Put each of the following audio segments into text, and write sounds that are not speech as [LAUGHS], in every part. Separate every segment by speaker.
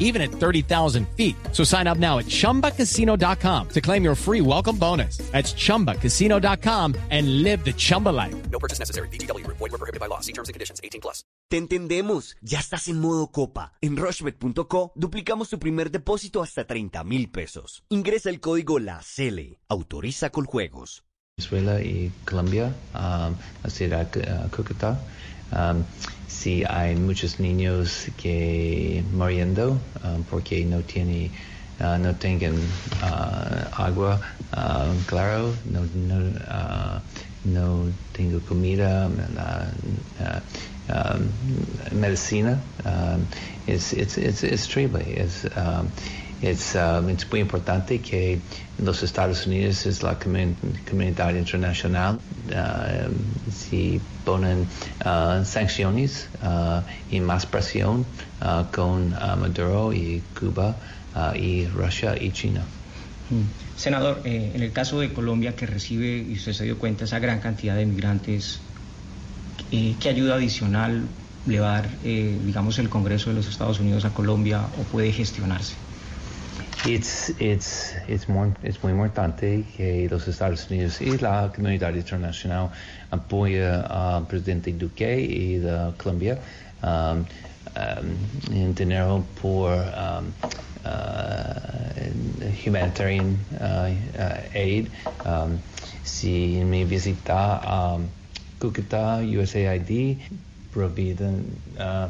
Speaker 1: even at 30,000 feet. So sign up now at chumbacasino.com to claim your free welcome bonus. That's chumbacasino.com and live the Chumba life.
Speaker 2: No purchase necessary. BGW. Void were prohibited by law. See terms and conditions. 18 plus.
Speaker 3: Te entendemos. Ya estás en modo copa. En rushbet.co duplicamos tu primer depósito hasta 30 mil pesos. Ingresa el código La CELE. Autoriza con juegos.
Speaker 4: Venezuela y Colombia, um, la ciudad uh, Cúcuta. Um, sí hay muchos niños que muriendo um, porque no tiene uh, no tengan uh, agua uh, claro no no no tengo comida medicina it's it's it's terrible it's um, um, it's muy importante que los Estados Unidos es la comun comunidad internacional uh, si ponen uh, sanciones uh, y más presión uh, con uh, Maduro y Cuba uh, y Rusia y China.
Speaker 5: Senador, eh, en el caso de Colombia que recibe, y usted se dio cuenta, esa gran cantidad de migrantes, eh, ¿qué ayuda adicional le va a dar, eh, digamos, el Congreso de los Estados Unidos a Colombia o puede gestionarse?
Speaker 4: It's, it's, it's muy, es muy importante que los Estados Unidos y la comunidad internacional apoyen al presidente Duque y de Colombia um, um, en dinero por um, uh, humanitarian uh, uh, aid. Um, si me visita um, Cúcuta, USAID, providen uh,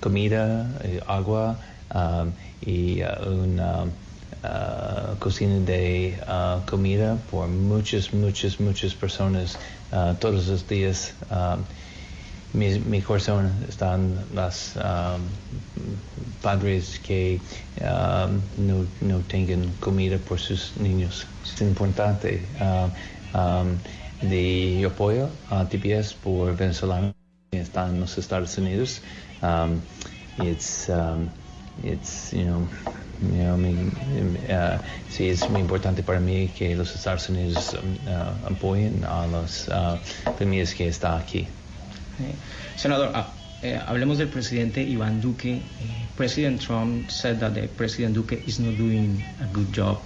Speaker 4: comida, eh, agua um, y uh, una uh, cocina de uh, comida por muchas, muchas, muchas personas uh, todos los días. Um, mi, mi corazón están las um, padres que um, no, no tengan comida por sus niños. Es importante. Um, um, de apoyo a TPS por venezolanos que están en los Estados Unidos. Um, it's, um, it's, you know, you know, me, uh, sí, es muy importante para mí que los Estados Unidos um, uh, apoyen a las uh, familias que están aquí.
Speaker 5: Eh, Senador, ah, eh, hablemos del presidente Iván Duque. Eh, President Trump said that the President Duque is not doing a good job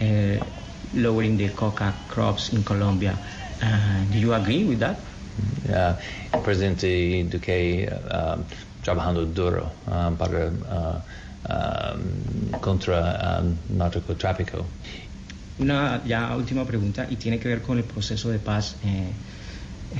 Speaker 5: eh, lowering the coca crops in Colombia. Uh, do you agree with that?
Speaker 4: Uh, el presidente Duque um, trabajando duro um, para um, contra narcotráfico.
Speaker 5: Una ya última pregunta y tiene que ver con el proceso de paz. Eh,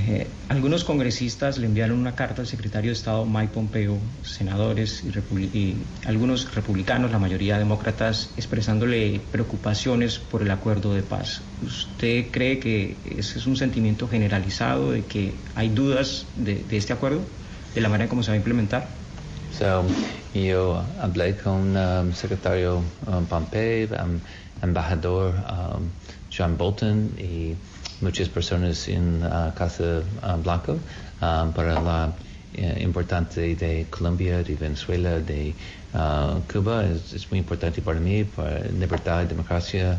Speaker 5: eh, algunos congresistas le enviaron una carta al secretario de Estado Mike Pompeo, senadores y, republi- y algunos republicanos, la mayoría demócratas, expresándole preocupaciones por el acuerdo de paz. ¿Usted cree que ese es un sentimiento generalizado de que hay dudas de, de este acuerdo, de la manera como se va a implementar?
Speaker 4: So, yo hablé con um, secretario um, Pompeo, um, embajador um, John Bolton y muchas personas en uh, Casa uh, Blanca um, para la eh, importante de Colombia, de Venezuela, de uh, Cuba. Es, es muy importante para mí, para libertad, democracia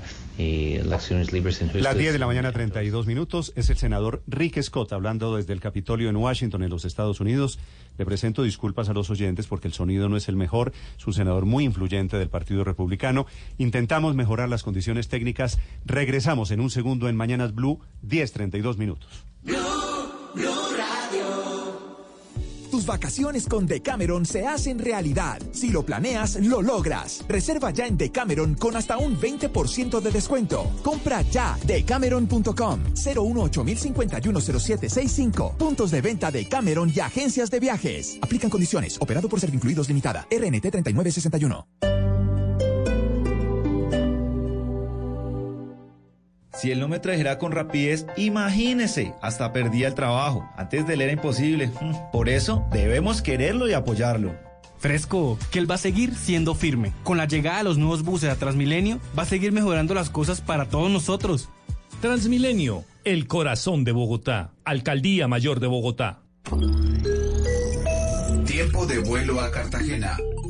Speaker 4: libres justas.
Speaker 6: Las 10 de la mañana, 32 minutos. Es el senador Rick Scott hablando desde el Capitolio en Washington, en los Estados Unidos. Le presento disculpas a los oyentes porque el sonido no es el mejor. Es un senador muy influyente del Partido Republicano. Intentamos mejorar las condiciones técnicas. Regresamos en un segundo en Mañanas Blue, 10.32 minutos.
Speaker 7: Tus vacaciones con Decameron se hacen realidad. Si lo planeas, lo logras. Reserva ya en Decameron con hasta un 20% de descuento. Compra ya decameron.com 018 Puntos de venta de Cameron y agencias de viajes. Aplican condiciones. Operado por Servincluidos Limitada. RNT 3961.
Speaker 8: Si él no me trajera con rapidez, imagínese, hasta perdía el trabajo. Antes de él era imposible. Por eso debemos quererlo y apoyarlo.
Speaker 9: Fresco, que él va a seguir siendo firme. Con la llegada de los nuevos buses a Transmilenio, va a seguir mejorando las cosas para todos nosotros.
Speaker 10: Transmilenio, el corazón de Bogotá. Alcaldía Mayor de Bogotá.
Speaker 11: Tiempo de vuelo a Cartagena.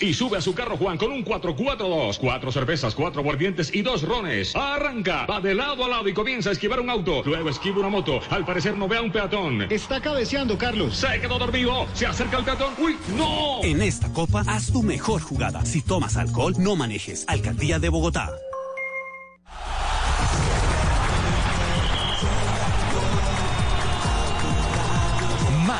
Speaker 12: Y sube a su carro Juan con un 442. Cuatro cervezas, cuatro aguardientes y dos rones. Arranca, va de lado a lado y comienza a esquivar un auto. Luego esquiva una moto. Al parecer no ve a un peatón.
Speaker 8: Está cabeceando, Carlos.
Speaker 12: Se quedó dormido. Se acerca el peatón. ¡Uy, no!
Speaker 13: En esta copa, haz tu mejor jugada. Si tomas alcohol, no manejes. Alcaldía de Bogotá.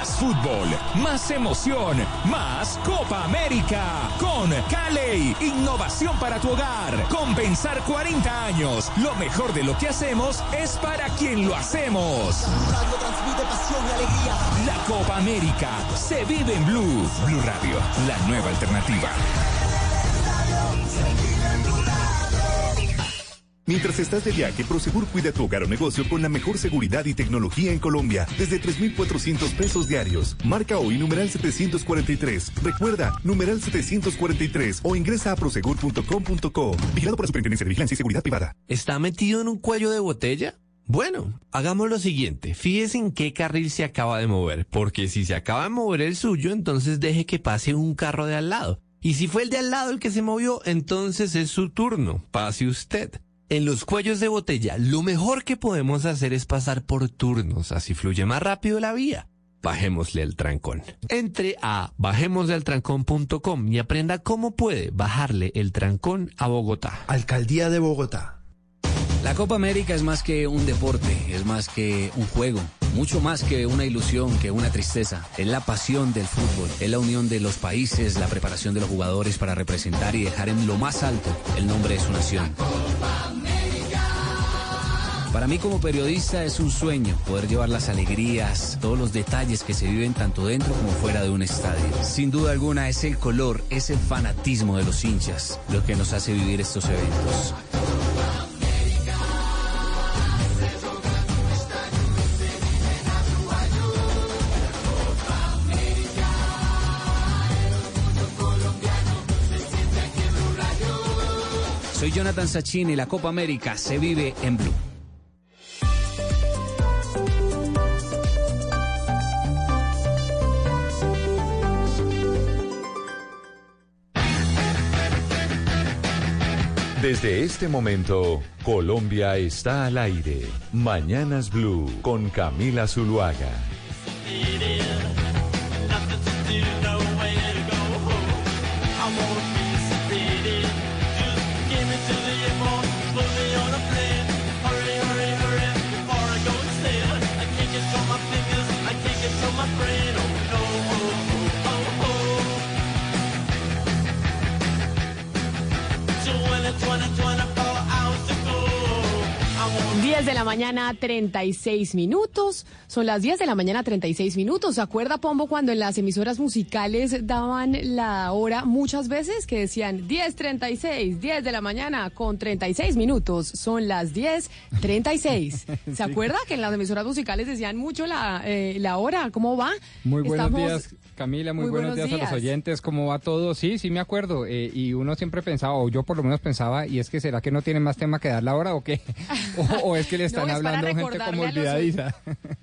Speaker 14: Más fútbol, más emoción, más Copa América. Con Caley, innovación para tu hogar. Compensar 40 años. Lo mejor de lo que hacemos es para quien lo hacemos. La Copa América se vive en Blue. Blue Radio, la nueva alternativa.
Speaker 15: Mientras estás de viaje, Prosegur cuida tu hogar o negocio con la mejor seguridad y tecnología en Colombia. Desde 3,400 pesos diarios. Marca hoy numeral 743. Recuerda, numeral 743 o ingresa a prosegur.com.co. Vigilado por la Superintendencia de Vigilancia y Seguridad Privada.
Speaker 16: ¿Está metido en un cuello de botella? Bueno, hagamos lo siguiente. Fíjese en qué carril se acaba de mover. Porque si se acaba de mover el suyo, entonces deje que pase un carro de al lado. Y si fue el de al lado el que se movió, entonces es su turno. Pase usted. En los cuellos de botella, lo mejor que podemos hacer es pasar por turnos, así fluye más rápido la vía. Bajémosle el trancón. Entre a bajemoslealtrancón.com y aprenda cómo puede bajarle el trancón a Bogotá.
Speaker 17: Alcaldía de Bogotá.
Speaker 18: La Copa América es más que un deporte, es más que un juego, mucho más que una ilusión, que una tristeza. Es la pasión del fútbol, es la unión de los países, la preparación de los jugadores para representar y dejar en lo más alto el nombre de su nación. Para mí como periodista es un sueño poder llevar las alegrías, todos los detalles que se viven tanto dentro como fuera de un estadio. Sin duda alguna es el color, es el fanatismo de los hinchas lo que nos hace vivir estos eventos. Soy Jonathan Sacchini, la Copa América se vive en Blue.
Speaker 19: Desde este momento, Colombia está al aire. Mañanas Blue con Camila Zuluaga.
Speaker 20: De la mañana, 36 minutos. Son las 10 de la mañana, 36 minutos. ¿Se acuerda, Pombo, cuando en las emisoras musicales daban la hora muchas veces que decían 10.36, 10 de la mañana con 36 minutos? Son las 10.36. [LAUGHS] ¿Se acuerda que en las emisoras musicales decían mucho la, eh, la hora? ¿Cómo va?
Speaker 21: Muy buenos
Speaker 20: Estamos-
Speaker 21: días, Camila. Muy,
Speaker 20: Muy
Speaker 21: buenos,
Speaker 20: buenos
Speaker 21: días, a los
Speaker 20: días.
Speaker 21: oyentes. ¿Cómo va todo? Sí, sí me acuerdo. eh, y uno siempre pensaba, o yo por lo menos pensaba, y es que será que no tiene más tema que dar la hora o qué? [LAUGHS] [LAUGHS] o, o es que le están
Speaker 20: No, es
Speaker 21: hablando gente como
Speaker 20: a los
Speaker 21: olvidadiza.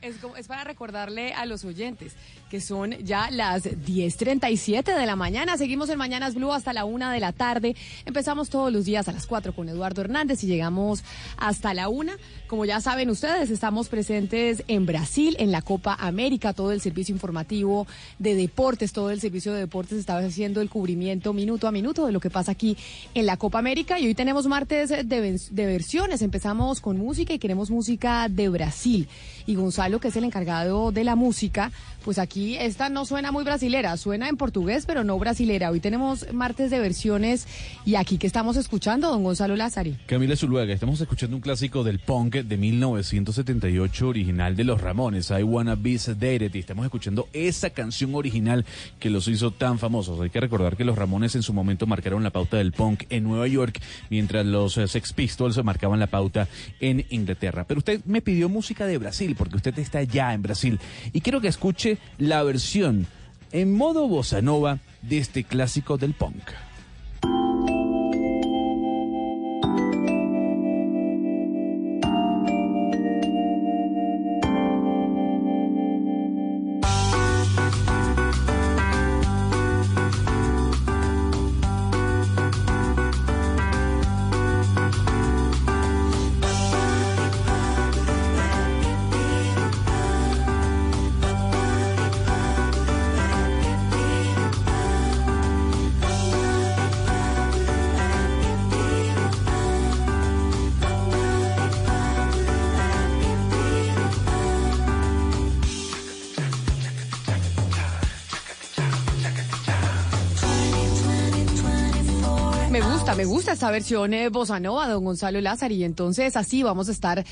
Speaker 20: Es, como- es para recordarle a los oyentes son ya las 10.37 de la mañana. Seguimos en Mañanas Blue hasta la una de la tarde. Empezamos todos los días a las 4 con Eduardo Hernández y llegamos hasta la una. Como ya saben ustedes, estamos presentes en Brasil, en la Copa América, todo el servicio informativo de deportes, todo el servicio de deportes está haciendo el cubrimiento minuto a minuto de lo que pasa aquí en la Copa América. Y hoy tenemos martes de versiones. Empezamos con música y queremos música de Brasil. Y Gonzalo, que es el encargado de la música, pues aquí esta no suena muy brasilera, suena en portugués, pero no brasilera. Hoy tenemos martes de versiones y aquí que estamos escuchando, don Gonzalo Lázari.
Speaker 22: Camila Zuluaga, estamos escuchando un clásico del punk de 1978, original de Los Ramones, I Wanna Be Sedated, y estamos escuchando esa canción original que los hizo tan famosos. Hay que recordar que Los Ramones en su momento marcaron la pauta del punk en Nueva York, mientras los eh, Sex Pistols marcaban la pauta en Inglaterra. Pero usted me pidió música de Brasil, porque usted está ya en Brasil, y quiero que escuche la versión en modo bossa nova de este clásico del punk.
Speaker 20: Esta versión eh, bossa nova, don Gonzalo Lázaro. Y entonces así vamos a estar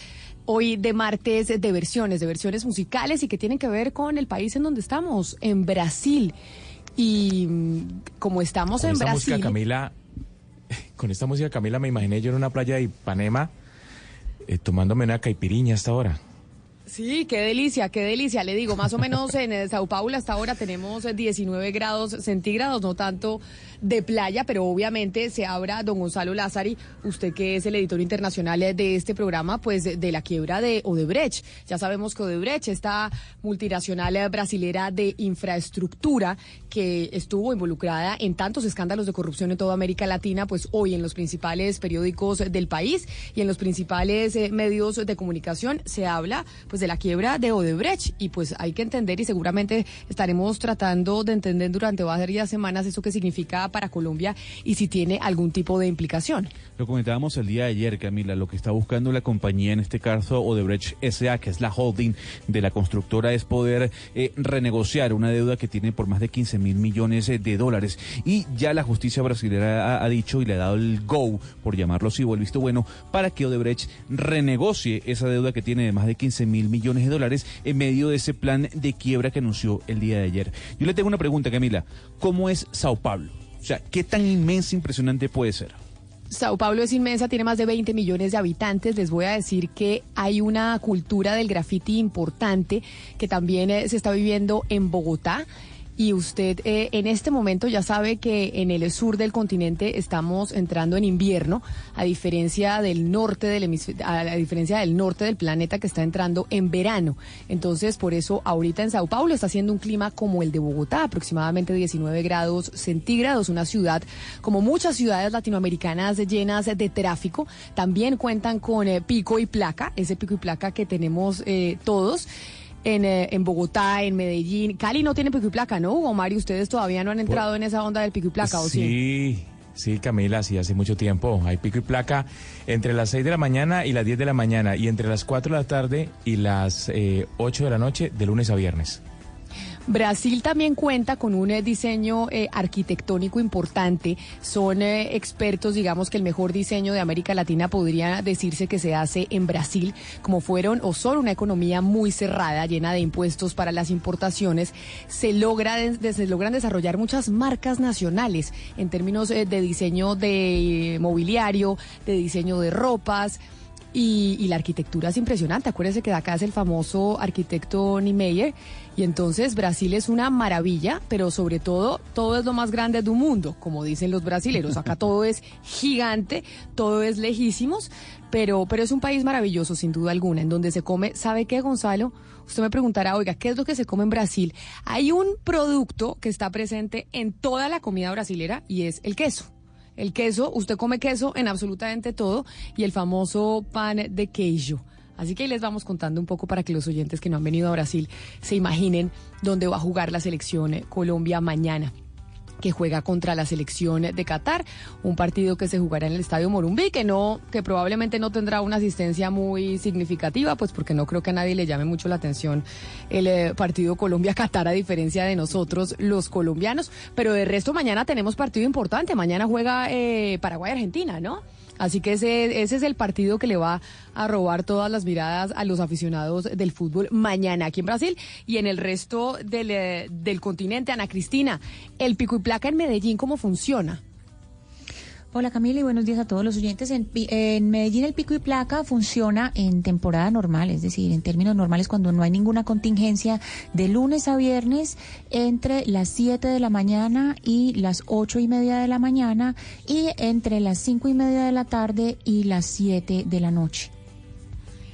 Speaker 20: hoy de martes de versiones, de versiones musicales y que tienen que ver con el país en donde estamos, en Brasil. Y mm, como estamos
Speaker 23: Con
Speaker 20: en
Speaker 23: esta
Speaker 20: Brasil...
Speaker 23: música, Camila, [LAUGHS] con esta música, Camila, me imaginé yo en una playa de Ipanema eh, tomándome una caipiriña hasta ahora.
Speaker 20: Sí, qué delicia, qué delicia. Le digo, más o menos en eh, Sao Paulo hasta ahora tenemos eh, 19 grados centígrados, no tanto de playa, pero obviamente se abra don Gonzalo Lázari, usted que es el editor internacional eh, de este programa, pues de, de la quiebra de Odebrecht. Ya sabemos que Odebrecht, esta multinacional eh, brasilera de infraestructura que estuvo involucrada en tantos escándalos de corrupción en toda América Latina, pues hoy en los principales periódicos del país y en los principales eh, medios de comunicación se habla pues de la quiebra de Odebrecht y pues hay que entender y seguramente estaremos tratando de entender durante varias semanas eso que significa para Colombia y si tiene algún tipo de implicación.
Speaker 22: Lo comentábamos el día de ayer, Camila, lo que está buscando la compañía, en este caso Odebrecht S.A., que es la holding de la constructora, es poder eh, renegociar una deuda que tiene por más de 15 mil millones eh, de dólares. Y ya la justicia brasileña ha, ha dicho y le ha dado el go, por llamarlo así, o el visto bueno, para que Odebrecht renegocie esa deuda que tiene de más de 15 mil millones de dólares en medio de ese plan de quiebra que anunció el día de ayer. Yo le tengo una pregunta, Camila. ¿Cómo es Sao Paulo? O sea, ¿qué tan inmensa, impresionante puede ser?
Speaker 20: Sao Paulo es inmensa, tiene más de 20 millones de habitantes. Les voy a decir que hay una cultura del graffiti importante que también eh, se está viviendo en Bogotá. Y usted eh, en este momento ya sabe que en el sur del continente estamos entrando en invierno, a diferencia del norte del a diferencia del norte del planeta que está entrando en verano. Entonces, por eso ahorita en Sao Paulo está haciendo un clima como el de Bogotá, aproximadamente 19 grados centígrados, una ciudad como muchas ciudades latinoamericanas llenas de tráfico. También cuentan con eh, pico y placa, ese pico y placa que tenemos eh, todos. En, eh, en Bogotá, en Medellín. Cali no tiene pico y placa, ¿no, Hugo Mario? Ustedes todavía no han entrado en esa onda del pico y placa, ¿o sí?
Speaker 23: Sí, sí, Camila, sí, hace mucho tiempo. Hay pico y placa entre las 6 de la mañana y las 10 de la mañana y entre las 4 de la tarde y las eh, 8 de la noche de lunes a viernes.
Speaker 20: Brasil también cuenta con un eh, diseño eh, arquitectónico importante. Son eh, expertos, digamos que el mejor diseño de América Latina podría decirse que se hace en Brasil, como fueron o son una economía muy cerrada, llena de impuestos para las importaciones. Se, logra, se logran desarrollar muchas marcas nacionales en términos de diseño de mobiliario, de diseño de ropas. Y, y la arquitectura es impresionante. Acuérdense que de acá es el famoso arquitecto Niemeyer. Y entonces Brasil es una maravilla, pero sobre todo, todo es lo más grande del mundo, como dicen los brasileros. Acá todo es gigante, todo es lejísimos, pero, pero es un país maravilloso, sin duda alguna, en donde se come, ¿sabe qué, Gonzalo? Usted me preguntará, oiga, ¿qué es lo que se come en Brasil? Hay un producto que está presente en toda la comida brasilera y es el queso. El queso, usted come queso en absolutamente todo y el famoso pan de queijo. Así que ahí les vamos contando un poco para que los oyentes que no han venido a Brasil se imaginen dónde va a jugar la selección eh, Colombia mañana. Que juega contra la selección de Qatar, un partido que se jugará en el Estadio Morumbí, que no, que probablemente no tendrá una asistencia muy significativa, pues porque no creo que a nadie le llame mucho la atención el eh, partido Colombia-Qatar a diferencia de nosotros los colombianos, pero de resto mañana tenemos partido importante, mañana juega eh, Paraguay-Argentina, ¿no? Así que ese, ese es el partido que le va a robar todas las miradas a los aficionados del fútbol mañana aquí en Brasil y en el resto del, eh, del continente. Ana Cristina, el pico y placa en Medellín, ¿cómo funciona?
Speaker 24: Hola Camila y buenos días a todos los oyentes. En, en Medellín el pico y placa funciona en temporada normal, es decir, en términos normales cuando no hay ninguna contingencia de lunes a viernes entre las 7 de la mañana y las ocho y media de la mañana y entre las cinco y media de la tarde y las 7 de la noche.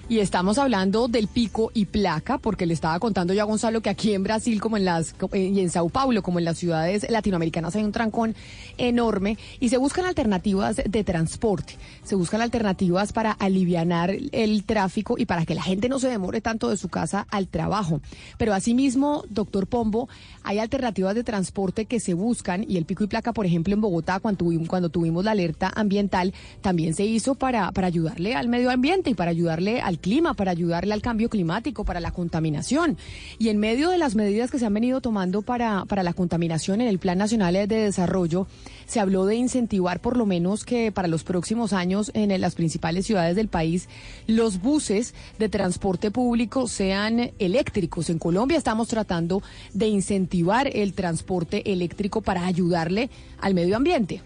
Speaker 20: Y estamos hablando del pico y placa, porque le estaba contando yo a Gonzalo que aquí en Brasil, como en las eh, y en Sao Paulo, como en las ciudades latinoamericanas, hay un trancón enorme y se buscan alternativas de transporte, se buscan alternativas para alivianar el tráfico y para que la gente no se demore tanto de su casa al trabajo. Pero asimismo, doctor Pombo, hay alternativas de transporte que se buscan y el pico y placa, por ejemplo, en Bogotá, cuando tuvimos, cuando tuvimos la alerta ambiental, también se hizo para, para ayudarle al medio ambiente y para ayudarle al clima, para ayudarle al cambio climático, para la contaminación. Y en medio de las medidas que se han venido tomando para, para la contaminación en el Plan Nacional de Desarrollo, se habló de incentivar por lo menos que para los próximos años en las principales ciudades del país los buses de transporte público sean eléctricos. En Colombia estamos tratando de incentivar el transporte eléctrico para ayudarle al medio ambiente.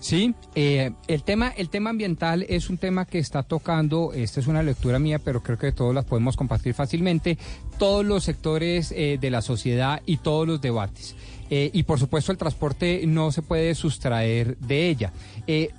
Speaker 21: Sí, eh, el tema, el tema ambiental es un tema que está tocando. Esta es una lectura mía, pero creo que todos las podemos compartir fácilmente. Todos los sectores eh, de la sociedad y todos los debates. Eh, y por supuesto el transporte no se puede sustraer de ella. Eh,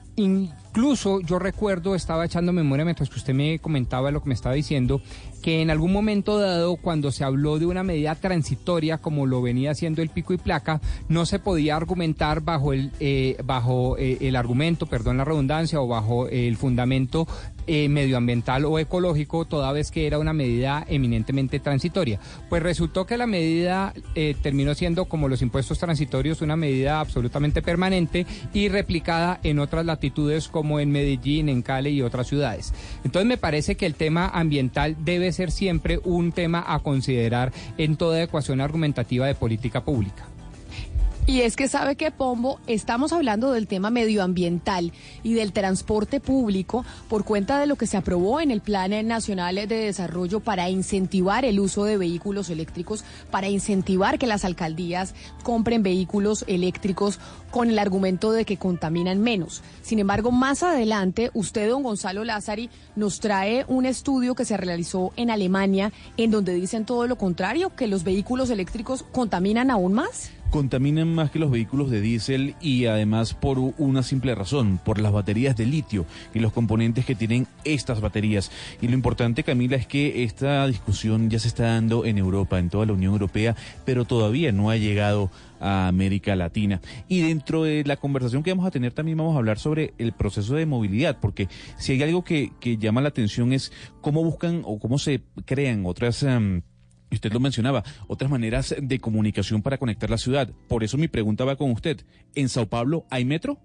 Speaker 21: incluso yo recuerdo, estaba echando memoria mientras que usted me comentaba lo que me estaba diciendo, que en algún momento dado, cuando se habló de una medida transitoria, como lo venía haciendo el pico y placa, no se podía argumentar bajo el, eh, bajo eh, el argumento, perdón la redundancia, o bajo el fundamento eh, medioambiental o ecológico, toda vez que era una medida eminentemente transitoria. Pues resultó que la medida terminó siendo, como los impuestos transitorios, una medida absolutamente permanente y replicada en otras latitudes como en Medellín, en Cali y otras ciudades. Entonces me parece que el tema ambiental debe ser siempre un tema a considerar en toda ecuación argumentativa de política pública.
Speaker 20: Y es que sabe que Pombo, estamos hablando del tema medioambiental y del transporte público por cuenta de lo que se aprobó en el Plan Nacional de Desarrollo para incentivar el uso de vehículos eléctricos, para incentivar que las alcaldías compren vehículos eléctricos con el argumento de que contaminan menos. Sin embargo, más adelante, usted, don Gonzalo Lázari, nos trae un estudio que se realizó en Alemania en donde dicen todo lo contrario, que los vehículos eléctricos contaminan aún más.
Speaker 22: Contaminan más que los vehículos de diésel y además por una simple razón, por las baterías de litio y los componentes que tienen estas baterías. Y lo importante, Camila, es que esta discusión ya se está dando en Europa, en toda la Unión Europea, pero todavía no ha llegado a América Latina. Y dentro de la conversación que vamos a tener también vamos a hablar sobre el proceso de movilidad, porque si hay algo que, que llama la atención es cómo buscan o cómo se crean otras... Usted lo mencionaba, otras maneras de comunicación para conectar la ciudad. Por eso mi pregunta va con usted. ¿En Sao Paulo hay metro?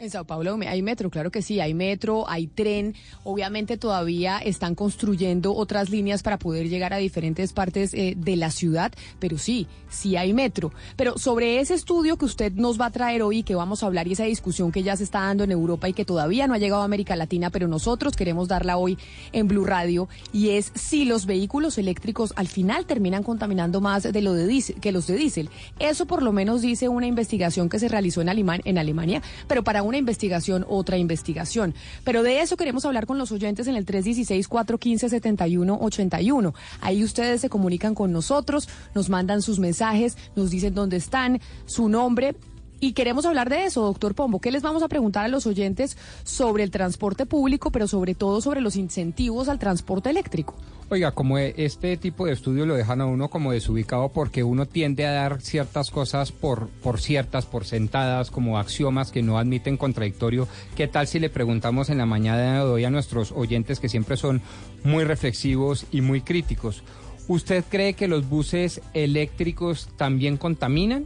Speaker 20: En Sao Paulo hay metro, claro que sí, hay metro, hay tren. Obviamente todavía están construyendo otras líneas para poder llegar a diferentes partes eh, de la ciudad, pero sí, sí hay metro. Pero sobre ese estudio que usted nos va a traer hoy que vamos a hablar y esa discusión que ya se está dando en Europa y que todavía no ha llegado a América Latina, pero nosotros queremos darla hoy en Blue Radio y es si los vehículos eléctricos al final terminan contaminando más de lo de que los de diésel. Eso por lo menos dice una investigación que se realizó en, en Alemania, pero para una investigación, otra investigación. Pero de eso queremos hablar con los oyentes en el 316-415-7181. Ahí ustedes se comunican con nosotros, nos mandan sus mensajes, nos dicen dónde están, su nombre. Y queremos hablar de eso, doctor Pombo. ¿Qué les vamos a preguntar a los oyentes sobre el transporte público, pero sobre todo sobre los incentivos al transporte eléctrico?
Speaker 21: Oiga, como e- este tipo de estudio lo dejan a uno como desubicado porque uno tiende a dar ciertas cosas por, por ciertas, por sentadas, como axiomas que no admiten contradictorio. ¿Qué tal si le preguntamos en la mañana de hoy a nuestros oyentes que siempre son muy reflexivos y muy críticos? ¿Usted cree que los buses eléctricos también contaminan?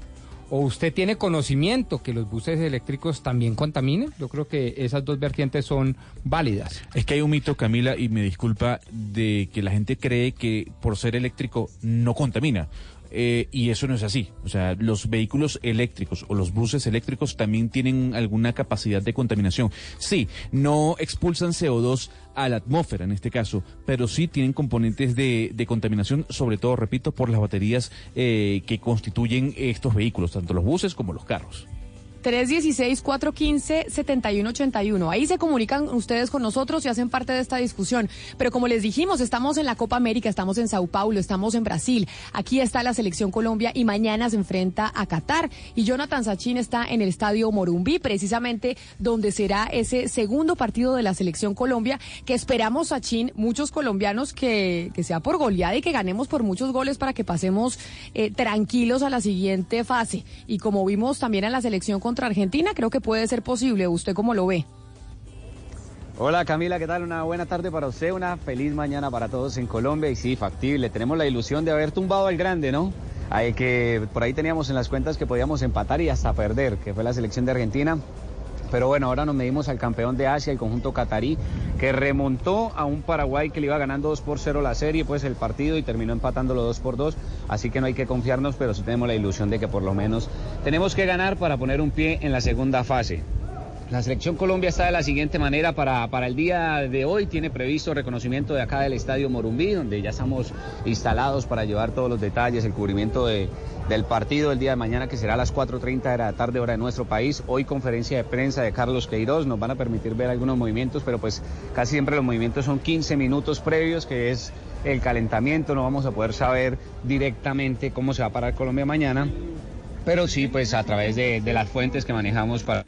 Speaker 21: ¿O usted tiene conocimiento que los buses eléctricos también contaminan? Yo creo que esas dos vertientes son válidas.
Speaker 22: Es que hay un mito, Camila, y me disculpa, de que la gente cree que por ser eléctrico no contamina. Eh, y eso no es así. O sea, los vehículos eléctricos o los buses eléctricos también tienen alguna capacidad de contaminación. Sí, no expulsan CO2 a la atmósfera en este caso, pero sí tienen componentes de, de contaminación, sobre todo, repito, por las baterías eh, que constituyen estos vehículos, tanto los buses como los carros.
Speaker 20: 316-415-7181. Ahí se comunican ustedes con nosotros y hacen parte de esta discusión. Pero como les dijimos, estamos en la Copa América, estamos en Sao Paulo, estamos en Brasil. Aquí está la selección Colombia y mañana se enfrenta a Qatar. Y Jonathan Sachin está en el estadio Morumbí, precisamente donde será ese segundo partido de la selección Colombia, que esperamos, Sachin, muchos colombianos que, que sea por goleada y que ganemos por muchos goles para que pasemos eh, tranquilos a la siguiente fase. Y como vimos también en la selección contra Argentina, creo que puede ser posible. ¿Usted cómo lo ve?
Speaker 25: Hola Camila, ¿qué tal? Una buena tarde para usted, una feliz mañana para todos en Colombia y sí, factible. Tenemos la ilusión de haber tumbado al grande, ¿no? Hay que por ahí teníamos en las cuentas que podíamos empatar y hasta perder, que fue la selección de Argentina. Pero bueno, ahora nos medimos al campeón de Asia, el conjunto catarí, que remontó a un Paraguay que le iba ganando 2 por 0 la serie, pues el partido y terminó empatándolo 2 por 2. Así que no hay que confiarnos, pero sí tenemos la ilusión de que por lo menos tenemos que ganar para poner un pie en la segunda fase. La selección Colombia está de la siguiente manera para, para el día de hoy. Tiene previsto reconocimiento de acá del Estadio Morumbí, donde ya estamos instalados para llevar todos los detalles, el cubrimiento de, del partido el día de mañana, que será a las 4.30 de la tarde hora de nuestro país. Hoy conferencia de prensa de Carlos Queiroz. Nos van a permitir ver algunos movimientos, pero pues casi siempre los movimientos son 15 minutos previos, que es el calentamiento. No vamos a poder saber directamente cómo se va a parar Colombia mañana, pero sí pues a través de, de las fuentes que manejamos para...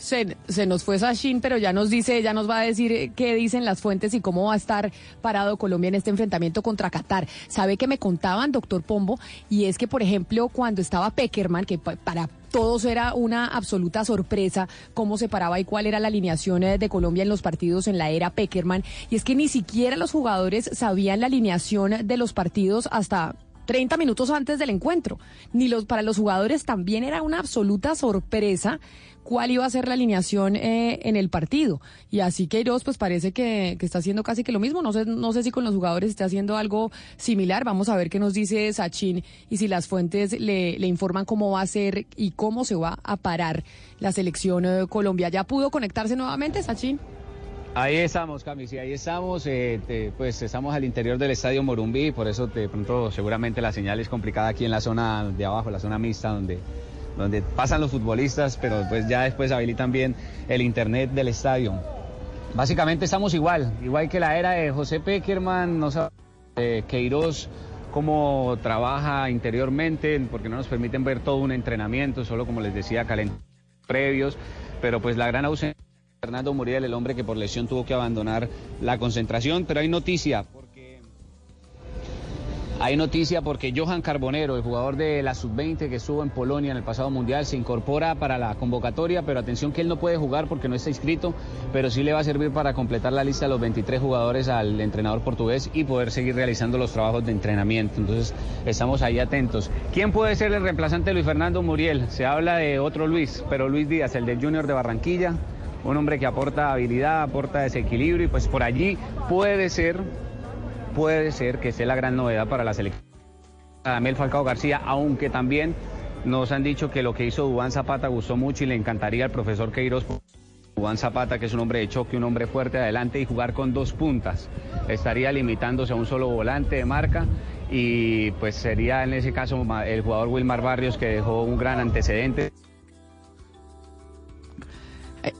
Speaker 20: Se, nos fue Sachin, pero ya nos dice, ya nos va a decir qué dicen las fuentes y cómo va a estar parado Colombia en este enfrentamiento contra Qatar. Sabe que me contaban, doctor Pombo, y es que, por ejemplo, cuando estaba Peckerman, que para todos era una absoluta sorpresa cómo se paraba y cuál era la alineación de Colombia en los partidos en la era Peckerman, y es que ni siquiera los jugadores sabían la alineación de los partidos hasta 30 minutos antes del encuentro. Ni los para los jugadores también era una absoluta sorpresa cuál iba a ser la alineación eh, en el partido. Y así Queiroz pues parece que, está haciendo casi que lo mismo. No sé, no sé si con los jugadores está haciendo algo similar. Vamos a ver qué nos dice Sachin y si las fuentes le, informan cómo va a ser y cómo se va a parar la selección eh, Colombia. ¿Ya pudo conectarse nuevamente, Sachin?
Speaker 25: Ahí estamos, Cami, sí, ahí estamos, eh, pues estamos al interior del estadio Morumbí, por eso de pronto seguramente la señal es complicada aquí en la zona de abajo, la zona mixta donde, donde pasan los futbolistas, pero pues ya después habilitan bien el internet del estadio. Básicamente estamos igual, igual que la era de José Peckerman, no sabe eh, Queiroz cómo trabaja interiormente, porque no nos permiten ver todo un entrenamiento, solo como les decía, calentamientos previos, pero pues la gran ausencia Fernando Muriel, el hombre que por lesión tuvo que abandonar la concentración, pero hay noticia. Hay noticia porque Johan Carbonero, el jugador de la sub-20 que estuvo en Polonia en el pasado mundial, se incorpora para la convocatoria, pero atención que él no puede jugar porque no está inscrito, pero sí le va a servir para completar la lista de los 23 jugadores al entrenador portugués y poder seguir realizando los trabajos de entrenamiento. Entonces estamos ahí atentos. ¿Quién puede ser el reemplazante de Luis Fernando Muriel? Se habla de otro Luis, pero Luis Díaz, el del Junior de Barranquilla un hombre que aporta habilidad, aporta desequilibrio y pues por allí puede ser, puede ser que sea la gran novedad para la selección. Adamel Falcao García, aunque también nos han dicho que lo que hizo Dubán Zapata gustó mucho y le encantaría al profesor Queiroz. Dubán Zapata, que es un hombre de choque, un hombre fuerte adelante y jugar con dos puntas. Estaría limitándose a un solo volante de marca y pues sería en ese caso el jugador Wilmar Barrios que dejó un gran antecedente.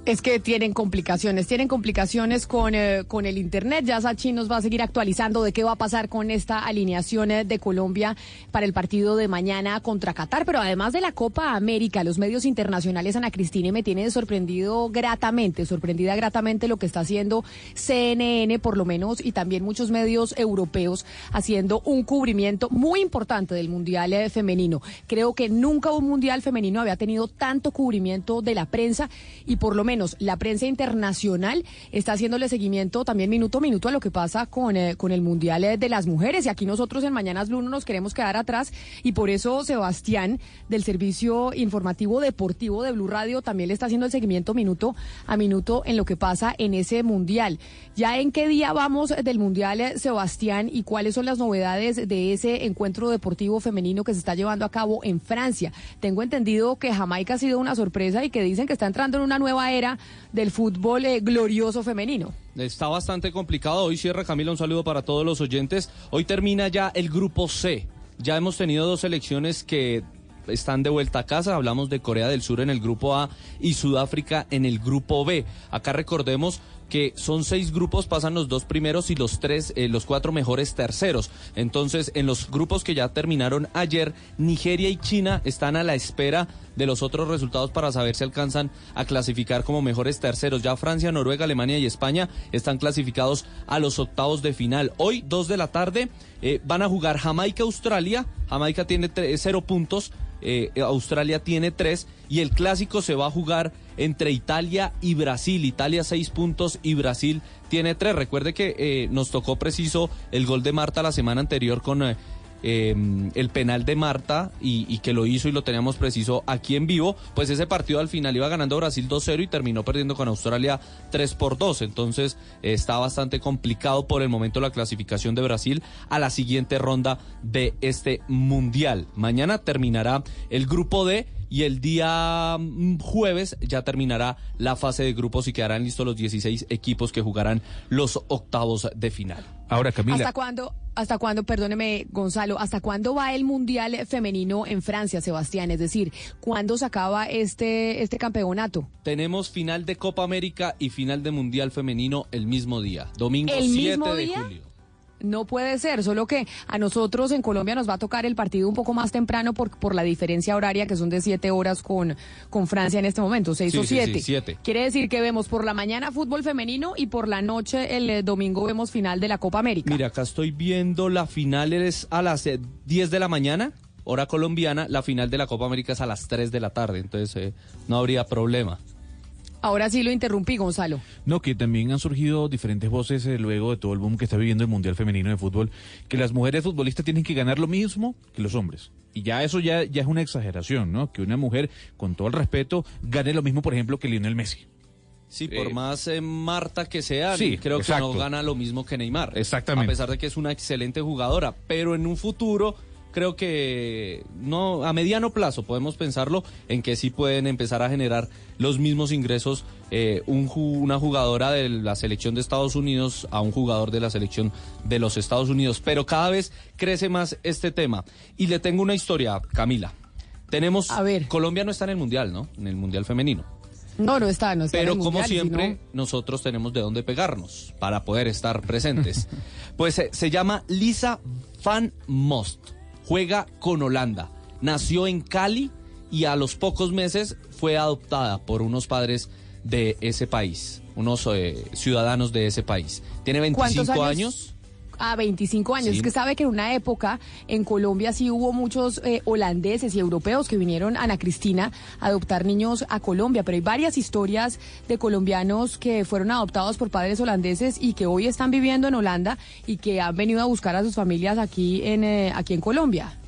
Speaker 20: Es que tienen complicaciones, tienen complicaciones con, eh, con el Internet. Ya Sachi nos va a seguir actualizando de qué va a pasar con esta alineación eh, de Colombia para el partido de mañana contra Qatar. Pero además de la Copa América, los medios internacionales, Ana Cristina, me tiene sorprendido gratamente, sorprendida gratamente lo que está haciendo CNN, por lo menos, y también muchos medios europeos haciendo un cubrimiento muy importante del Mundial eh, Femenino. Creo que nunca un Mundial Femenino había tenido tanto cubrimiento de la prensa y por por lo menos la prensa internacional está haciéndole seguimiento también minuto a minuto a lo que pasa con, eh, con el Mundial eh, de las Mujeres. Y aquí nosotros en Mañanas Blue no nos queremos quedar atrás y por eso Sebastián del Servicio Informativo Deportivo de Blue Radio también le está haciendo el seguimiento minuto a minuto en lo que pasa en ese Mundial. ¿Ya en qué día vamos del Mundial, eh, Sebastián, y cuáles son las novedades de ese encuentro deportivo femenino que se está llevando a cabo en Francia? Tengo entendido que Jamaica ha sido una sorpresa y que dicen que está entrando en una nueva era del fútbol eh, glorioso femenino.
Speaker 26: Está bastante complicado. Hoy cierra Camila, un saludo para todos los oyentes. Hoy termina ya el grupo C. Ya hemos tenido dos selecciones que están de vuelta a casa. Hablamos de Corea del Sur en el grupo A y Sudáfrica en el grupo B. Acá recordemos que son seis grupos, pasan los dos primeros y los tres, eh, los cuatro mejores terceros. Entonces, en los grupos que ya terminaron ayer, Nigeria y China están a la espera de los otros resultados para saber si alcanzan a clasificar como mejores terceros. Ya Francia, Noruega, Alemania y España están clasificados a los octavos de final. Hoy, dos de la tarde, eh, van a jugar Jamaica, Australia. Jamaica tiene cero puntos. Eh, Australia tiene tres y el clásico se va a jugar entre Italia y Brasil. Italia seis puntos y Brasil tiene tres. Recuerde que eh, nos tocó preciso el gol de Marta la semana anterior con eh, eh, el penal de Marta y, y que lo hizo y lo teníamos preciso aquí en vivo. Pues ese partido al final iba ganando Brasil 2-0 y terminó perdiendo con Australia 3 por 2. Entonces eh, está bastante complicado por el momento la clasificación de Brasil a la siguiente ronda de este mundial. Mañana terminará el grupo D y el día mm, jueves ya terminará la fase de grupos y quedarán listos los 16 equipos que jugarán los octavos de final.
Speaker 22: Ahora, Camila.
Speaker 20: ¿Hasta cuándo, hasta cuándo, perdóneme, Gonzalo, hasta cuándo va el Mundial femenino en Francia, Sebastián? Es decir, ¿cuándo se acaba este, este campeonato?
Speaker 26: Tenemos final de Copa América y final de Mundial Femenino el mismo día, domingo
Speaker 20: ¿El
Speaker 26: 7
Speaker 20: mismo
Speaker 26: de
Speaker 20: día?
Speaker 26: julio.
Speaker 20: No puede ser, solo que a nosotros en Colombia nos va a tocar el partido un poco más temprano por, por la diferencia horaria que son de siete horas con, con Francia en este momento, seis
Speaker 26: Sí,
Speaker 20: o
Speaker 26: sí, sí,
Speaker 20: siete.
Speaker 26: siete.
Speaker 20: Quiere decir que vemos por la mañana fútbol femenino y por la noche el eh, domingo vemos final de la Copa América.
Speaker 26: Mira, acá estoy viendo la final es a las eh, 10 de la mañana, hora colombiana, la final de la Copa América es a las 3 de la tarde, entonces eh, no habría problema.
Speaker 20: Ahora sí lo interrumpí, Gonzalo.
Speaker 22: No, que también han surgido diferentes voces eh, luego de todo el boom que está viviendo el Mundial Femenino de Fútbol, que las mujeres futbolistas tienen que ganar lo mismo que los hombres. Y ya eso ya, ya es una exageración, ¿no? Que una mujer, con todo el respeto, gane lo mismo, por ejemplo, que Lionel Messi.
Speaker 26: Sí, por más eh, Marta que sea,
Speaker 22: sí,
Speaker 26: creo que no gana lo mismo que Neymar.
Speaker 22: Exactamente.
Speaker 26: A pesar de que es una excelente jugadora, pero en un futuro creo que no a mediano plazo podemos pensarlo en que sí pueden empezar a generar los mismos ingresos eh, un una jugadora de la selección de Estados Unidos a un jugador de la selección de los Estados Unidos, pero cada vez crece más este tema y le tengo una historia, Camila. Tenemos Colombia no está en el mundial, ¿no? En el mundial femenino.
Speaker 20: No, no está, no está. en
Speaker 26: Pero
Speaker 20: el
Speaker 26: como
Speaker 20: Mundial,
Speaker 26: siempre,
Speaker 20: sino-
Speaker 26: nosotros tenemos de dónde pegarnos para poder estar presentes. [LAUGHS] pues eh, se llama Lisa Van Most. Juega con Holanda. Nació en Cali y a los pocos meses fue adoptada por unos padres de ese país, unos eh, ciudadanos de ese país. Tiene 25
Speaker 20: ¿Cuántos
Speaker 26: años?
Speaker 20: años? A 25 años.
Speaker 26: Sí.
Speaker 20: Es que sabe que en una época en Colombia sí hubo muchos eh, holandeses y europeos que vinieron, Ana Cristina, a adoptar niños a Colombia, pero hay varias historias de colombianos que fueron adoptados por padres holandeses y que hoy están viviendo en Holanda y que han venido a buscar a sus familias aquí en, eh, aquí en Colombia.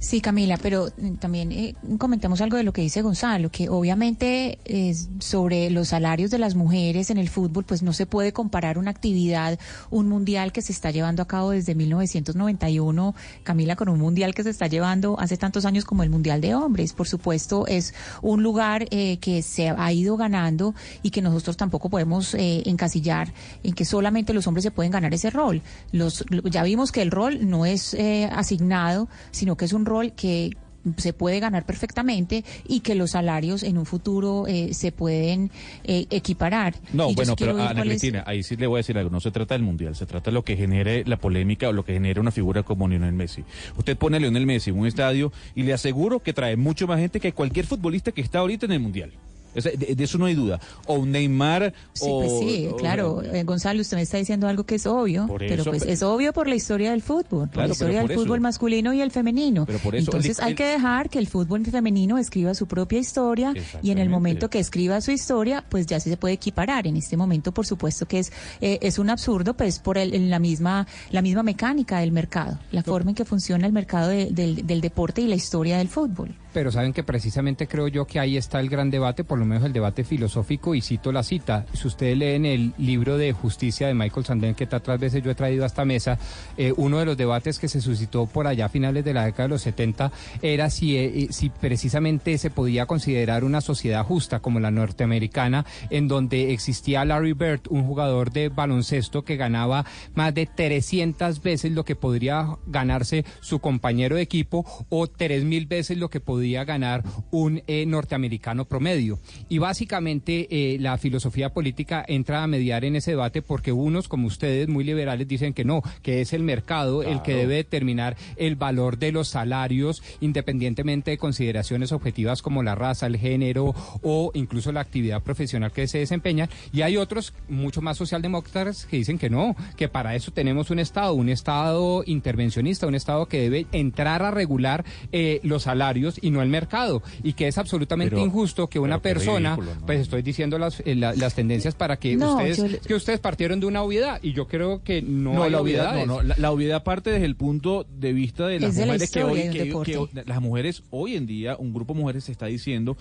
Speaker 24: Sí, Camila, pero mm, también eh, comentemos algo de lo que dice Gonzalo, que obviamente eh, sobre los salarios de las mujeres en el fútbol, pues no se puede comparar una actividad, un mundial que se está llevando a cabo desde 1991, Camila, con un mundial que se está llevando hace tantos años como el Mundial de Hombres. Por supuesto, es un lugar eh, que se ha ido ganando y que nosotros tampoco podemos eh, encasillar en que solamente los hombres se pueden ganar ese rol. Los, ya vimos que el rol no es eh, asignado, sino que es un rol que se puede ganar perfectamente y que los salarios en un futuro eh, se pueden eh, equiparar.
Speaker 22: No,
Speaker 24: Y
Speaker 22: bueno, pero Ana
Speaker 24: es-
Speaker 22: Cristina, ahí sí le voy a decir algo, no se trata del Mundial, se trata de lo que genere la polémica o lo que genere una figura como Lionel Messi. Usted pone a Lionel Messi en un estadio y le aseguro que trae mucho más gente que cualquier futbolista que está ahorita en el Mundial. O sea, de, de eso no hay duda. O un Neymar
Speaker 24: Sí,
Speaker 22: o...
Speaker 24: pues sí,
Speaker 22: o-
Speaker 24: claro. Eh, Gonzalo, usted me está diciendo algo que es obvio, pero pues
Speaker 22: pero-
Speaker 24: es obvio por la historia del fútbol, por
Speaker 22: Claro,
Speaker 24: la historia del
Speaker 22: eso.
Speaker 24: fútbol masculino y el femenino.
Speaker 22: Pero por eso,
Speaker 24: Entonces
Speaker 22: el-
Speaker 24: hay que dejar que el fútbol femenino escriba su propia historia y en el momento que escriba su historia, pues ya sí se puede equiparar. En este momento, por supuesto que es eh, es un absurdo, pues por el- la misma la misma mecánica del mercado, la forma en que funciona el mercado de- del, del deporte y la historia del fútbol.
Speaker 21: Pero saben que precisamente creo yo que ahí está el gran debate, por lo menos el debate filosófico, y cito la cita. Si ustedes leen el libro de Justicia de Michael Sandel, que tantas veces yo he traído a esta mesa, eh, uno de los debates que se suscitó por allá a finales de la década de los 70 era si, eh, si precisamente se podía considerar una sociedad justa como la norteamericana, en donde existía Larry Bird, un jugador de baloncesto que ganaba más de 300 veces lo que podría ganarse su compañero de equipo o 3.000 veces lo que podía ganar un eh, norteamericano promedio. Y básicamente eh, la filosofía política entra a mediar en ese debate porque unos como ustedes muy liberales dicen que no, que es el mercado el que debe determinar el valor de los salarios independientemente de consideraciones objetivas como la raza, el género o incluso la actividad profesional que se desempeña. Y hay otros mucho más socialdemócratas que dicen que no, que para eso tenemos un Estado, un Estado intervencionista, un Estado que debe entrar a regular eh, los salarios y no el mercado. Y que es absolutamente
Speaker 22: Pero-
Speaker 21: injusto que una persona,
Speaker 22: ridículo, ¿no?
Speaker 21: pues estoy diciendo las, eh, la- las tendencias para que
Speaker 24: No,
Speaker 21: ustedes
Speaker 24: yo le-
Speaker 21: que ustedes partieron de una obviedad y yo creo que no,
Speaker 22: No,
Speaker 21: hay
Speaker 22: la obviedad, no, no, la, la obviedad parte desde el punto de vista de las
Speaker 24: Es de la
Speaker 22: mujeres que hoy, que- que las mujeres hoy en día, un grupo de mujeres se está diciendo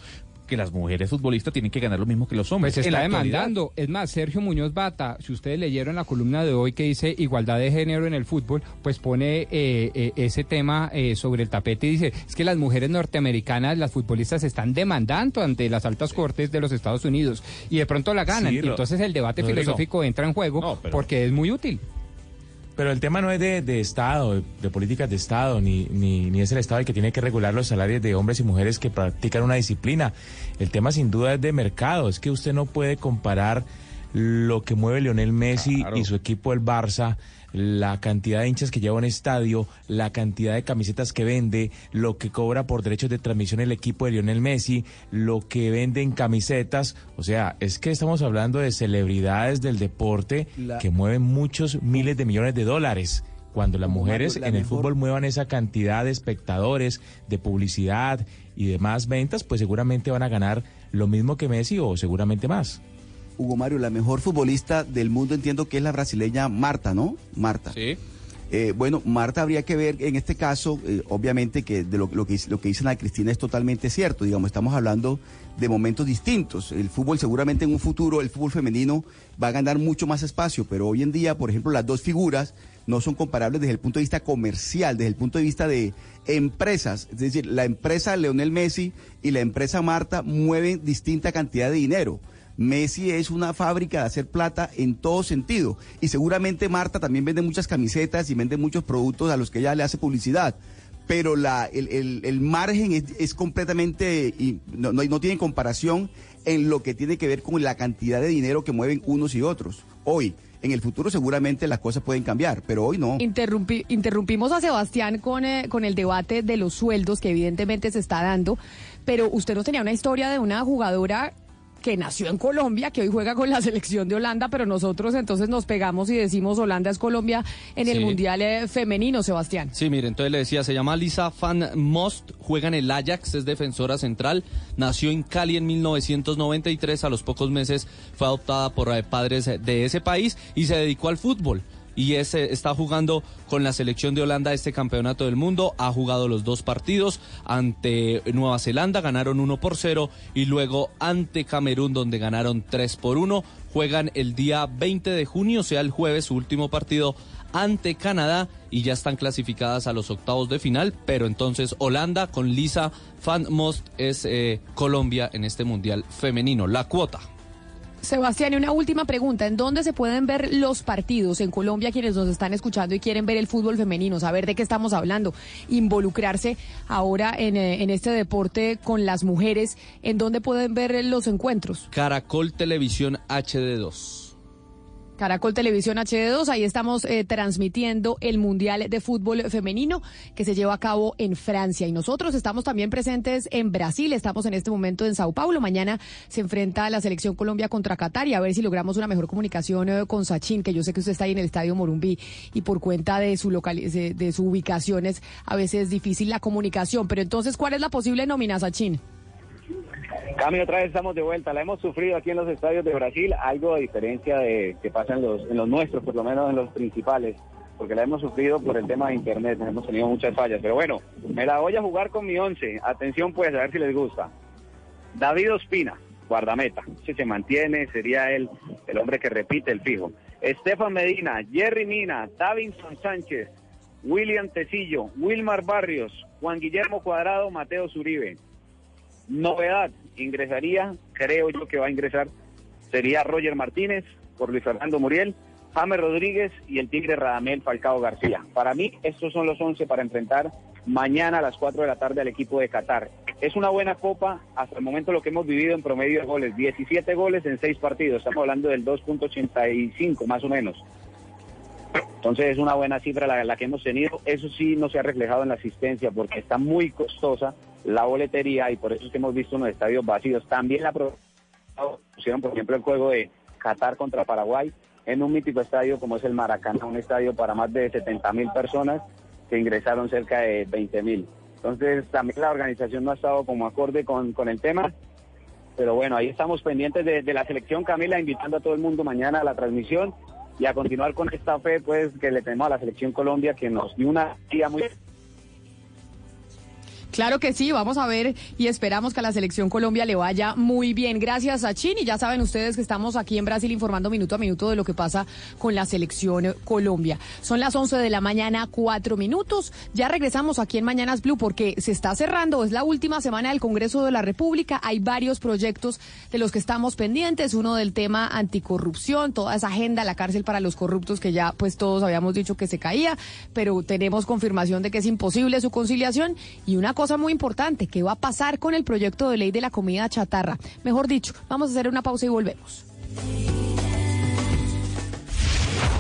Speaker 22: que las mujeres futbolistas tienen que ganar lo mismo que los hombres.
Speaker 21: Pues se está demandando. Es más, Sergio Muñoz Bata, si ustedes leyeron la columna de hoy que dice igualdad de género en el fútbol, pues pone eh, eh, ese tema eh, sobre el tapete y dice, es que las mujeres norteamericanas, las futbolistas, están demandando ante las altas cortes de los Estados Unidos y de pronto la ganan.
Speaker 23: Sí,
Speaker 21: y entonces el debate filosófico entra en juego
Speaker 23: pero-
Speaker 21: porque es muy útil.
Speaker 23: Pero el tema no es de, de Estado, de, de políticas de Estado, ni, ni, ni es el Estado el que tiene que regular los salarios de hombres y mujeres que practican una disciplina. El tema sin duda es de mercado. Es que usted no puede comparar lo que mueve Lionel Messi
Speaker 22: Claro.
Speaker 23: y su equipo el Barça, la cantidad de hinchas que lleva un estadio, la cantidad de camisetas que vende, lo que cobra por derechos de transmisión el equipo de Lionel Messi, lo que vende en camisetas. O sea, es que estamos hablando de celebridades del deporte
Speaker 27: La-
Speaker 23: que mueven muchos miles de millones de dólares. Cuando las mujeres
Speaker 27: la
Speaker 23: en el
Speaker 27: mejor-
Speaker 23: fútbol muevan esa cantidad de espectadores, de publicidad y demás ventas, pues seguramente van a ganar lo mismo que Messi o seguramente más.
Speaker 27: Hugo Mario, la mejor futbolista del mundo entiendo que es la brasileña Marta, ¿no? Marta.
Speaker 26: Sí.
Speaker 27: Eh, bueno, Marta habría que ver en este caso, eh, obviamente que de lo, lo que lo que dice Ana Cristina es totalmente cierto. Digamos, estamos hablando de momentos distintos. El fútbol seguramente en un futuro, el fútbol femenino va a ganar mucho más espacio, pero hoy en día, por ejemplo, las dos figuras no son comparables desde el punto de vista comercial, desde el punto de vista de empresas. Es decir, la empresa Leonel Messi y la empresa Marta mueven distinta cantidad de dinero. Messi es una fábrica de hacer plata en todo sentido. Y seguramente Marta también vende muchas camisetas y vende muchos productos a los que ella le hace publicidad. Pero la, el, el- el margen es, es completamente, y no, no, no tiene comparación en lo que tiene que ver con la cantidad de dinero que mueven unos y otros. Hoy, en el futuro seguramente las cosas pueden cambiar, pero hoy no.
Speaker 20: Interrumpi- interrumpimos a Sebastián con, eh, con el debate de los sueldos que evidentemente se está dando, pero usted nos tenía una historia de una jugadora que nació en Colombia, que hoy juega con la selección de Holanda, pero nosotros entonces nos pegamos y decimos Holanda es Colombia en el. Mundial eh, Femenino, Sebastián.
Speaker 26: Sí, mire, entonces le decía, se llama Lisa Van Most, juega en el Ajax, es defensora central, nació en Cali en 1993, a los pocos meses fue adoptada por eh, padres de ese país y se dedicó al fútbol. Y es, está jugando con la selección de Holanda este campeonato del mundo. Ha jugado los dos partidos ante Nueva Zelanda, ganaron 1 por 0 y luego ante Camerún, donde ganaron 3 por 1. Juegan el día 20 de junio, o sea, el jueves, su último partido ante Canadá y ya están clasificadas a los octavos de final, pero entonces Holanda con Lisa Van Most es eh, Colombia en este mundial femenino, la cuota.
Speaker 20: Sebastián, y una última pregunta. ¿En dónde se pueden ver los partidos en Colombia quienes nos están escuchando y quieren ver el fútbol femenino? Saber de qué estamos hablando. Involucrarse ahora en, eh, en este deporte con las mujeres. ¿En dónde pueden ver los encuentros?
Speaker 26: Caracol Televisión HD2.
Speaker 20: Caracol Televisión HD2, ahí estamos eh, transmitiendo el Mundial de Fútbol Femenino que se lleva a cabo en Francia. Y nosotros estamos también presentes en Brasil, estamos en este momento en Sao Paulo. Mañana se enfrenta la selección Colombia contra Qatar y a ver si logramos una mejor comunicación eh, con Sachin, que yo sé que usted está ahí en el Estadio Morumbí y por cuenta de su, local, de, de su ubicación es a veces difícil la comunicación. Pero entonces, ¿cuál es la posible nómina, Sachin?
Speaker 28: Cami, otra vez estamos de vuelta. La hemos sufrido aquí en los estadios de Brasil, algo a diferencia de que pasa en los, en los nuestros, por lo menos en los principales, porque la hemos sufrido por el tema de internet, hemos tenido muchas fallas. Pero bueno, me la voy a jugar con mi once. Atención pues, a ver si les gusta. David Ospina, guardameta. Si se mantiene, sería él el hombre que repite el fijo. Estefan Medina, Jerry Mina, Davinson Sánchez, William Tecillo, Wilmar Barrios, Juan Guillermo Cuadrado, Mateo Zuribe. Novedad, ingresaría, creo yo que va a ingresar, sería Roger Martínez por Luis Fernando Muriel, James Rodríguez y el Tigre Radamel Falcao García. Para mí, estos son los 11 para enfrentar mañana a las 4 de la tarde al equipo de Qatar. Es una buena copa, hasta el momento lo que hemos vivido en promedio de goles, 17 goles en 6 partidos, estamos hablando del 2.85 más o menos. Entonces es una buena cifra la, la, que hemos tenido. Eso sí no se ha reflejado en la asistencia porque está muy costosa la boletería y por eso es que hemos visto unos estadios vacíos. También la pusieron, por ejemplo, el juego de Qatar contra Paraguay en un mítico estadio como es el Maracaná, un estadio para más de 70 mil personas que ingresaron cerca de 20 mil. Entonces también la organización no ha estado como acorde con, con el tema. Pero bueno, ahí estamos pendientes de, de la selección, Camila, invitando a todo el mundo mañana a la transmisión y a continuar con esta fe pues que le tenemos a la selección Colombia que nos dio una día muy
Speaker 20: Claro que sí, vamos a ver y esperamos que a la selección Colombia le vaya muy bien. Gracias a Chin y ya saben ustedes que estamos aquí en Brasil informando minuto a minuto de lo que pasa con la selección Colombia. Son las 11 de la mañana, cuatro minutos. Ya regresamos aquí en Mañanas Blue porque se está cerrando, es la última semana del Congreso de la República. Hay varios proyectos de los que estamos pendientes. Uno del tema anticorrupción, toda esa agenda, la cárcel para los corruptos que ya pues todos habíamos dicho que se caía, pero tenemos confirmación de que es imposible su conciliación y una muy importante, ¿qué va a pasar con el proyecto de ley de la comida chatarra? Mejor dicho, vamos a hacer una pausa y volvemos.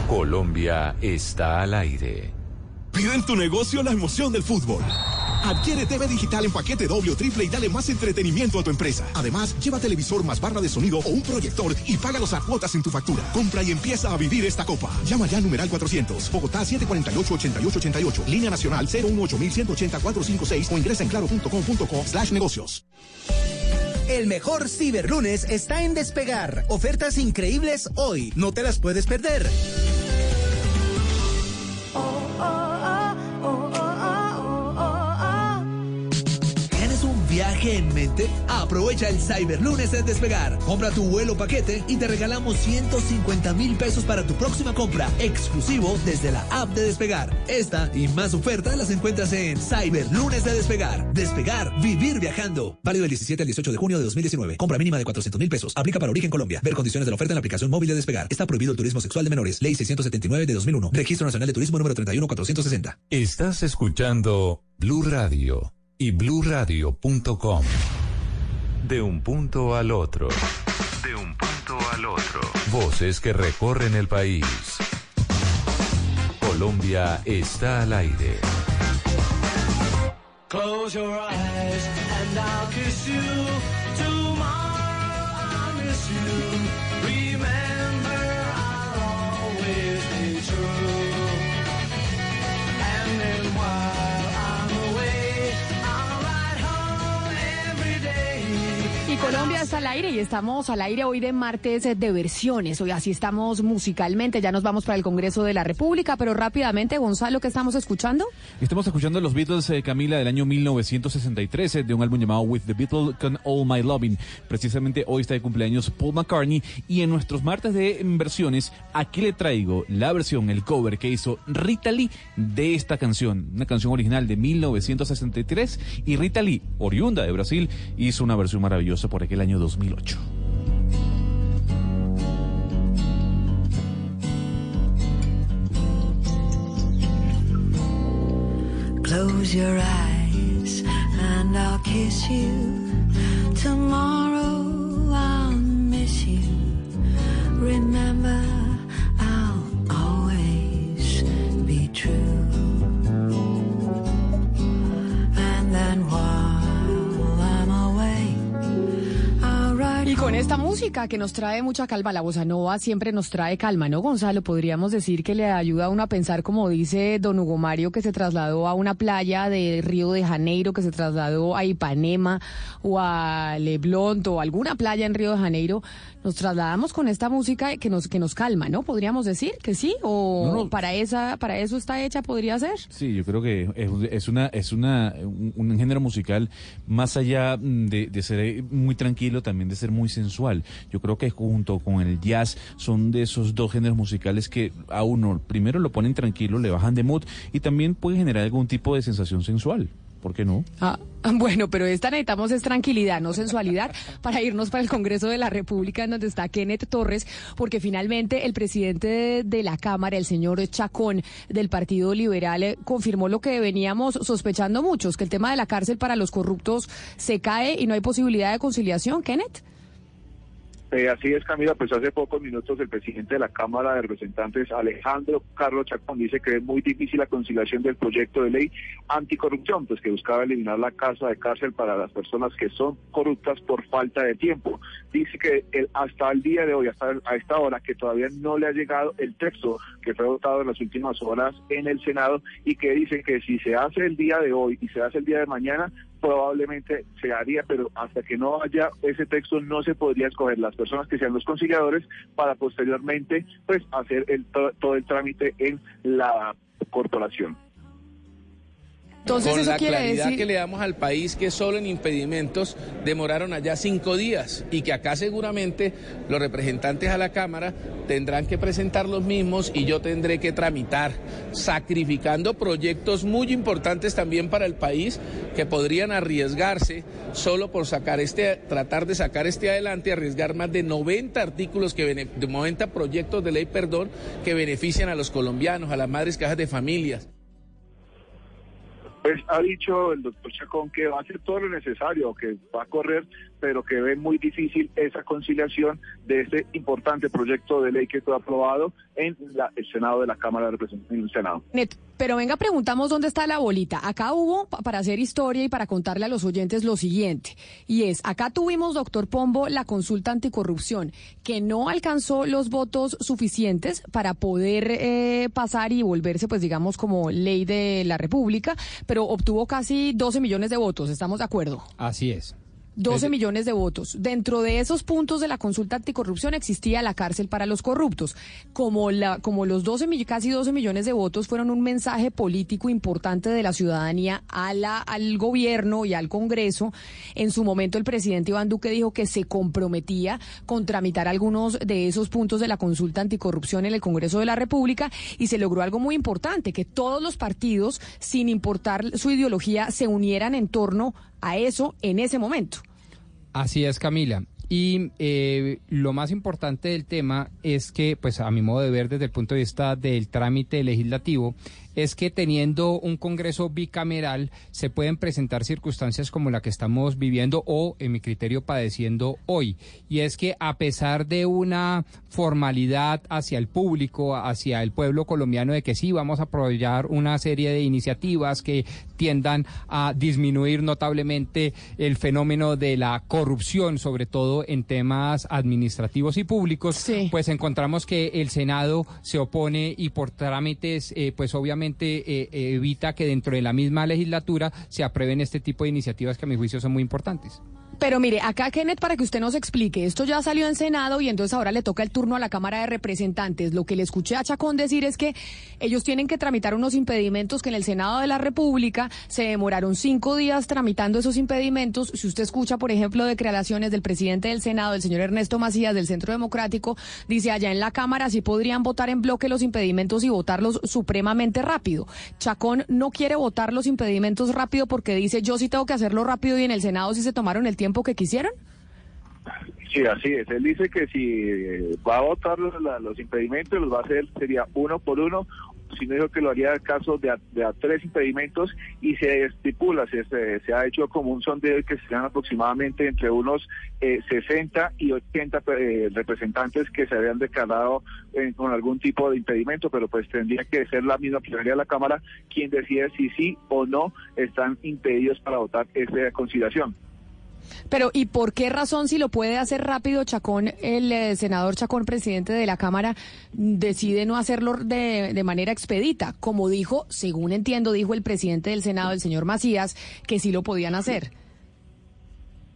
Speaker 19: Colombia está al aire.
Speaker 29: Pide en tu negocio la emoción del fútbol. Adquiere TV digital en paquete doble o triple y dale más entretenimiento a tu empresa. Además, lleva televisor más barra de sonido o un proyector y págalos a cuotas en tu factura. Compra y empieza a vivir esta copa. Llama ya numeral 400. Bogotá 748-8888. Línea nacional 018-180-456 o ingresa en claro.com.co slash negocios.
Speaker 14: El mejor ciberlunes está en Despegar. Ofertas increíbles hoy. No te las puedes perder. Viaje en mente? Aprovecha el Cyberlunes en Despegar. Compra tu vuelo paquete y te regalamos 150 mil pesos para tu próxima compra, exclusivo desde la app de Despegar. Esta y más ofertas las encuentras en Cyberlunes de Despegar. Despegar, vivir viajando. Válido del 17 al 18 de junio de 2019. Compra mínima de 400 mil pesos. Aplica para Origen Colombia. Ver condiciones de la oferta en la aplicación móvil de Despegar. Está prohibido el turismo sexual de menores. Ley 679 de 2001. Registro Nacional de Turismo número 31460.
Speaker 19: Estás escuchando Blue Radio y bluradio.com. De un punto al otro. De un punto al otro. Voces que recorren el país. Colombia está al aire.
Speaker 30: Close your eyes and I'll kiss you. Tomorrow I'll miss you. Remember I'll always be true.
Speaker 20: Colombia está al aire y estamos al aire hoy de martes de versiones. Hoy así estamos musicalmente. Ya nos vamos para el Congreso de la República, pero rápidamente, Gonzalo, ¿qué estamos escuchando?
Speaker 22: Estamos escuchando los Beatles, eh, Camila, del año 1963, eh, de un álbum llamado With the Beatles con All My Loving. Precisamente hoy está de cumpleaños Paul McCartney y en nuestros martes de versiones, aquí le traigo la versión, el cover que hizo Rita Lee de esta canción, una canción original de 1963 y Rita Lee, oriunda de Brasil, hizo una versión maravillosa marzo por aquel año 2008.
Speaker 30: Close your eyes and I'll kiss you. Tomorrow I'll miss you. Remember, I'll always be true. And then what?
Speaker 20: Música que nos trae mucha calma. La bossa siempre nos trae calma, ¿no, Gonzalo? Podríamos decir que le ayuda a uno a pensar, como dice don Hugo Mario, que se trasladó a una playa de Río de Janeiro, que se trasladó a Ipanema o a Leblon o alguna playa en Río de Janeiro. Nos trasladamos con esta música que nos que nos calma, ¿no? Podríamos decir que sí o para esa para eso está hecha podría ser.
Speaker 22: Sí, yo creo que es, es una es una un, un género musical más allá mm, de, de ser muy tranquilo, también de ser muy sensual. Yo creo que junto con el jazz son de esos dos géneros musicales que a uno primero lo ponen tranquilo, le bajan de mood y también puede generar algún tipo de sensación sensual. ¿Por qué no?
Speaker 20: Ah, [LAUGHS] bueno, pero esta necesitamos es tranquilidad, no sensualidad, para irnos para el Congreso de la República, en donde está Kenneth Torres, porque finalmente el presidente de, la Cámara, el señor Chacón, del Partido Liberal, eh, confirmó lo que veníamos sospechando muchos, que el tema de la cárcel para los corruptos se cae y no hay posibilidad de conciliación. Kenneth.
Speaker 31: Eh, así es, Camila, pues hace pocos minutos el presidente de la Cámara de Representantes, Alejandro Carlos Chacón, dice que es muy difícil la conciliación del proyecto de ley anticorrupción, pues que buscaba eliminar la casa de cárcel para las personas que son corruptas por falta de tiempo. Dice que el- hasta el día de hoy, hasta a esta hora, que todavía no le ha llegado el texto que fue votado en las últimas horas en el Senado y que dice que si se hace el día de hoy y se hace el día de mañana, probablemente se haría, pero hasta que no haya ese texto no se podría escoger las personas que sean los conciliadores para posteriormente pues hacer el, to- todo el trámite en la corporación.
Speaker 20: Entonces,
Speaker 32: con
Speaker 20: eso
Speaker 32: la claridad
Speaker 20: decir-
Speaker 32: que le damos al país que solo en impedimentos demoraron allá cinco días y que acá seguramente los representantes a la Cámara tendrán que presentar los mismos y yo tendré que tramitar, sacrificando proyectos muy importantes también para el país que podrían arriesgarse solo por sacar este, tratar de sacar este adelante, arriesgar más de 90 artículos que bene- de 90 proyectos de ley, perdón, que benefician a los colombianos, a las madres cajas de familias.
Speaker 31: Pues ha dicho el doctor Chacón que va a hacer todo lo necesario, que va a correr, pero que ve muy difícil esa conciliación de este importante proyecto de ley que fue aprobado en la- el Senado de la Cámara de Representantes, en el Senado.
Speaker 20: Net, pero venga, preguntamos dónde está la bolita. Acá hubo, pa- para hacer historia y para contarle a los oyentes lo siguiente, y es, acá tuvimos, doctor Pombo, la consulta anticorrupción, que no alcanzó los votos suficientes para poder eh, pasar y volverse, pues digamos, como ley de la República, pero obtuvo casi 12 millones de votos, ¿estamos de acuerdo?
Speaker 21: Así es.
Speaker 20: 12 millones de votos. Dentro de esos puntos de la consulta anticorrupción existía la cárcel para los corruptos. Como, la, como los 12, mill- casi 12 millones de votos fueron un mensaje político importante de la ciudadanía a la, al gobierno y al Congreso, en su momento el presidente Iván Duque dijo que se comprometía con tramitar algunos de esos puntos de la consulta anticorrupción en el Congreso de la República y se logró algo muy importante, que todos los partidos, sin importar su ideología, se unieran en torno a eso en ese momento.
Speaker 21: Así es, Camila. Y eh, lo más importante del tema es que, pues a mi modo de ver desde el punto de vista del trámite legislativo, es que teniendo un Congreso bicameral se pueden presentar circunstancias como la que estamos viviendo o, en mi criterio, padeciendo hoy. Y es que a pesar de una formalidad hacia el público, hacia el pueblo colombiano, de que sí vamos a apoyar una serie de iniciativas que tiendan a disminuir notablemente el fenómeno de la corrupción, sobre todo en temas administrativos y públicos, pues encontramos que el Senado se opone y por trámites, eh, pues obviamente eh, eh, evita que dentro de la misma legislatura se aprueben este tipo de iniciativas que a mi juicio son muy importantes.
Speaker 20: Pero mire, acá Kenneth, para que usted nos explique, esto ya salió en Senado y entonces ahora le toca el turno a la Cámara de Representantes. Lo que le escuché a Chacón decir es que ellos tienen que tramitar unos impedimentos que en el Senado de la República se demoraron cinco días tramitando esos impedimentos. Si usted escucha, por ejemplo, declaraciones del presidente del Senado, el señor Ernesto Macías del Centro Democrático, dice allá en la Cámara sí podrían votar en bloque los impedimentos y votarlos supremamente rápido. Chacón no quiere votar los impedimentos rápido porque dice yo sí tengo que hacerlo rápido y en el Senado sí se tomaron el tiempo que quisieron.
Speaker 31: Sí, así es. Él dice que si eh, va a votar los, impedimentos, los va a hacer, sería uno por uno. Si no dijo que lo haría en caso de de tres impedimentos y se estipula, se, se, se ha hecho como un sondeo que serán aproximadamente entre unos eh, 60 y 80 eh, representantes que se habían declarado eh, con algún tipo de impedimento, pero pues tendría que ser la misma plenaria de la Cámara quien decide si sí o no están impedidos para votar esa conciliación.
Speaker 20: Pero, ¿y por qué razón, si lo puede hacer rápido Chacón, el eh, senador Chacón, presidente de la Cámara, decide no hacerlo de, de manera expedita? Como dijo, según entiendo, dijo el presidente del Senado, el señor Macías, que sí lo podían hacer.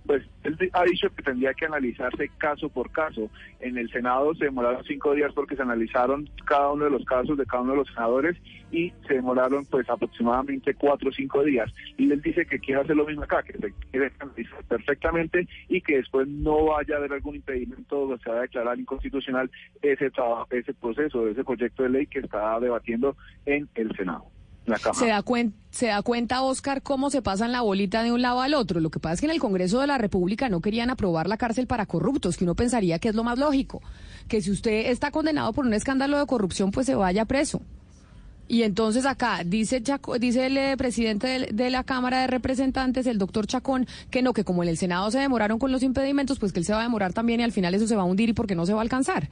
Speaker 31: Pues él ha dicho que tendría que analizarse caso por caso. En el Senado se demoraron cinco días porque se analizaron cada uno de los casos de cada uno de los senadores y se demoraron pues aproximadamente cuatro o cinco días. Y él dice que quiere hacer lo mismo acá, que se quiere analizar perfectamente y que después no vaya a haber algún impedimento o se va a declarar inconstitucional ese trabajo, ese proceso, ese proyecto de ley que está debatiendo en el Senado.
Speaker 20: ¿Se da, cuen- ¿Se da cuenta, Oscar, cómo se pasan la bolita de un lado al otro? Lo que pasa es que en el Congreso de la República no querían aprobar la cárcel para corruptos, que uno pensaría que es lo más lógico, que si usted está condenado por un escándalo de corrupción, pues se vaya preso. Y entonces acá dice Chaco- dice el eh, presidente del- de, la Cámara de Representantes, el doctor Chacón, que no, que como en el Senado se demoraron con los impedimentos, pues que él se va a demorar también y al final eso se va a hundir y porque no se va a alcanzar.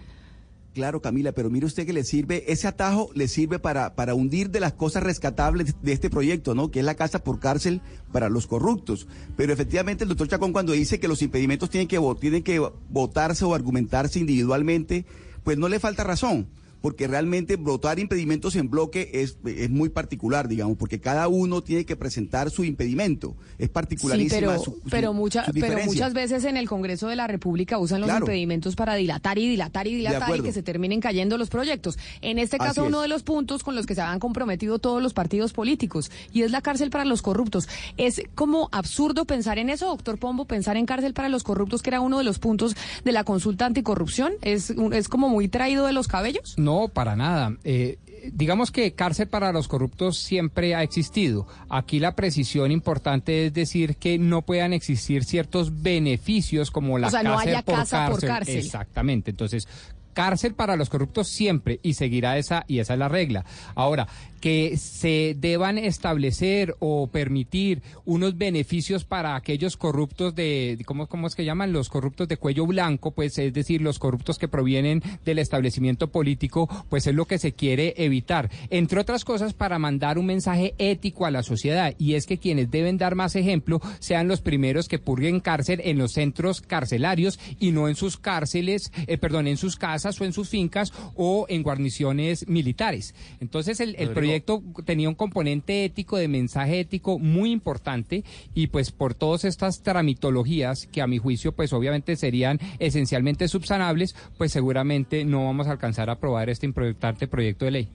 Speaker 27: Claro, Camila, pero mire usted que le sirve, ese atajo le sirve para, para hundir de las cosas rescatables de este proyecto, ¿no? Que es la casa por cárcel para los corruptos. Pero efectivamente el doctor Chacón cuando dice que los impedimentos tienen que, tienen que votarse o argumentarse individualmente, pues no le falta razón. Porque realmente votar impedimentos en bloque es, es muy particular, digamos, porque cada uno tiene que presentar su impedimento. Es
Speaker 20: Sí,
Speaker 27: particularísima
Speaker 20: pero,
Speaker 27: su- su-
Speaker 20: pero, mucha-
Speaker 27: su
Speaker 20: pero
Speaker 27: diferencia.
Speaker 20: muchas veces en el Congreso de la República usan los
Speaker 27: Claro.
Speaker 20: impedimentos para dilatar y dilatar y dilatar y que se terminen cayendo los proyectos. En este caso,
Speaker 27: Así es.
Speaker 20: uno de los puntos con los que se han comprometido todos los partidos políticos y es la cárcel para los corruptos. Es como absurdo pensar en eso, doctor Pombo, pensar en cárcel para los corruptos, que era uno de los puntos de la consulta anticorrupción. ¿Es, un- es como muy traído de los cabellos?
Speaker 21: No, para nada. Eh, digamos que cárcel para los corruptos siempre ha existido. Aquí la precisión importante es decir que no puedan existir ciertos beneficios como la
Speaker 20: O sea, no haya
Speaker 21: por
Speaker 20: casa por
Speaker 21: cárcel. Exactamente. Entonces, cárcel para los corruptos siempre y seguirá esa y esa es la regla. Ahora, que se deban establecer o permitir unos beneficios para aquellos corruptos de ¿cómo, cómo es que llaman? Los corruptos de cuello blanco, pues es decir, los corruptos que provienen del establecimiento político, pues es lo que se quiere evitar. Entre otras cosas para mandar un mensaje ético a la sociedad y es que quienes deben dar más ejemplo sean los primeros que purguen cárcel en los centros carcelarios y no en sus cárceles, eh, perdón, en sus casas o en sus fincas o en guarniciones militares. Entonces el, el
Speaker 23: Rodrigo.
Speaker 21: Proyecto tenía un componente ético, de mensaje ético muy importante y pues por todas estas tramitologías que a mi juicio pues obviamente serían esencialmente subsanables, pues seguramente no vamos a alcanzar a aprobar este importante proyecto de ley.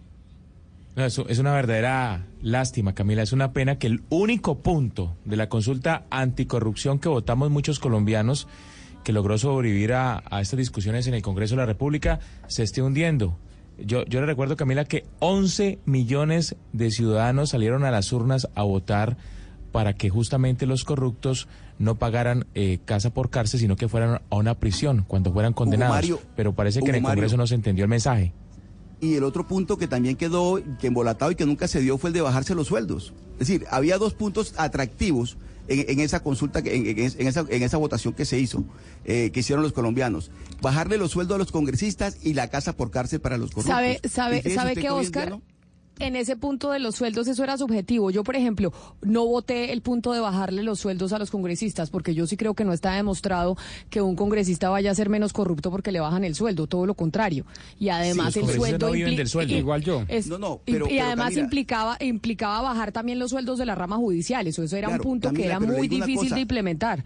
Speaker 23: No, es, una verdadera lástima, Camila. Es una pena que el único punto de la consulta anticorrupción que votamos muchos colombianos, que logró sobrevivir a estas discusiones en el Congreso de la República, se esté hundiendo. Yo, yo le recuerdo, Camila, que 11 millones de ciudadanos salieron a las urnas a votar para que justamente los corruptos no pagaran eh, casa por cárcel, sino que fueran a una prisión cuando fueran condenados.
Speaker 27: Mario,
Speaker 23: Pero parece que en el
Speaker 27: Mario.
Speaker 23: Congreso no se entendió el mensaje.
Speaker 27: Y el otro punto que también quedó que embolatado y que nunca se dio fue el de bajarse los sueldos. Es decir, había dos puntos atractivos en, en esa consulta, que- en, en es- en esa, en esa votación que se hizo, eh, que hicieron los colombianos. Bajarle los sueldos a los congresistas y la casa por cárcel para los corruptos.
Speaker 20: ¿Sabe, sabe, sabe que Oscar? En ese punto de los sueldos eso era subjetivo. Yo, por ejemplo, no voté el punto de bajarle los sueldos a los congresistas porque yo sí creo que no está demostrado que un congresista vaya a ser menos corrupto porque le bajan el sueldo, todo lo contrario. Y además
Speaker 23: Sí, los
Speaker 20: el sueldo
Speaker 23: no viven
Speaker 20: impli-
Speaker 23: del sueldo.
Speaker 20: y-
Speaker 23: Igual yo.
Speaker 20: es-
Speaker 27: No, no,
Speaker 20: y-
Speaker 27: pero-
Speaker 20: y,
Speaker 27: pero,
Speaker 20: además
Speaker 27: Camila-
Speaker 20: implicaba implicaba bajar también los sueldos de la rama judicial. Eso, eso era un punto que era muy difícil
Speaker 27: cosa.
Speaker 20: de implementar.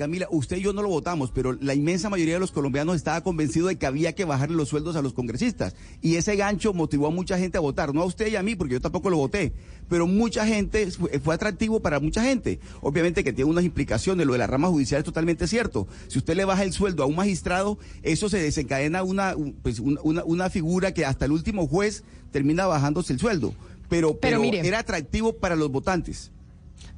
Speaker 27: Camila, usted y yo no lo votamos, pero la inmensa mayoría de los colombianos estaba convencido de que había que bajarle los sueldos a los congresistas. Y ese gancho motivó a mucha gente a votar, no a usted y a mí, porque yo tampoco lo voté, pero mucha gente, fue, atractivo para mucha gente. Obviamente que tiene unas implicaciones, lo de la rama judicial es totalmente cierto. Si usted le baja el sueldo a un magistrado, eso se desencadena una, un- pues, una, una- una figura que hasta el último juez termina bajándose el sueldo. Pero,
Speaker 20: Pero
Speaker 27: pero,
Speaker 20: mire.
Speaker 27: era atractivo para los votantes.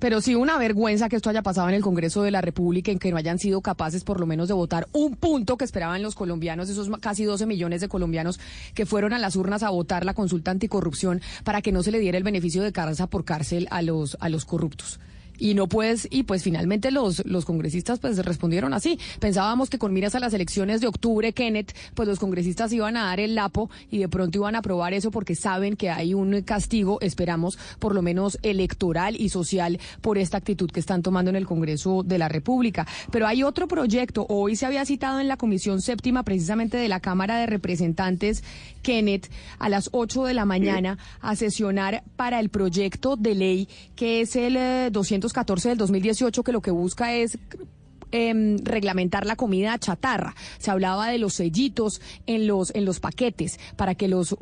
Speaker 20: Pero sí una vergüenza que esto haya pasado en el Congreso de la República, en que no hayan sido capaces por lo menos de votar un punto que esperaban los colombianos, esos casi 12 millones de colombianos que fueron a las urnas a votar la consulta anticorrupción para que no se le diera el beneficio de casa por cárcel a los, a los corruptos. Y no puedes y pues finalmente los los congresistas pues respondieron así. Pensábamos que con miras a las elecciones de octubre Kenneth pues los congresistas iban a dar el lapo y de pronto iban a aprobar eso porque saben que hay un castigo esperamos por lo menos electoral y social por esta actitud que están tomando en el Congreso de la República. Pero hay otro proyecto. Hoy se había citado en la comisión séptima precisamente de la Cámara de Representantes Kenneth a las 8 de la mañana a sesionar para el proyecto de ley que es el eh, 214 del 2018 que lo que busca es em, reglamentar la comida chatarra. Se hablaba de los sellitos en los en los paquetes para que los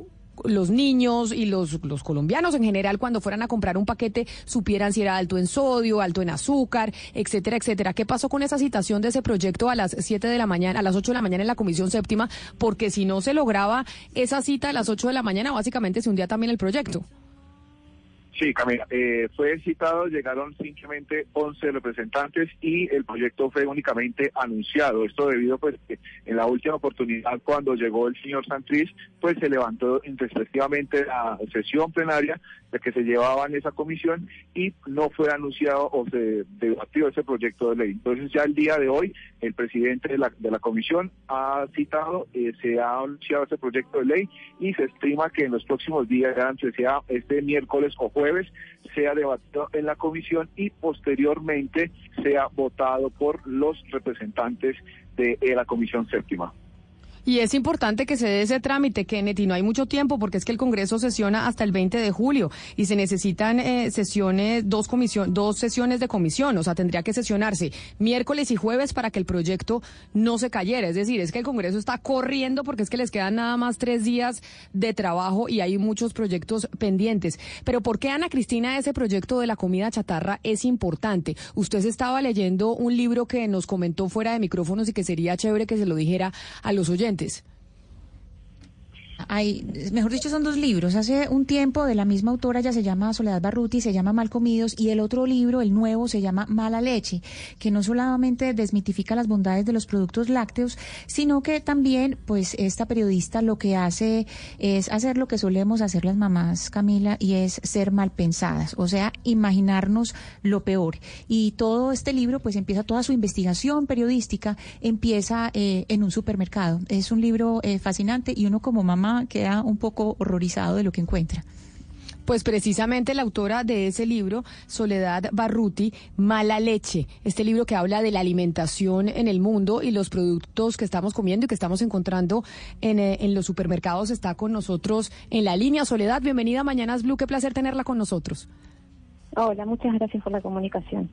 Speaker 20: los niños y los, los colombianos en general cuando fueran a comprar un paquete supieran si era alto en sodio, alto en azúcar, etcétera, etcétera. ¿Qué pasó con esa citación de ese proyecto a las 7 de la mañana, a las 8 de la mañana en la Comisión Séptima? Porque si no se lograba esa cita a las 8 de la mañana, básicamente se hundía también el proyecto.
Speaker 31: Sí, Camila, eh, fue citado, llegaron simplemente 11 representantes y el proyecto fue únicamente anunciado. Esto debido pues que en la última oportunidad cuando llegó el señor Santriz, pues se levantó respectivamente la sesión plenaria de que se llevaba en esa comisión y no fue anunciado o se debatió ese proyecto de ley. Entonces ya el día de hoy el presidente de la, de la comisión ha citado, eh, se ha anunciado ese proyecto de ley y se estima que en los próximos días, antes sea este miércoles o jueves, sea debatido en la comisión y posteriormente sea votado por los representantes de eh, la comisión séptima.
Speaker 20: Y es importante que se dé ese trámite, Kenneth, y no hay mucho tiempo porque es que el Congreso sesiona hasta el 20 de julio y se necesitan eh, sesiones, dos, comisión, dos sesiones de comisión, o sea, tendría que sesionarse miércoles y jueves para que el proyecto no se cayera. Es decir, es que el Congreso está corriendo porque es que les quedan nada más tres días de trabajo y hay muchos proyectos pendientes. Pero ¿por qué, Ana Cristina, ese proyecto de la comida chatarra es importante? Usted se estaba leyendo un libro que nos comentó fuera de micrófonos y que sería chévere que se lo dijera a los oyentes oyentes.
Speaker 24: Hay, mejor dicho, son dos libros. Hace un tiempo de la misma autora, ya se llama Soledad Barruti, se llama Mal Comidos, y el otro libro, el nuevo, se llama Mala Leche, que no solamente desmitifica las bondades de los productos lácteos, sino que también, pues, esta periodista lo que hace es hacer lo que solemos hacer las mamás, Camila, y es ser mal pensadas, o sea, imaginarnos lo peor. Y todo este libro, pues, empieza toda su investigación periodística, empieza eh, en un supermercado. Es un libro eh, fascinante y uno como mamá queda un poco horrorizado de lo que encuentra.
Speaker 20: Pues precisamente la autora de ese libro, Soledad Barruti, Mala Leche, este libro que habla de la alimentación en el mundo y los productos que estamos comiendo y que estamos encontrando en, eh, en los supermercados, está con nosotros en la línea. Soledad, bienvenida a Mañanas Blue, qué placer tenerla con nosotros.
Speaker 33: Hola, muchas gracias por la comunicación.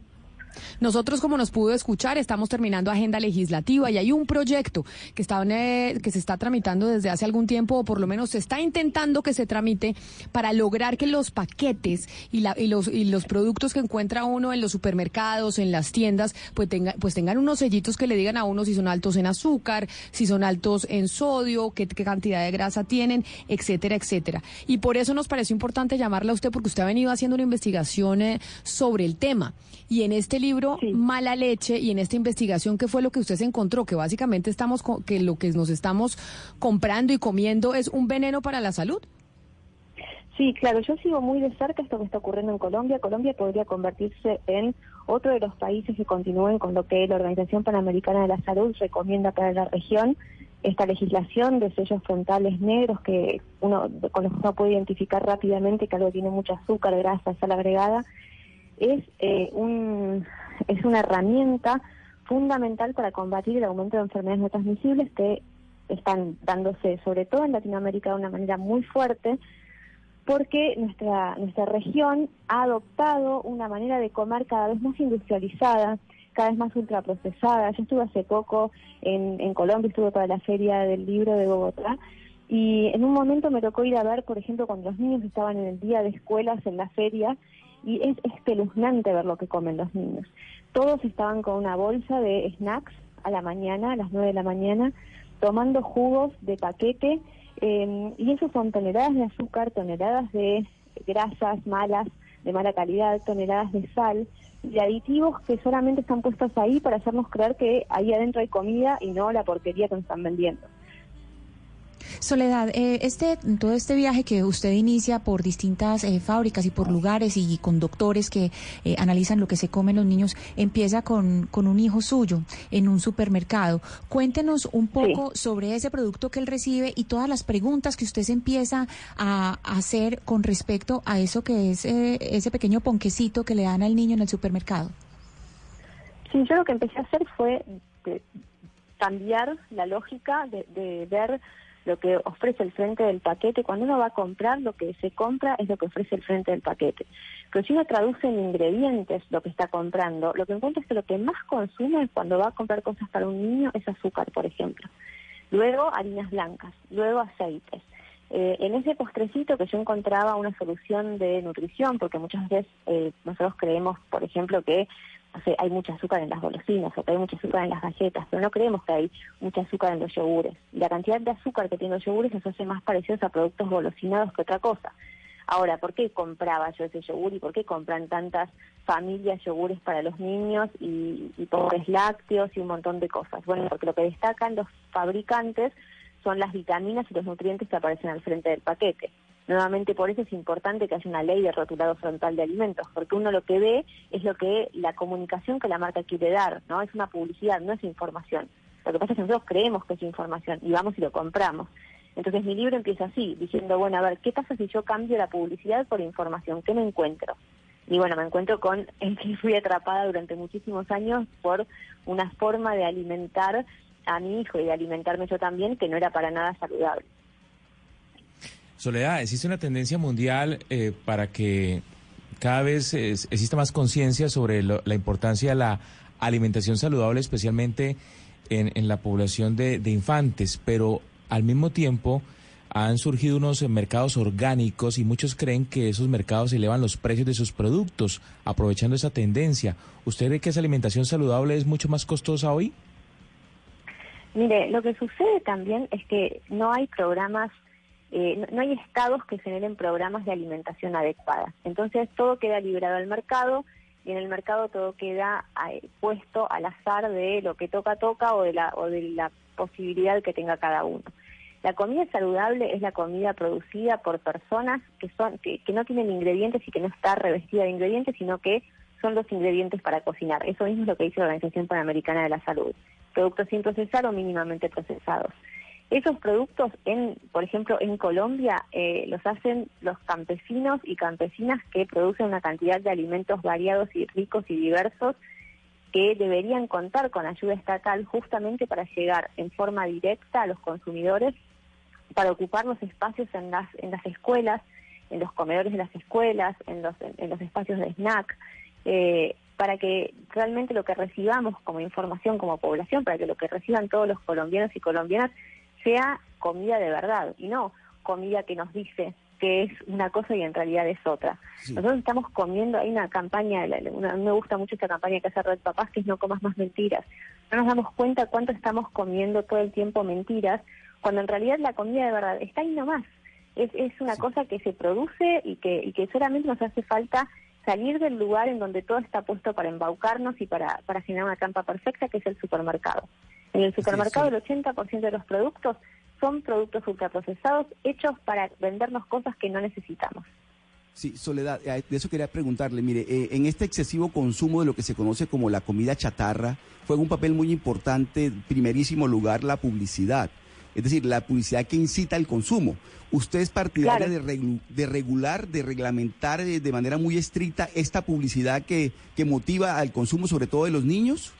Speaker 20: Nosotros, como nos pudo escuchar, estamos terminando agenda legislativa y hay un proyecto que, está, eh, que se está tramitando desde hace algún tiempo, o por lo menos se está intentando que se tramite para lograr que los paquetes y, la, y, los, y los productos que encuentra uno en los supermercados, en las tiendas, pues, tenga, pues tengan unos sellitos que le digan a uno si son altos en azúcar, si son altos en sodio, qué, qué cantidad de grasa tienen, etcétera, etcétera. Y por eso nos pareció importante llamarla a usted porque usted ha venido haciendo una investigación eh, sobre el tema. Y en este libro, Mala Leche, y en esta investigación, ¿qué fue lo que usted se encontró? Que básicamente estamos, que lo que nos estamos comprando y comiendo es un veneno para la salud.
Speaker 33: Sí, claro, yo sigo muy de cerca esto que está ocurriendo en Colombia. Colombia podría convertirse en otro de los países que continúen con lo que la Organización Panamericana de la Salud recomienda para la región, esta legislación de sellos frontales negros que uno con los que uno puede identificar rápidamente que algo tiene mucho azúcar, grasa, sal agregada es, eh, un, es una herramienta fundamental para combatir el aumento de enfermedades no transmisibles que están dándose sobre todo en Latinoamérica de una manera muy fuerte porque nuestra nuestra región ha adoptado una manera de comer cada vez más industrializada, cada vez más ultraprocesada. Yo estuve hace poco en, en Colombia, estuve para la feria del libro de Bogotá y en un momento me tocó ir a ver, por ejemplo, cuando los niños estaban en el día de escuelas en la feria y es espeluznante ver lo que comen los niños. Todos estaban con una bolsa de snacks a la mañana, a las 9 de la mañana, tomando jugos de paquete eh, y eso son toneladas de azúcar, toneladas de grasas malas, de mala calidad, toneladas de sal y aditivos que solamente están puestos ahí para hacernos creer que ahí adentro hay comida y no la porquería que nos están vendiendo.
Speaker 24: Soledad, eh, este, todo este viaje que usted inicia por distintas eh, fábricas y por lugares y con doctores que eh, analizan lo que se comen los niños, empieza con, con un hijo suyo en un supermercado. Cuéntenos un poco sobre ese producto que él recibe y todas las preguntas que usted se empieza a, a hacer con respecto a eso que es eh, ese pequeño ponquecito que le dan al niño en el supermercado.
Speaker 33: Sí, yo lo que empecé a hacer fue de- cambiar la lógica de, de ver lo que ofrece el frente del paquete. Cuando uno va a comprar, lo que se compra es lo que ofrece el frente del paquete. Pero si uno traduce en ingredientes lo que está comprando, lo que encuentra es que lo que más consume cuando va a comprar cosas para un niño es azúcar, por ejemplo. Luego harinas blancas, luego aceites. Eh, en ese postrecito que yo encontraba una solución de nutrición, porque muchas veces eh, nosotros creemos, por ejemplo, que hay mucho azúcar en las golosinas o hay mucho azúcar en las galletas, pero no creemos que hay mucho azúcar en los yogures. La cantidad de azúcar que tienen los yogures nos hace más parecidos a productos golosinados que otra cosa. Ahora, ¿por qué compraba yo ese yogur y por qué compran tantas familias yogures para los niños y, y pobres lácteos y un montón de cosas? Bueno, porque lo que destacan los fabricantes son las vitaminas y los nutrientes que aparecen al frente del paquete. Nuevamente por eso es importante que haya una ley de rotulado frontal de alimentos, porque uno lo que ve es lo que la comunicación que la marca quiere dar, ¿no? Es una publicidad, no es información. Lo que pasa es que nosotros creemos que es información y vamos y lo compramos. Entonces mi libro empieza así, diciendo, bueno, a ver, ¿qué pasa si yo cambio la publicidad por información? ¿Qué me encuentro? Y bueno, me encuentro con [LAUGHS] el que fui atrapada durante muchísimos años por una forma de alimentar a mi hijo y de alimentarme yo también que no era para nada saludable.
Speaker 23: Soledad, existe una tendencia mundial eh, para que cada vez exista más conciencia sobre lo- la importancia de la alimentación saludable, especialmente en, en la población de, de infantes, pero al mismo tiempo han surgido unos eh, mercados orgánicos y muchos creen que esos mercados elevan los precios de sus productos, aprovechando esa tendencia. ¿Usted cree que esa alimentación saludable es mucho más costosa hoy?
Speaker 33: Mire, lo que sucede también es que no hay programas, eh, no, no hay estados que generen programas de alimentación adecuada. Entonces todo queda librado al mercado y en el mercado todo queda eh, puesto al azar de lo que toca toca o de la o de la posibilidad que tenga cada uno. La comida saludable es la comida producida por personas que son que, que no tienen ingredientes y que no está revestida de ingredientes, sino que son los ingredientes para cocinar. Eso mismo es lo que dice la Organización Panamericana de la Salud. Productos sin procesar o mínimamente procesados. Esos productos, en, por ejemplo, en Colombia, eh, los hacen los campesinos y campesinas que producen una cantidad de alimentos variados y ricos y diversos que deberían contar con ayuda estatal justamente para llegar en forma directa a los consumidores, para ocupar los espacios en las, en las escuelas, en los comedores de las escuelas, en los, en, los espacios de snack, eh, para que realmente lo que recibamos como información, como población, para que lo que reciban todos los colombianos y colombianas sea comida de verdad y no comida que nos dice que es una cosa y en realidad es otra. Nosotros estamos comiendo, hay una campaña, una- a mí me gusta mucho esta campaña que hace Red Papás, que es no comas más mentiras. No nos damos cuenta cuánto estamos comiendo todo el tiempo mentiras, cuando en realidad la comida de verdad está ahí nomás. Es, es una cosa que se produce y que, y que solamente nos hace falta salir del lugar en donde todo está puesto para embaucarnos y para, para generar una trampa perfecta, que es el supermercado. En el supermercado el 80% de los productos son productos ultraprocesados hechos para vendernos cosas que no necesitamos.
Speaker 27: Sí, Soledad, eh, de eso quería preguntarle. Mire, eh, en este excesivo consumo de lo que se conoce como la comida chatarra, juega un papel muy importante, primerísimo lugar, la publicidad. Es decir, la publicidad que incita al consumo. ¿Usted es partidaria
Speaker 33: Claro.
Speaker 27: de, regu- de regular, de reglamentar eh, de manera muy estricta esta publicidad que, que motiva al consumo, sobre todo de los niños?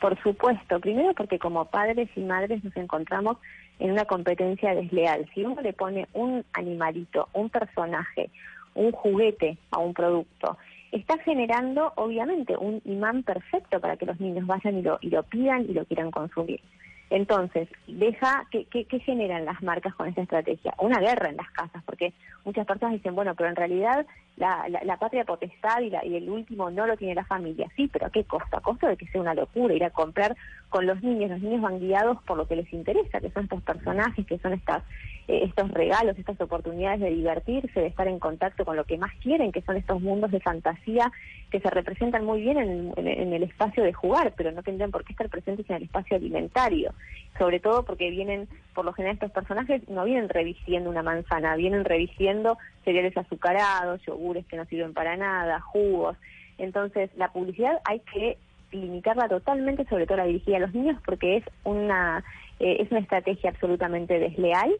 Speaker 33: Por supuesto, primero porque como padres y madres nos encontramos en una competencia desleal. Si uno le pone un animalito, un personaje, un juguete a un producto, está generando obviamente un imán perfecto para que los niños vayan y lo, y lo pidan y lo quieran consumir. Entonces, deja ¿qué, qué, qué generan las marcas con esta estrategia? Una guerra en las casas, porque muchas personas dicen, bueno, pero en realidad la, la, la patria potestad y, la, y el último no lo tiene la familia. Sí, pero ¿a qué costo? A costo de que sea una locura ir a comprar con los niños. Los niños van guiados por lo que les interesa, que son estos personajes, que son estas eh, estos regalos, estas oportunidades de divertirse, de estar en contacto con lo que más quieren, que son estos mundos de fantasía que se representan muy bien en, en- el espacio de jugar, pero no tendrían por qué estar presentes en el espacio alimentario. Sobre todo porque vienen, por lo general estos personajes no vienen revistiendo una manzana, vienen revistiendo cereales azucarados, yogures que no sirven para nada, jugos. Entonces, la publicidad hay que limitarla totalmente, sobre todo la dirigida a los niños, porque es una, eh, es una estrategia absolutamente desleal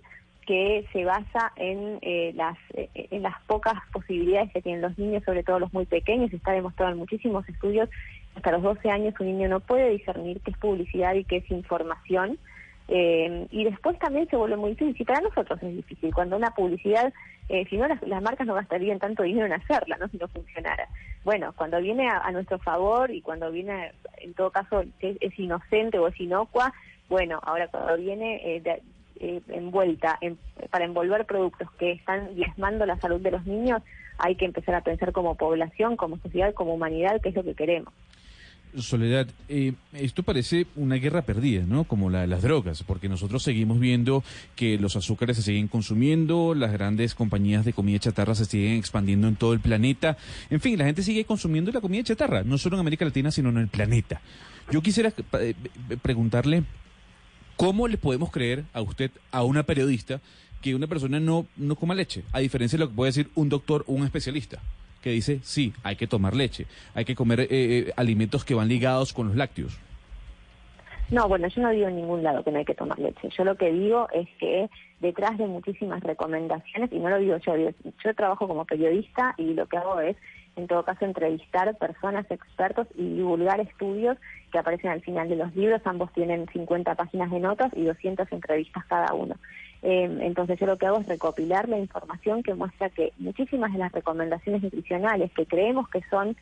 Speaker 33: que se basa en eh, las eh, en las pocas posibilidades que tienen los niños, sobre todo los muy pequeños. Está demostrado en muchísimos estudios hasta los 12 años un niño no puede discernir qué es publicidad y qué es información. Eh, y después también se vuelve muy difícil. Para nosotros es difícil. Cuando una publicidad, eh, si no, las, marcas no gastarían tanto dinero en hacerla, ¿no? Si no funcionara. Bueno, cuando viene a, nuestro favor y cuando viene, en todo caso, es, es inocente o es inocua, bueno, ahora cuando viene eh, de- eh, envuelta en- para envolver productos que están diezmando la salud de los niños, hay que empezar a pensar como población, como sociedad, como humanidad, qué es lo que queremos.
Speaker 22: Soledad, eh, esto parece una guerra perdida, ¿no? Como la de las drogas, porque nosotros seguimos viendo que los azúcares se siguen consumiendo, las grandes compañías de comida chatarra se siguen expandiendo en todo el planeta. En fin, la gente sigue consumiendo la comida chatarra, no solo en América Latina, sino en el planeta. Yo quisiera eh, eh, preguntarle, ¿cómo le podemos creer a usted, a una periodista, que una persona no, no coma leche? A diferencia de lo que puede decir un doctor o un especialista que dice, sí, hay que tomar leche, hay que comer eh, eh, alimentos que van ligados con los lácteos.
Speaker 33: No, bueno, yo no digo en ningún lado que no hay que tomar leche. Yo lo que digo es que detrás de muchísimas recomendaciones, y no lo digo yo, yo trabajo como periodista y lo que hago es, en todo caso, entrevistar personas, expertos y divulgar estudios que aparecen al final de los libros. Ambos tienen 50 páginas de notas y 200 entrevistas cada uno. Eh, entonces yo lo que hago es recopilar la información que muestra que muchísimas de las recomendaciones nutricionales que creemos que son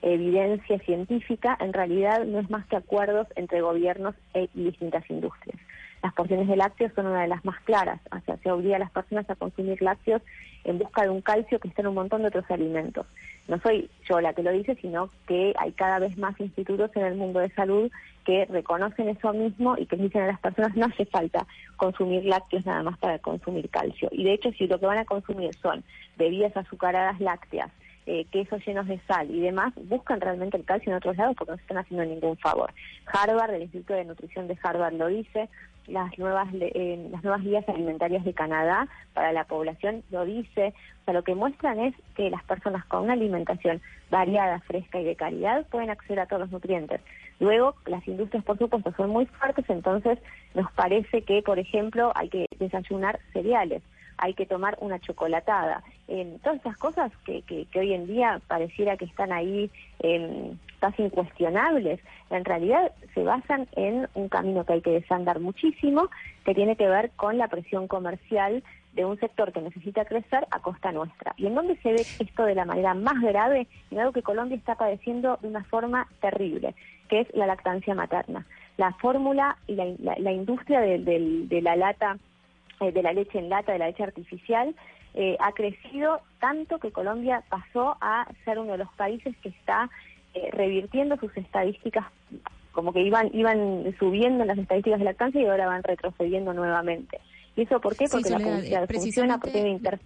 Speaker 33: evidencia científica, en realidad no es más que acuerdos entre gobiernos e- y distintas industrias. Las porciones de lácteos son una de las más claras, o sea, se obliga a las personas a consumir lácteos en busca de un calcio que está en un montón de otros alimentos. No soy yo la que lo dice, sino que hay cada vez más institutos en el mundo de salud que reconocen eso mismo y que dicen a las personas no hace falta consumir lácteos nada más para consumir calcio. Y de hecho, si lo que van a consumir son bebidas azucaradas lácteas, eh, quesos llenos de sal y demás, buscan realmente el calcio en otros lados porque no se están haciendo ningún favor. Harvard, el Instituto de Nutrición de Harvard lo dice, las nuevas eh, las nuevas guías alimentarias de Canadá para la población lo dice, o sea, lo que muestran es que las personas con una alimentación variada, fresca y de calidad pueden acceder a todos los nutrientes. Luego, las industrias, por supuesto, son muy fuertes, entonces nos parece que, por ejemplo, hay que desayunar cereales hay que tomar una chocolatada. En todas estas cosas que, que, que hoy en día pareciera que están ahí em, casi incuestionables, en realidad se basan en un camino que hay que desandar muchísimo, que tiene que ver con la presión comercial de un sector que necesita crecer a costa nuestra. ¿Y en dónde se ve esto de la manera más grave? En algo que Colombia está padeciendo de una forma terrible, que es la lactancia materna. La fórmula y la, la- industria de, de la lata eh, de la leche en lata, de la leche artificial, eh, ha crecido tanto que Colombia pasó a ser uno de los países que está eh, revirtiendo sus estadísticas, como que iban iban subiendo las estadísticas de lactancia y ahora van retrocediendo nuevamente. ¿Y eso por qué?
Speaker 24: Sí,
Speaker 33: Porque la
Speaker 24: Soledad, eh,
Speaker 33: publicidad funciona, porque tiene inter...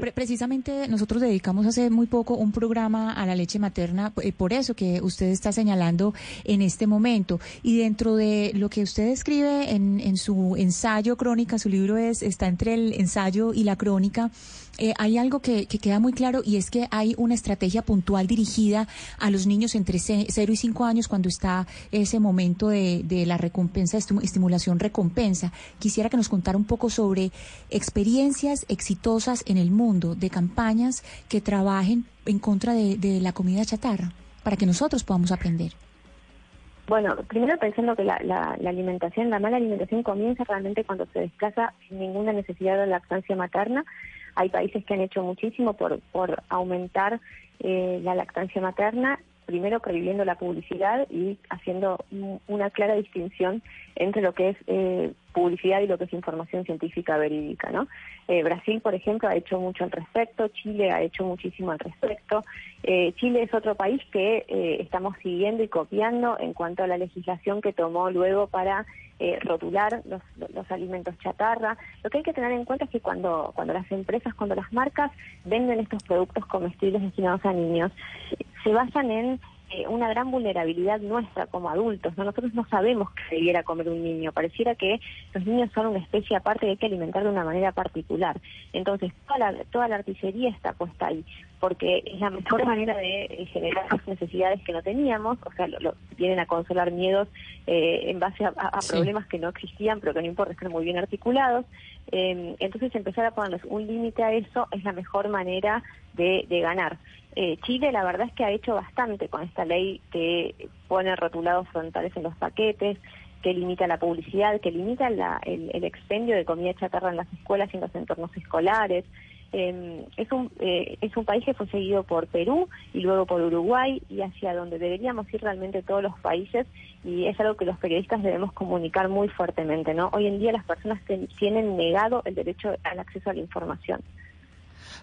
Speaker 24: Pre- precisamente nosotros dedicamos hace muy poco un programa a la leche materna, eh, por eso que usted está señalando en este momento. Y dentro de lo que usted escribe en, en su ensayo crónica, su libro es está entre el ensayo y la crónica, eh, hay algo que, que queda muy claro y es que hay una estrategia puntual dirigida a los niños entre 0 y 5 años cuando está ese momento de, la recompensa, estimu- estimulación recompensa. Quisiera que nos contara un poco sobre experiencias exitosas en el mundo de campañas que trabajen en contra de, de la comida chatarra para que nosotros podamos aprender.
Speaker 33: Bueno, primero pensando que la, la, la alimentación, la mala alimentación comienza realmente cuando se desplaza sin ninguna necesidad de lactancia materna. Hay países que han hecho muchísimo por, por aumentar eh, la lactancia materna, primero prohibiendo la publicidad y haciendo un- una clara distinción entre lo que es eh, publicidad y lo que es información científica verídica, ¿no? Eh, Brasil, por ejemplo, ha hecho mucho al respecto, Chile ha hecho muchísimo al respecto. Eh, Chile es otro país que eh, estamos siguiendo y copiando en cuanto a la legislación que tomó luego para eh, rotular los, los alimentos chatarra. Lo que hay que tener en cuenta es que cuando, cuando las empresas, cuando las marcas venden estos productos comestibles destinados a niños, se basan en eh, una gran vulnerabilidad nuestra como adultos. ¿no? Nosotros no sabemos qué debiera comer un niño. Pareciera que los niños son una especie aparte y hay que alimentar de una manera particular. Entonces, toda la, toda la artillería está puesta ahí, porque es la mejor manera de eh, generar las necesidades que no teníamos, o sea, lo, lo- vienen a consolar miedos eh, en base a, a- a
Speaker 34: Sí.
Speaker 33: problemas que no existían, pero que no importa, están muy bien articulados. Eh, entonces, empezar a ponerles un límite a eso es la mejor manera de, de ganar. Eh, Chile, la verdad es que ha hecho bastante con esta ley que pone rotulados frontales en los paquetes, que limita la publicidad, que limita la- el, el expendio de comida chatarra en las escuelas y en los entornos escolares. Eh, es, un, eh, es un país que fue seguido por Perú y luego por Uruguay y hacia donde deberíamos ir realmente todos los países y es algo que los periodistas debemos comunicar muy fuertemente. ¿no? Hoy en día las personas tienen negado el derecho al acceso a la información.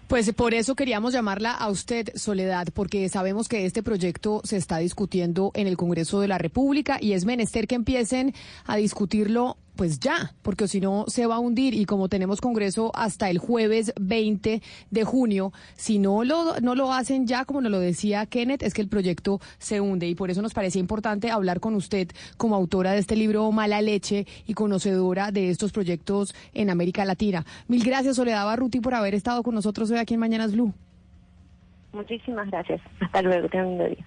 Speaker 20: Pues por eso queríamos llamarla a usted, Soledad, porque sabemos que este proyecto se está discutiendo en el Congreso de la República y es menester que empiecen a discutirlo pues ya, porque si no se va a hundir y como tenemos Congreso hasta el jueves 20 de junio, si no lo, no lo hacen ya, como nos lo decía Kenneth, es que el proyecto se hunde y por eso nos parecía importante hablar con usted como autora de este libro Mala Leche y conocedora de estos proyectos en América Latina. Mil gracias, Soledad Barruti, por haber estado con nosotros hoy aquí en Mañanas Blue.
Speaker 33: Muchísimas gracias. Hasta luego. Tengan un lindo día.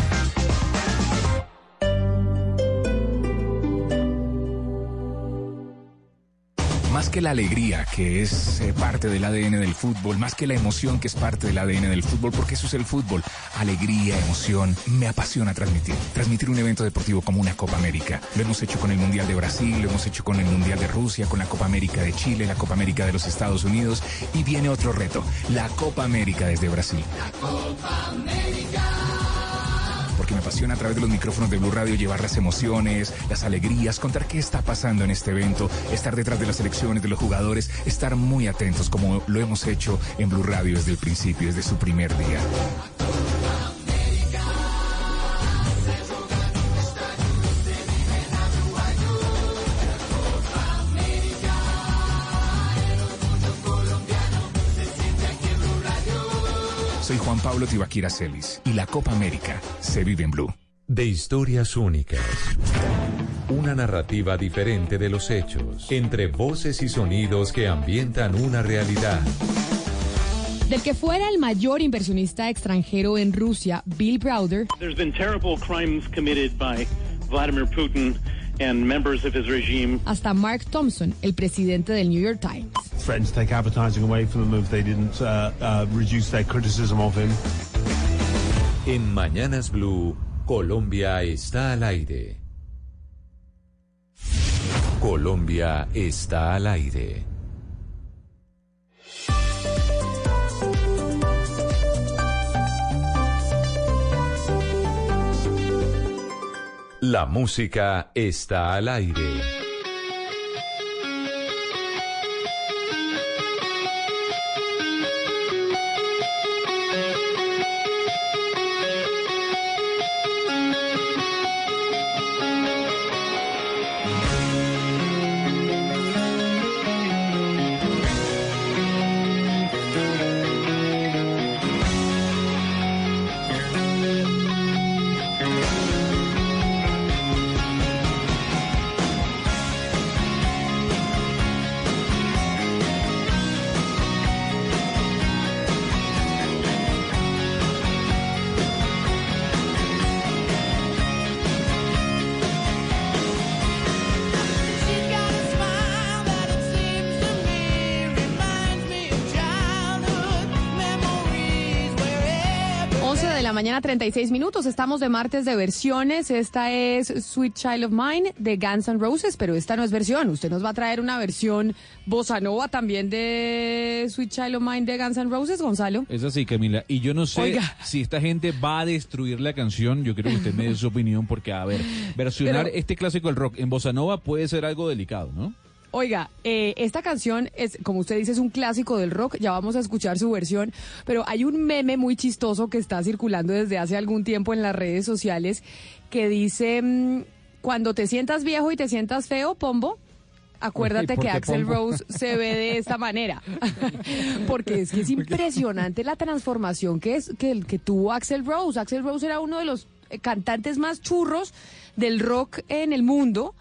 Speaker 35: Más que la alegría, que es eh, parte del ADN del fútbol, más que la emoción, que es parte del ADN del fútbol, porque eso es el fútbol. Alegría, emoción, me apasiona transmitir. Transmitir un evento deportivo como una Copa América. Lo hemos hecho con el Mundial de Brasil, lo hemos hecho con el Mundial de Rusia, con la Copa América de Chile, la Copa América de los Estados Unidos. Y viene otro reto, la Copa América desde Brasil. Porque me apasiona a través de los micrófonos de Blue Radio llevar las emociones, las alegrías, contar qué está pasando en este evento, estar detrás de las elecciones, de los jugadores, estar muy atentos como lo hemos hecho en Blue Radio desde el principio, desde su primer día. Soy Juan Pablo Tibaquira Celis y la Copa América se vive en Blue.
Speaker 19: De historias únicas. Una narrativa diferente de los hechos. Entre voces y sonidos que ambientan una realidad.
Speaker 20: Del que fuera el mayor inversionista extranjero en Rusia, Bill Browder,
Speaker 34: There's been terrible crimes committed by Vladimir Putin and members of his regime.
Speaker 20: hasta Mark Thompson, el presidente del New York Times.
Speaker 36: threatened to take advertising away from them if they didn't uh, uh, reduce their criticism of him.
Speaker 19: En Mañanas Blue, Colombia está al aire. Colombia está al aire. La música está al aire.
Speaker 20: 36 minutos. Estamos de martes de versiones. Esta es Sweet Child of Mine de Guns N' Roses, pero esta no es versión. Usted nos va a traer una versión bossa nova también de Sweet Child of Mine de Guns N' Roses, Gonzalo.
Speaker 22: Es así, Camila. Y yo no sé
Speaker 20: Oiga.
Speaker 22: si esta gente va a destruir la canción. Yo quiero que usted me dé su opinión porque, a ver, versionar
Speaker 20: Pero-
Speaker 22: este clásico del rock en bossa nova puede ser algo delicado, ¿no?
Speaker 20: Oiga, eh, esta canción es, como usted dice, es un clásico del rock. Ya vamos a escuchar su versión, pero hay un meme muy chistoso que está circulando desde hace algún tiempo en las redes sociales que dice: mm, Cuando te sientas viejo y te sientas feo, Pombo. Acuérdate
Speaker 21: ¿Y [LAUGHS] por
Speaker 20: que Axel? Rose se ve de esta manera. [LAUGHS] Porque es que es [LAUGHS] impresionante la transformación que es que, que tuvo Axel Rose. Axel Rose era uno de los eh, cantantes más churros del rock en el mundo.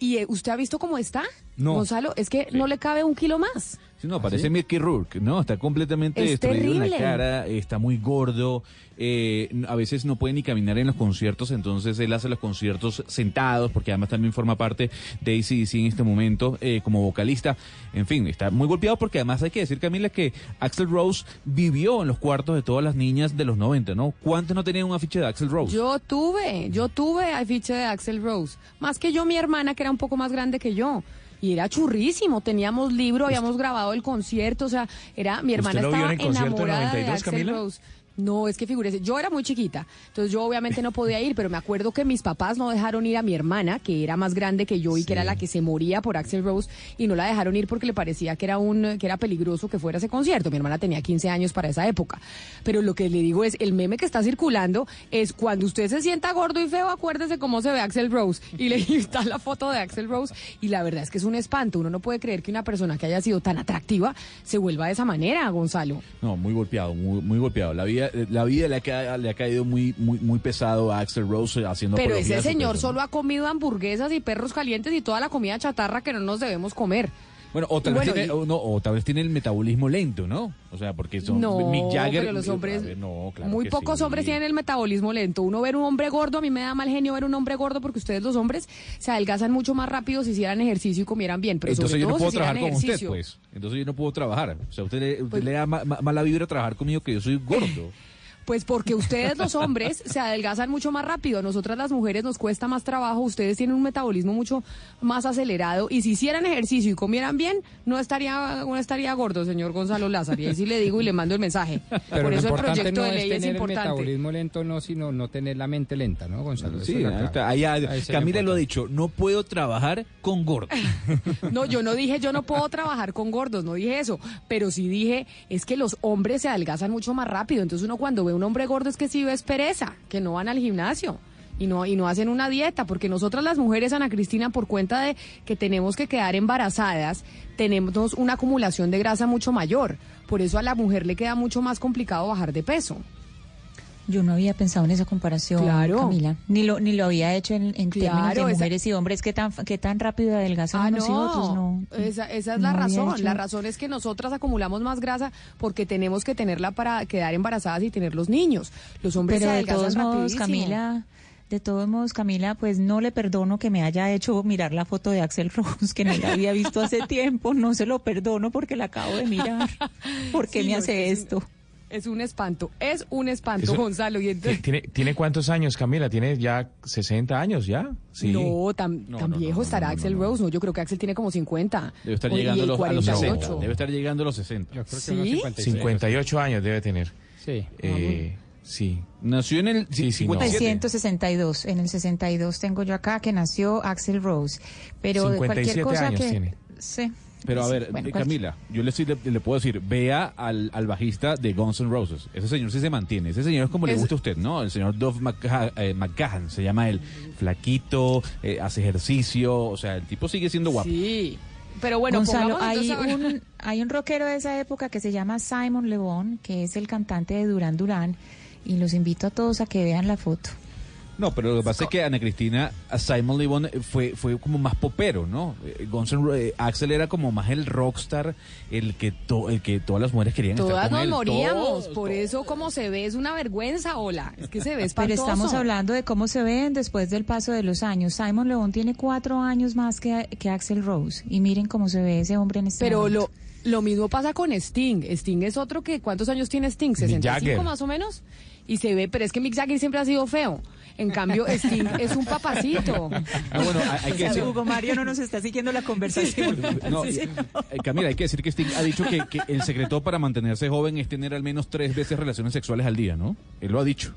Speaker 20: ¿Y eh, usted ha visto cómo está?
Speaker 22: No.
Speaker 20: Gonzalo, es que no le cabe un kilo más.
Speaker 22: Sí, no, parece Mickey Rourke, ¿no? Está completamente
Speaker 20: Es
Speaker 22: destruido en la
Speaker 20: terrible.
Speaker 22: cara, está muy gordo, eh, a veces no puede ni caminar en los conciertos, entonces él hace los conciertos sentados, porque además también forma parte de ACDC en este momento eh, como vocalista. En fin, está muy golpeado porque además hay que decir, Camila, que Axel Rose vivió en los cuartos de todas las niñas de los 90, ¿no? ¿Cuántos no tenían un afiche de Axel Rose?
Speaker 20: Yo tuve, yo tuve afiche de Axel Rose. Más que yo, mi hermana, que era un poco más grande que yo. Y era churrísimo, teníamos libro, habíamos grabado el concierto, o sea, era mi hermana
Speaker 23: ¿Usted lo vio
Speaker 20: estaba
Speaker 23: en el concierto del
Speaker 20: enamorada de
Speaker 23: 92,
Speaker 20: Axel
Speaker 23: Camila?
Speaker 20: Rose. No, es que figúrese, yo era muy chiquita, entonces yo obviamente no podía ir, pero me acuerdo que mis papás no dejaron ir a mi hermana, que era más grande que yo y que era la que se moría por Axel Rose, y no la dejaron ir porque le parecía que era un que era peligroso que fuera ese concierto. Mi hermana tenía 15 años para esa época. Pero lo que le digo es, el meme que está circulando es cuando usted se sienta gordo y feo, acuérdese cómo se ve Axel Rose. Y le [LAUGHS] está la foto de Axel Rose, y la verdad es que es un espanto. Uno no puede creer que una persona que haya sido tan atractiva se vuelva de esa manera, Gonzalo.
Speaker 22: No, muy golpeado, muy, muy golpeado. La vida, la vida le, ha, ca- le ha caído muy, muy, muy pesado a Axel Rose haciendo
Speaker 20: Pero ese señor solo ha comido hamburguesas y perros calientes y toda la comida chatarra que no nos debemos comer.
Speaker 22: Bueno, o tal,
Speaker 20: Bueno,
Speaker 22: vez tiene,
Speaker 20: y-
Speaker 22: o no, o tal vez tiene el metabolismo lento, ¿no? O sea, porque son
Speaker 20: No,
Speaker 22: Mick Jagger.
Speaker 20: pero los hombres,
Speaker 22: ver, no, claro
Speaker 20: muy pocos
Speaker 22: sí.
Speaker 20: hombres tienen el metabolismo lento. Uno ver un hombre gordo, a mí me da mal genio ver un hombre gordo porque ustedes los hombres se adelgazan mucho más rápido si hicieran ejercicio y comieran bien. Pero
Speaker 22: Entonces
Speaker 20: sobre
Speaker 22: yo no puedo
Speaker 20: si
Speaker 22: trabajar con usted, pues. Entonces yo no puedo trabajar. O sea, usted le, usted
Speaker 20: Pues-
Speaker 22: le da ma- ma- mala vibra trabajar conmigo que yo soy gordo. [LAUGHS]
Speaker 20: Pues porque ustedes los hombres se adelgazan mucho más rápido. A nosotras las mujeres nos cuesta más trabajo. Ustedes tienen un metabolismo mucho más acelerado. Y si hicieran ejercicio y comieran bien, no estaría, no estaría gordo, señor Gonzalo Lázaro. Y ahí sí le digo y le mando el mensaje.
Speaker 21: Pero
Speaker 20: Por eso el proyecto
Speaker 21: no
Speaker 20: de
Speaker 21: es
Speaker 20: ley es
Speaker 21: tener el
Speaker 20: importante.
Speaker 21: metabolismo lento, no, sino no tener la mente lenta, ¿no, Gonzalo?
Speaker 22: Sí,
Speaker 21: es
Speaker 22: ahí está. Ahí
Speaker 21: Ahí
Speaker 22: Camila lo ha dicho, no puedo trabajar con gordos. [LAUGHS]
Speaker 20: No, yo no dije yo no puedo trabajar con gordos, no dije eso, pero sí dije es que los hombres se adelgazan mucho más rápido, entonces uno cuando ve un hombre gordo es que sí ves pereza, que no van al gimnasio y no y no hacen una dieta, porque nosotras las mujeres Ana Cristina por cuenta de que tenemos que quedar embarazadas, tenemos una acumulación de grasa mucho mayor, por eso a la mujer le queda mucho más complicado bajar de peso.
Speaker 24: Yo no había pensado en esa comparación,
Speaker 20: Claro.
Speaker 24: Camila. Ni lo, ni lo había hecho en, en términos de
Speaker 20: esa-
Speaker 24: mujeres y hombres. ¿Qué tan, qué tan rápido adelgazan
Speaker 20: Ah,
Speaker 24: unos y otros? No.
Speaker 20: Esa, esa es la
Speaker 24: No
Speaker 20: razón.
Speaker 24: hecho-
Speaker 20: La razón es que nosotras acumulamos más grasa porque tenemos que tenerla para quedar embarazadas y tener los niños. Los hombres
Speaker 24: Pero
Speaker 20: se
Speaker 24: de
Speaker 20: adelgazan
Speaker 24: todos modos. Camila, de todos modos, Camila, pues no le perdono que me haya hecho mirar la foto de Axel Rose, que no la había visto hace [LAUGHS] tiempo. No se lo perdono porque la acabo de mirar. ¿Por qué
Speaker 20: Sí,
Speaker 24: me hace esto?
Speaker 20: Es un espanto, es un espanto,
Speaker 23: Eso-
Speaker 20: Gonzalo. Y entonces,
Speaker 23: ¿Tiene, ¿Tiene cuántos años, Camila? ¿Tiene ya 60 años ya? Sí.
Speaker 20: No, tan, tan viejo estará Axel Rose. No, yo creo que Axel tiene como 50.
Speaker 22: Debe estar llegando a
Speaker 20: el
Speaker 22: los, a los 60.
Speaker 20: 48.
Speaker 22: Debe estar llegando a los 60.
Speaker 21: Yo creo que
Speaker 20: ¿Sí?
Speaker 21: unos 56.
Speaker 23: 58 años debe tener.
Speaker 21: Sí.
Speaker 23: Eh, sí.
Speaker 22: Nació en el
Speaker 23: Sí, sí, no.
Speaker 24: 362. En el 62 tengo yo acá que nació Axel Rose. Pero de cualquier
Speaker 23: 57
Speaker 24: cosa
Speaker 23: años
Speaker 24: que.
Speaker 23: tiene.
Speaker 24: Sí.
Speaker 22: Pero a ver,
Speaker 24: bueno,
Speaker 22: eh, Camila, yo le, estoy- le, le puedo decir, vea al, al bajista de Guns N' Roses. Ese señor sí se mantiene. Ese señor es como le gusta a usted, ¿no? El señor Dove McGa- eh, McGahan, se llama él. Flaquito, eh, hace ejercicio, o sea, el tipo sigue siendo guapo.
Speaker 20: Sí. Pero bueno,
Speaker 24: Gonzalo, hay un, hay un rockero de esa época que se llama Simon Le Bon, que es el cantante de Duran Duran, y los invito a todos a que vean la foto.
Speaker 22: No, pero lo que pasa es que Ana Cristina, a Simon Le Bon eh, fue, fue como más popero, ¿no? Eh, Guns N' eh, Axel era como más el rockstar, el que, to- el que todas las mujeres querían estar
Speaker 20: Todas
Speaker 22: con
Speaker 20: nos
Speaker 22: él.
Speaker 20: moríamos,
Speaker 22: Todos,
Speaker 20: por eso como se ve es una vergüenza, hola, es que se ve [LAUGHS]
Speaker 24: Pero
Speaker 20: espantoso.
Speaker 24: estamos hablando de cómo se ven después del paso de los años. Simon Le Bon tiene cuatro años más que, que Axel Rose, y miren cómo se ve ese hombre en este
Speaker 20: Pero
Speaker 24: momento.
Speaker 20: lo, lo mismo pasa con Sting. Sting es otro que, ¿cuántos años tiene Sting? ¿65
Speaker 23: Jagger.
Speaker 20: más o menos? Y se ve, pero es que Mick Jagger siempre ha sido feo. En cambio, Sting es un papacito.
Speaker 22: No, bueno, hay, hay que decir,
Speaker 24: Hugo Mario no nos está siguiendo la conversación.
Speaker 22: no, eh, Camila, hay que decir que Sting ha dicho que, que el secreto para mantenerse joven es tener al menos tres veces relaciones sexuales al día, ¿no? Él lo ha dicho.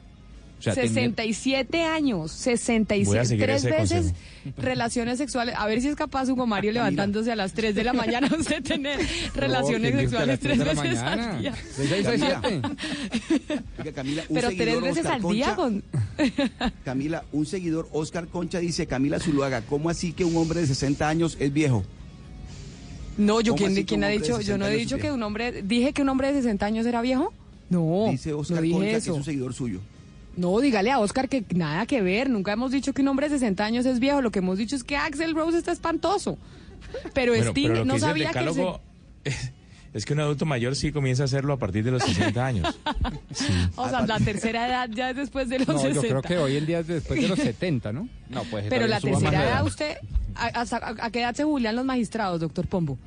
Speaker 22: Sea, tener-
Speaker 20: 67 años,
Speaker 23: Voy a
Speaker 20: 67,
Speaker 23: seguir
Speaker 20: tres veces
Speaker 23: consejo.
Speaker 20: relaciones sexuales. A ver si es capaz Hugo Mario levantándose a las 3 de la mañana [LAUGHS] usted tener relaciones
Speaker 21: ¿quién dijo que
Speaker 20: sexuales tres veces al día.
Speaker 27: Camila. un
Speaker 20: Pero tres veces
Speaker 27: Oscar
Speaker 20: al día
Speaker 27: Concha,
Speaker 20: con... [LAUGHS]
Speaker 27: Camila, un seguidor, Oscar Concha, dice, Camila Zuluaga, ¿cómo así que un hombre de 60 años es viejo?
Speaker 20: No, yo
Speaker 27: ¿Cómo
Speaker 20: quién,
Speaker 27: que
Speaker 20: quién ha dicho, yo
Speaker 27: 60
Speaker 20: no he dicho que un hombre, dije que un hombre de 60 años era viejo. No,
Speaker 27: Dice Oscar
Speaker 20: no dije
Speaker 27: Concha, que
Speaker 20: eso.
Speaker 27: es un seguidor suyo.
Speaker 20: No, dígale a Oscar que nada que ver. Nunca hemos dicho que un hombre de 60 años es viejo. Lo que hemos dicho es que Axel Rose está espantoso. Pero
Speaker 23: Bueno,
Speaker 20: Sting
Speaker 23: pero
Speaker 20: no sabía que [LAUGHS]
Speaker 23: es que un adulto mayor sí comienza a hacerlo a partir de los 60 años. Sí.
Speaker 20: O sea, la tercera edad ya es después de los
Speaker 21: No,
Speaker 20: 60.
Speaker 21: yo creo que hoy en día es después de los 70, ¿no?
Speaker 22: No, pues
Speaker 20: Pero la tercera edad, usted, ¿a, hasta- a- a qué edad se jubilan los magistrados, doctor Pombo?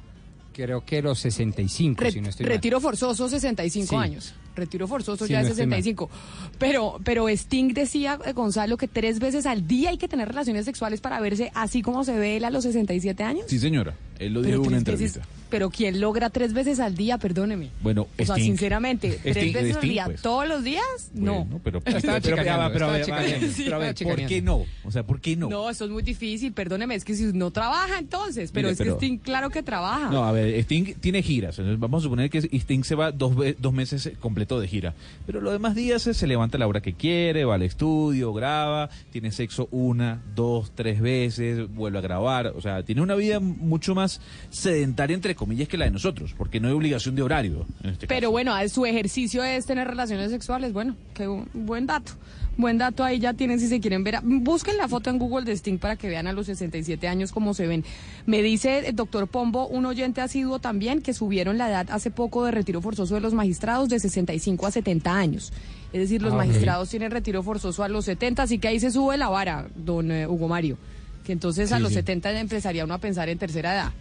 Speaker 21: Creo que los 65,
Speaker 20: Re-
Speaker 21: si no estoy mal.
Speaker 20: retiro forzoso, 65
Speaker 21: Sí.
Speaker 20: años. Retiro forzoso
Speaker 21: Sí,
Speaker 20: ya
Speaker 21: no mal.
Speaker 20: 65. Pero, pero Sting decía, eh, Gonzalo, que tres veces al día hay que tener relaciones sexuales para verse así como se ve él a los 67 años.
Speaker 22: Sí, señora. Él lo dijo en una
Speaker 20: veces-
Speaker 22: entrevista.
Speaker 20: Pero ¿quién logra tres veces al día? Perdóneme.
Speaker 22: Bueno,
Speaker 20: O sea, sinceramente, tres
Speaker 22: Sting-
Speaker 20: veces al día,
Speaker 22: pues.
Speaker 20: todos los días, no.
Speaker 22: Pero, pero, pero, pero, a ver, a
Speaker 21: Estaba
Speaker 22: ¿por qué no? O sea, ¿por qué no?
Speaker 20: No, eso es muy difícil, perdóneme, es que si no trabaja entonces, pero
Speaker 22: Mire,
Speaker 20: es que Sting claro que trabaja.
Speaker 22: No, a ver, Sting tiene giras. entonces vamos a suponer que Sting se va dos, dos meses completo de gira. Pero los demás días eh, se levanta a la hora que quiere, va al estudio, graba, tiene sexo una, dos, tres veces, vuelve a grabar. O sea, tiene una vida mucho más sedentaria, entre comillas, que la de nosotros, porque no hay obligación de horario. En este
Speaker 20: Pero bueno, a- su ejercicio es tener relaciones sexuales. Bueno, qué bu- buen dato. Buen dato ahí ya tienen si se quieren ver. Busquen la foto en Google de Sting para que vean a los 67 años cómo se ven. Me dice el doctor Pombo, un oyente asiduo también, que subieron la edad hace poco de retiro forzoso de los magistrados de 65 a 70 años. Es decir, los
Speaker 21: Ah,
Speaker 20: magistrados tienen retiro forzoso a los 70, así que ahí se sube la vara, don eh, Hugo Mario. Que entonces a los
Speaker 23: sí.
Speaker 20: 70 empezaría uno a pensar en tercera edad.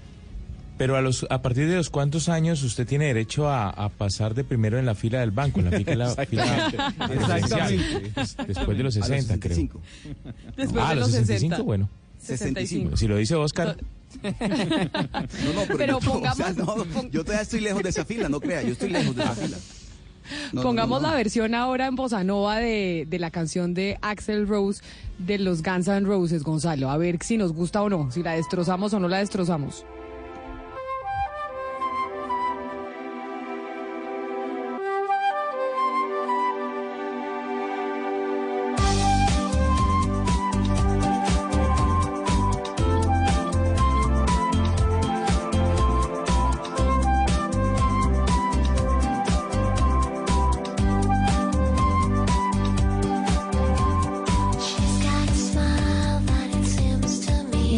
Speaker 23: Pero a los a partir de los cuántos años usted tiene derecho a, a pasar de primero en la fila del banco, en la fila, la fila [LAUGHS]
Speaker 22: Exactamente. Exactamente.
Speaker 23: Después de los
Speaker 27: A los
Speaker 23: 60, creo.
Speaker 27: 65.
Speaker 20: Después
Speaker 23: ah,
Speaker 20: de los
Speaker 23: los 65,
Speaker 20: 60.
Speaker 23: bueno.
Speaker 20: 65.
Speaker 23: Si lo dice Oscar,
Speaker 27: No, no, pero,
Speaker 20: Pero
Speaker 27: yo, o sea,
Speaker 20: pongamos-
Speaker 27: no, yo todavía estoy lejos de esa fila, no crea, yo estoy lejos de esa fila. No, no,
Speaker 20: Pongamos
Speaker 27: no, no.
Speaker 20: la versión ahora en bossa nova de, de la canción de Axel Rose de los Guns N' Roses, Gonzalo. A ver si nos gusta o no, si la destrozamos o no la destrozamos.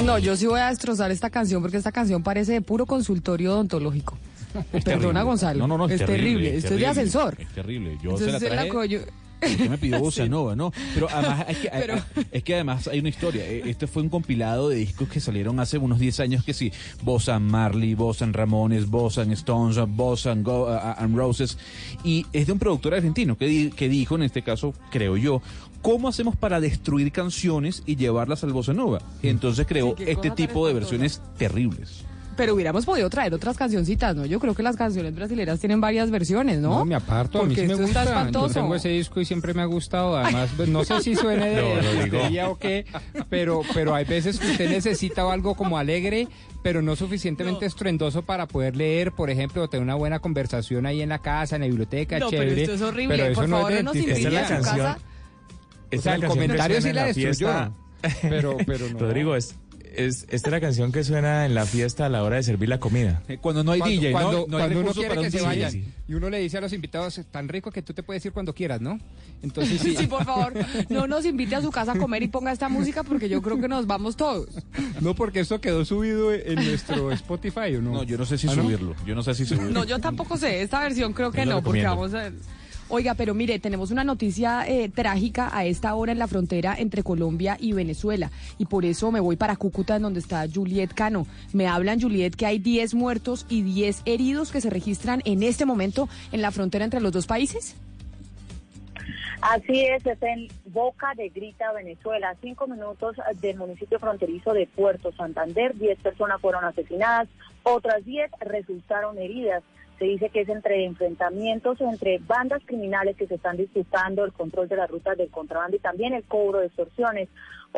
Speaker 20: No, yo sí voy a destrozar esta canción porque esta canción parece de puro consultorio odontológico. [LAUGHS]
Speaker 22: Es
Speaker 20: Perdona,
Speaker 22: terrible.
Speaker 20: Gonzalo.
Speaker 22: No, no, no,
Speaker 20: es terrible.
Speaker 22: es
Speaker 20: Esto es de
Speaker 22: terrible,
Speaker 20: ascensor.
Speaker 22: Es terrible. Yo
Speaker 20: Entonces,
Speaker 22: se la
Speaker 20: la
Speaker 22: me pidió [LAUGHS] Bossa
Speaker 20: Sí.
Speaker 22: Nova, ¿no? Pero además es que, [LAUGHS]
Speaker 20: Pero-
Speaker 22: es que además hay una historia. Eh, Este fue un compilado de discos que salieron hace unos 10 años que sí, Bossa Marley, Bossa Ramones, Bossa Stones, Bossa Go, uh, and Roses y es de un productor argentino que, di- que dijo en este caso, creo yo, ¿cómo hacemos para destruir canciones y llevarlas al Bossa Nova? Y entonces creó
Speaker 20: Sí,
Speaker 22: este tipo de versiones terribles.
Speaker 20: Pero hubiéramos podido traer otras cancioncitas, ¿no? Yo creo que las canciones brasileñas tienen varias versiones, ¿no?
Speaker 21: No, me aparto, a mí
Speaker 20: Porque
Speaker 21: sí me gusta.
Speaker 20: está
Speaker 21: Yo
Speaker 20: espantoso.
Speaker 21: tengo ese disco y siempre me ha gustado. Además, pues, no sé si suene de [LAUGHS]
Speaker 23: No,
Speaker 21: batería o qué, pero, pero hay veces que usted necesita algo como alegre, pero no suficientemente estruendoso para poder leer, por ejemplo, o tener una buena conversación ahí en la casa, en la biblioteca,
Speaker 20: No, pero
Speaker 21: chévere.
Speaker 20: esto es horrible.
Speaker 21: Pero eso
Speaker 20: Por
Speaker 21: no
Speaker 20: favor,
Speaker 21: es
Speaker 20: no nos
Speaker 23: es la
Speaker 20: a su
Speaker 23: canción.
Speaker 20: casa.
Speaker 23: Esta
Speaker 21: O sea,
Speaker 23: es
Speaker 21: el
Speaker 23: la canción que
Speaker 21: comentario
Speaker 23: suena
Speaker 21: sí
Speaker 23: en
Speaker 21: la destruyó.
Speaker 23: fiesta. [LAUGHS]
Speaker 21: Pero, pero no.
Speaker 23: Rodrigo, es, es, esta es la canción que suena en la fiesta a la hora de servir la comida.
Speaker 22: Eh, Cuando no hay
Speaker 21: cuando,
Speaker 22: DJ,
Speaker 21: cuando,
Speaker 22: ¿no? No hay
Speaker 21: cuando uno quiere
Speaker 22: para
Speaker 21: que
Speaker 22: un
Speaker 21: se vayan
Speaker 23: sí.
Speaker 21: y uno le dice a los invitados, tan rico que tú te puedes ir cuando quieras, ¿no? Entonces sí.
Speaker 20: Sí, por favor, no nos invite a su casa a comer y ponga esta música porque yo creo que nos vamos todos.
Speaker 21: No, porque esto quedó subido en nuestro Spotify, ¿o no?
Speaker 22: No, yo no sé si
Speaker 21: ¿Ah, no?
Speaker 22: subirlo. Yo no sé si subirlo.
Speaker 20: No, yo tampoco sé, esta versión creo que
Speaker 23: Yo lo
Speaker 20: no, porque vamos a... Oiga, pero mire, tenemos una noticia eh, trágica a esta hora en la frontera entre Colombia y Venezuela. Y por eso me voy para Cúcuta, en donde está Juliet Cano. Me hablan, Juliet, que hay 10 muertos y 10 heridos que se registran en este momento en la frontera entre los dos países.
Speaker 37: Así es, es en Boca de Grita, Venezuela, cinco minutos del municipio fronterizo de Puerto Santander. Diez personas fueron asesinadas, otras diez resultaron heridas. Se dice que es entre enfrentamientos entre bandas criminales que se están disputando el control de las rutas del contrabando y también el cobro de extorsiones.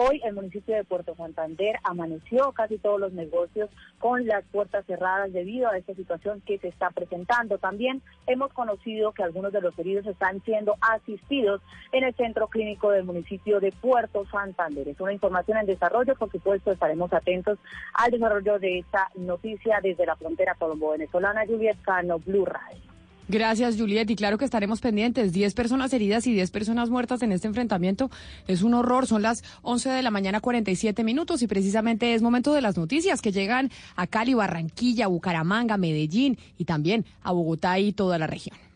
Speaker 37: Hoy el municipio de Puerto Santander amaneció casi todos los negocios con las puertas cerradas debido a esta situación que se está presentando. También hemos conocido que algunos de los heridos están siendo asistidos en el centro clínico del municipio de Puerto Santander. Es una información en desarrollo, por supuesto estaremos atentos al desarrollo de esta noticia desde la frontera colombo-venezolana. Juliet Cano, Blue Radio.
Speaker 20: Gracias, Juliet. Y claro que estaremos pendientes. 10 personas heridas y 10 personas muertas en este enfrentamiento. Es un horror. Son las 11 de la mañana, 47 minutos. Y precisamente es momento de las noticias que llegan a Cali, Barranquilla, Bucaramanga, Medellín y también a Bogotá y toda la región.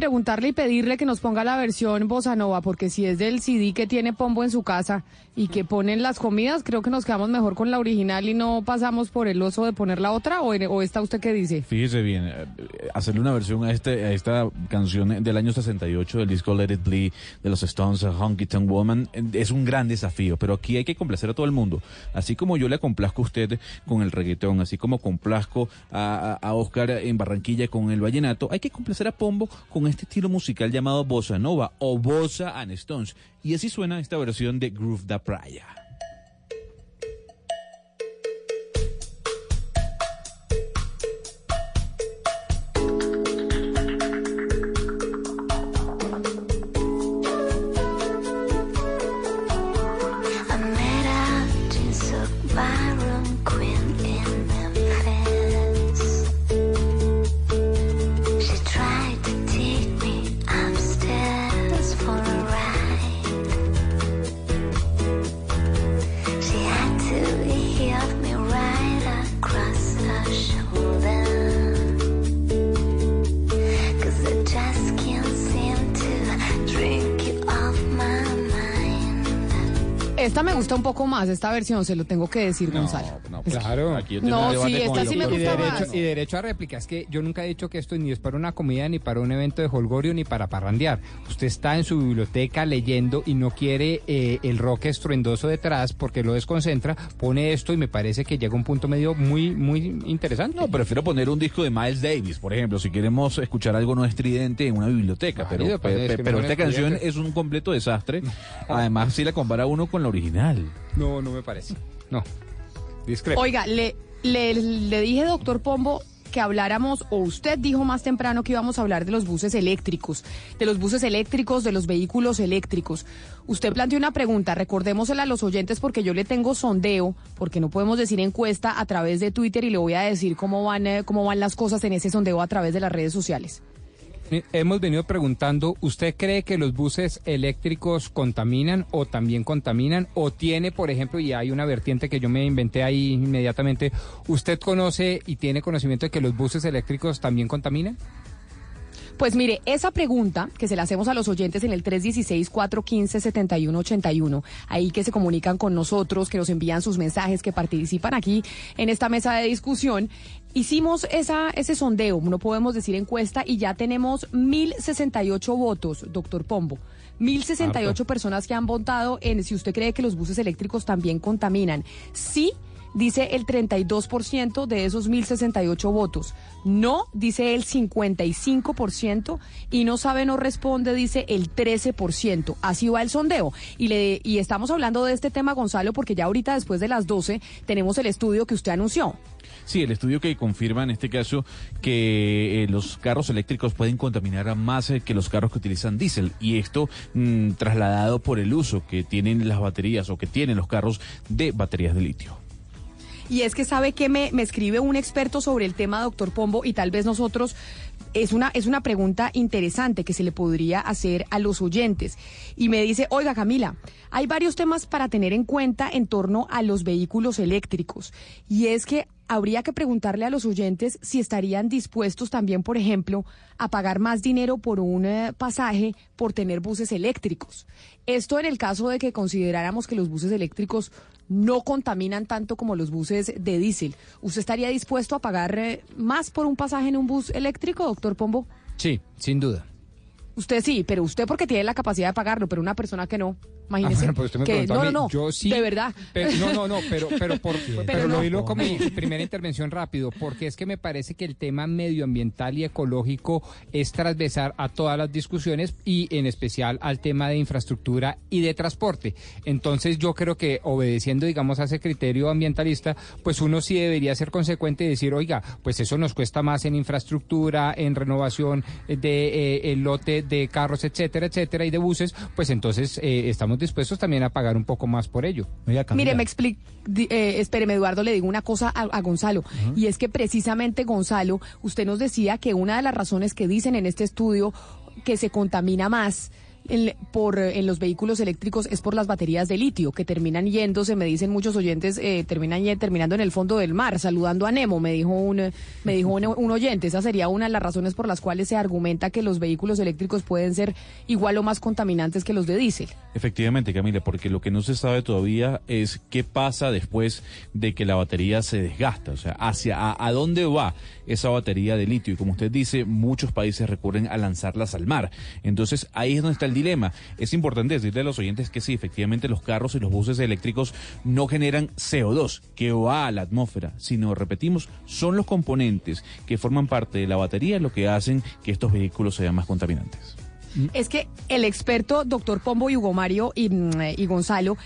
Speaker 20: Preguntarle y pedirle que nos ponga la versión Bossa Nova, porque si es del CD que tiene Pombo en su casa y que ponen las comidas, creo que nos quedamos mejor con la original y no pasamos por el oso de poner la otra, o, o está usted qué dice?
Speaker 22: Fíjese bien, eh, hacerle una versión a, este, a esta canción del año 68 del disco Let It Bleed de los Stones, Honky Tonk Woman, eh, es un gran desafío, pero aquí hay que complacer a todo el mundo. Así como yo le complazco a usted con el reggaetón, así como complazco a, a, Oscar en Barranquilla con el vallenato, hay que complacer a Pombo con este estilo musical llamado Bossa Nova o Bossa and Stones. Y así suena esta versión de Groove da Praia.
Speaker 20: Esta me gusta un poco más, esta versión, se lo tengo que decir, Gonzalo.
Speaker 21: Claro.
Speaker 20: No, sí, esta sí me
Speaker 21: y
Speaker 20: gusta
Speaker 21: derecho,
Speaker 20: más.
Speaker 21: y derecho a réplica. Es que yo nunca he dicho que esto ni es para una comida, ni para un evento de holgorio, ni para parrandear. Usted está en su biblioteca leyendo y no quiere eh, el rock estruendoso detrás porque lo desconcentra. Pone esto y me parece que llega a un punto medio muy, muy interesante.
Speaker 22: No, prefiero poner un disco de Miles Davis, por ejemplo, si queremos escuchar algo no estridente en una biblioteca. Pero,
Speaker 21: Válido, pues,
Speaker 22: pe-
Speaker 21: es
Speaker 22: pe-
Speaker 21: que
Speaker 22: pero
Speaker 21: no
Speaker 22: esta
Speaker 21: es
Speaker 22: canción es un completo desastre. [LAUGHS] Además, si la compara uno con la original.
Speaker 21: No, no me parece. No. Discrepo.
Speaker 20: Oiga, le, le, le dije, doctor Pombo, que habláramos, o usted dijo más temprano que íbamos a hablar de los buses eléctricos, de los buses eléctricos, de los vehículos eléctricos. Usted planteó una pregunta, recordémosela a los oyentes porque yo le tengo sondeo, porque no podemos decir encuesta a través de Twitter y le voy a decir cómo van, eh, cómo van las cosas en ese sondeo a través de las redes sociales.
Speaker 21: Hemos venido preguntando, ¿usted cree que los buses eléctricos contaminan o también contaminan? ¿O tiene, por ejemplo, y hay una vertiente que yo me inventé ahí inmediatamente, ¿usted conoce y tiene conocimiento de que los buses eléctricos también contaminan?
Speaker 20: Pues mire, esa pregunta que se la hacemos a los oyentes en el 316-415-7181, ahí que se comunican con nosotros, que nos envían sus mensajes, que participan aquí en esta mesa de discusión, hicimos esa, ese sondeo, no podemos decir encuesta, y ya tenemos 1068 votos, doctor Pombo. 1068
Speaker 21: Harto.
Speaker 20: personas que han votado en si usted cree que los buses eléctricos también contaminan. Sí, dice el 32% de esos 1068 votos. No, dice el 55%. Y no sabe, no responde, dice el 13%. Así va el sondeo. Y, le, y estamos hablando de este tema, Gonzalo, porque ya ahorita después de las 12 tenemos el estudio que usted anunció.
Speaker 22: Sí, el estudio que confirma en este caso que eh, los carros eléctricos pueden contaminar más eh, que los carros que utilizan diésel y esto mm, trasladado por el uso que tienen las baterías o que tienen los carros de baterías de litio.
Speaker 20: Y es que sabe que me, me escribe un experto sobre el tema, doctor Pombo, y tal vez nosotros es una, es una pregunta interesante que se le podría hacer a los oyentes. Y me dice, oiga Camila, hay varios temas para tener en cuenta en torno a los vehículos eléctricos. Y es que habría que preguntarle a los oyentes si estarían dispuestos también, por ejemplo, a pagar más dinero por un eh, pasaje por tener buses eléctricos. Esto en el caso de que consideráramos que los buses eléctricos no contaminan tanto como los buses de diésel. ¿Usted estaría dispuesto a pagar eh, más por un pasaje en un bus eléctrico, doctor Pombo?
Speaker 21: Sí, sin duda.
Speaker 20: Usted sí, pero usted porque tiene la capacidad de pagarlo, pero una persona que no.
Speaker 21: Ah,
Speaker 20: Imagínese.
Speaker 21: bueno, pues usted me
Speaker 20: que,
Speaker 21: preguntó a
Speaker 20: no, no, no.
Speaker 21: Yo sí.
Speaker 20: De verdad.
Speaker 21: Pero, no, no, no, pero, [LAUGHS] pero, por, pero,
Speaker 20: no.
Speaker 21: lo hilo como mi primera intervención rápido, porque es que me parece que el tema medioambiental y ecológico es transversal a todas las discusiones y en especial al tema de infraestructura y de transporte. Entonces yo creo que obedeciendo, digamos, a ese criterio ambientalista, pues uno sí debería ser consecuente y decir, oiga, pues eso nos cuesta más en infraestructura, en renovación de eh, el lote de carros, etcétera, etcétera, y de buses, pues entonces eh, estamos dispuestos también a pagar un poco más por ello.
Speaker 20: Mire, me explico, eh, espéreme Eduardo, le digo una cosa a, a Gonzalo, y es que precisamente Gonzalo, usted nos decía que una de las razones que dicen en este estudio que se contamina más en, por, eh, en los vehículos eléctricos es por las baterías de litio, que terminan yéndose, me dicen muchos oyentes, eh, terminan terminando en el fondo del mar, saludando a Nemo, me dijo un, eh, me dijo un, oyente. Esa sería una de las razones por las cuales se argumenta que los vehículos eléctricos pueden ser igual o más contaminantes que los de diésel.
Speaker 22: Efectivamente, Camila, porque lo que no se sabe todavía es qué pasa después de que la batería se desgasta, o sea, hacia a dónde va esa batería de litio. Y como usted dice, muchos países recurren a lanzarlas al mar. Entonces, ahí es donde está el dilema. Es importante decirle a los oyentes que sí, efectivamente los carros y los buses eléctricos no generan CO2 que va a la atmósfera, sino, repetimos, son los componentes que forman parte de la batería lo que hacen que estos vehículos sean más contaminantes.
Speaker 20: Es que el experto doctor Pombo y Hugo Mario y, mm, y Gonzalo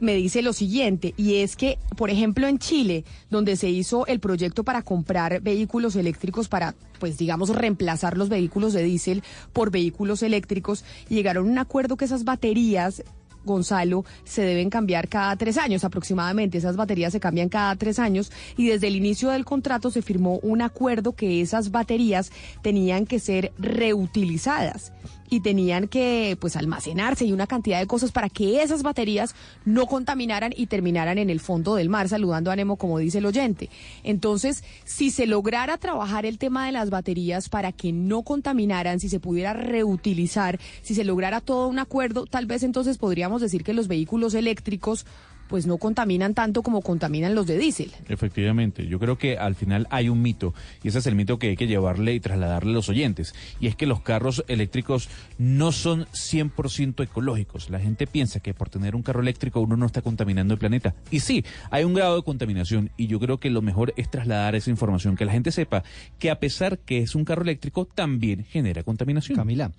Speaker 20: me dice lo siguiente, y es que, por ejemplo, en Chile, donde se hizo el proyecto para comprar vehículos eléctricos para, pues digamos, reemplazar los vehículos de diésel por vehículos eléctricos, llegaron a un acuerdo que esas baterías Gonzalo, se deben cambiar cada tres años aproximadamente. Esas baterías se cambian cada tres años y desde el inicio del contrato se firmó un acuerdo que esas baterías tenían que ser reutilizadas y tenían que pues almacenarse y una cantidad de cosas para que esas baterías no contaminaran y terminaran en el fondo del mar, saludando a Nemo como dice el oyente. Entonces, si se lograra trabajar el tema de las baterías para que no contaminaran, si se pudiera reutilizar, si se lograra todo un acuerdo, tal vez entonces podríamos decir que los vehículos eléctricos pues no contaminan tanto como contaminan los de diésel.
Speaker 22: Efectivamente, yo creo que al final hay un mito y ese es el mito que hay que llevarle y trasladarle a los oyentes y es que los carros eléctricos no son 100% ecológicos. La gente piensa que por tener un carro eléctrico uno no está contaminando el planeta y sí, hay un grado de contaminación y yo creo que lo mejor es trasladar esa información, que la gente sepa que a pesar que es un carro eléctrico también genera contaminación.
Speaker 38: Camila.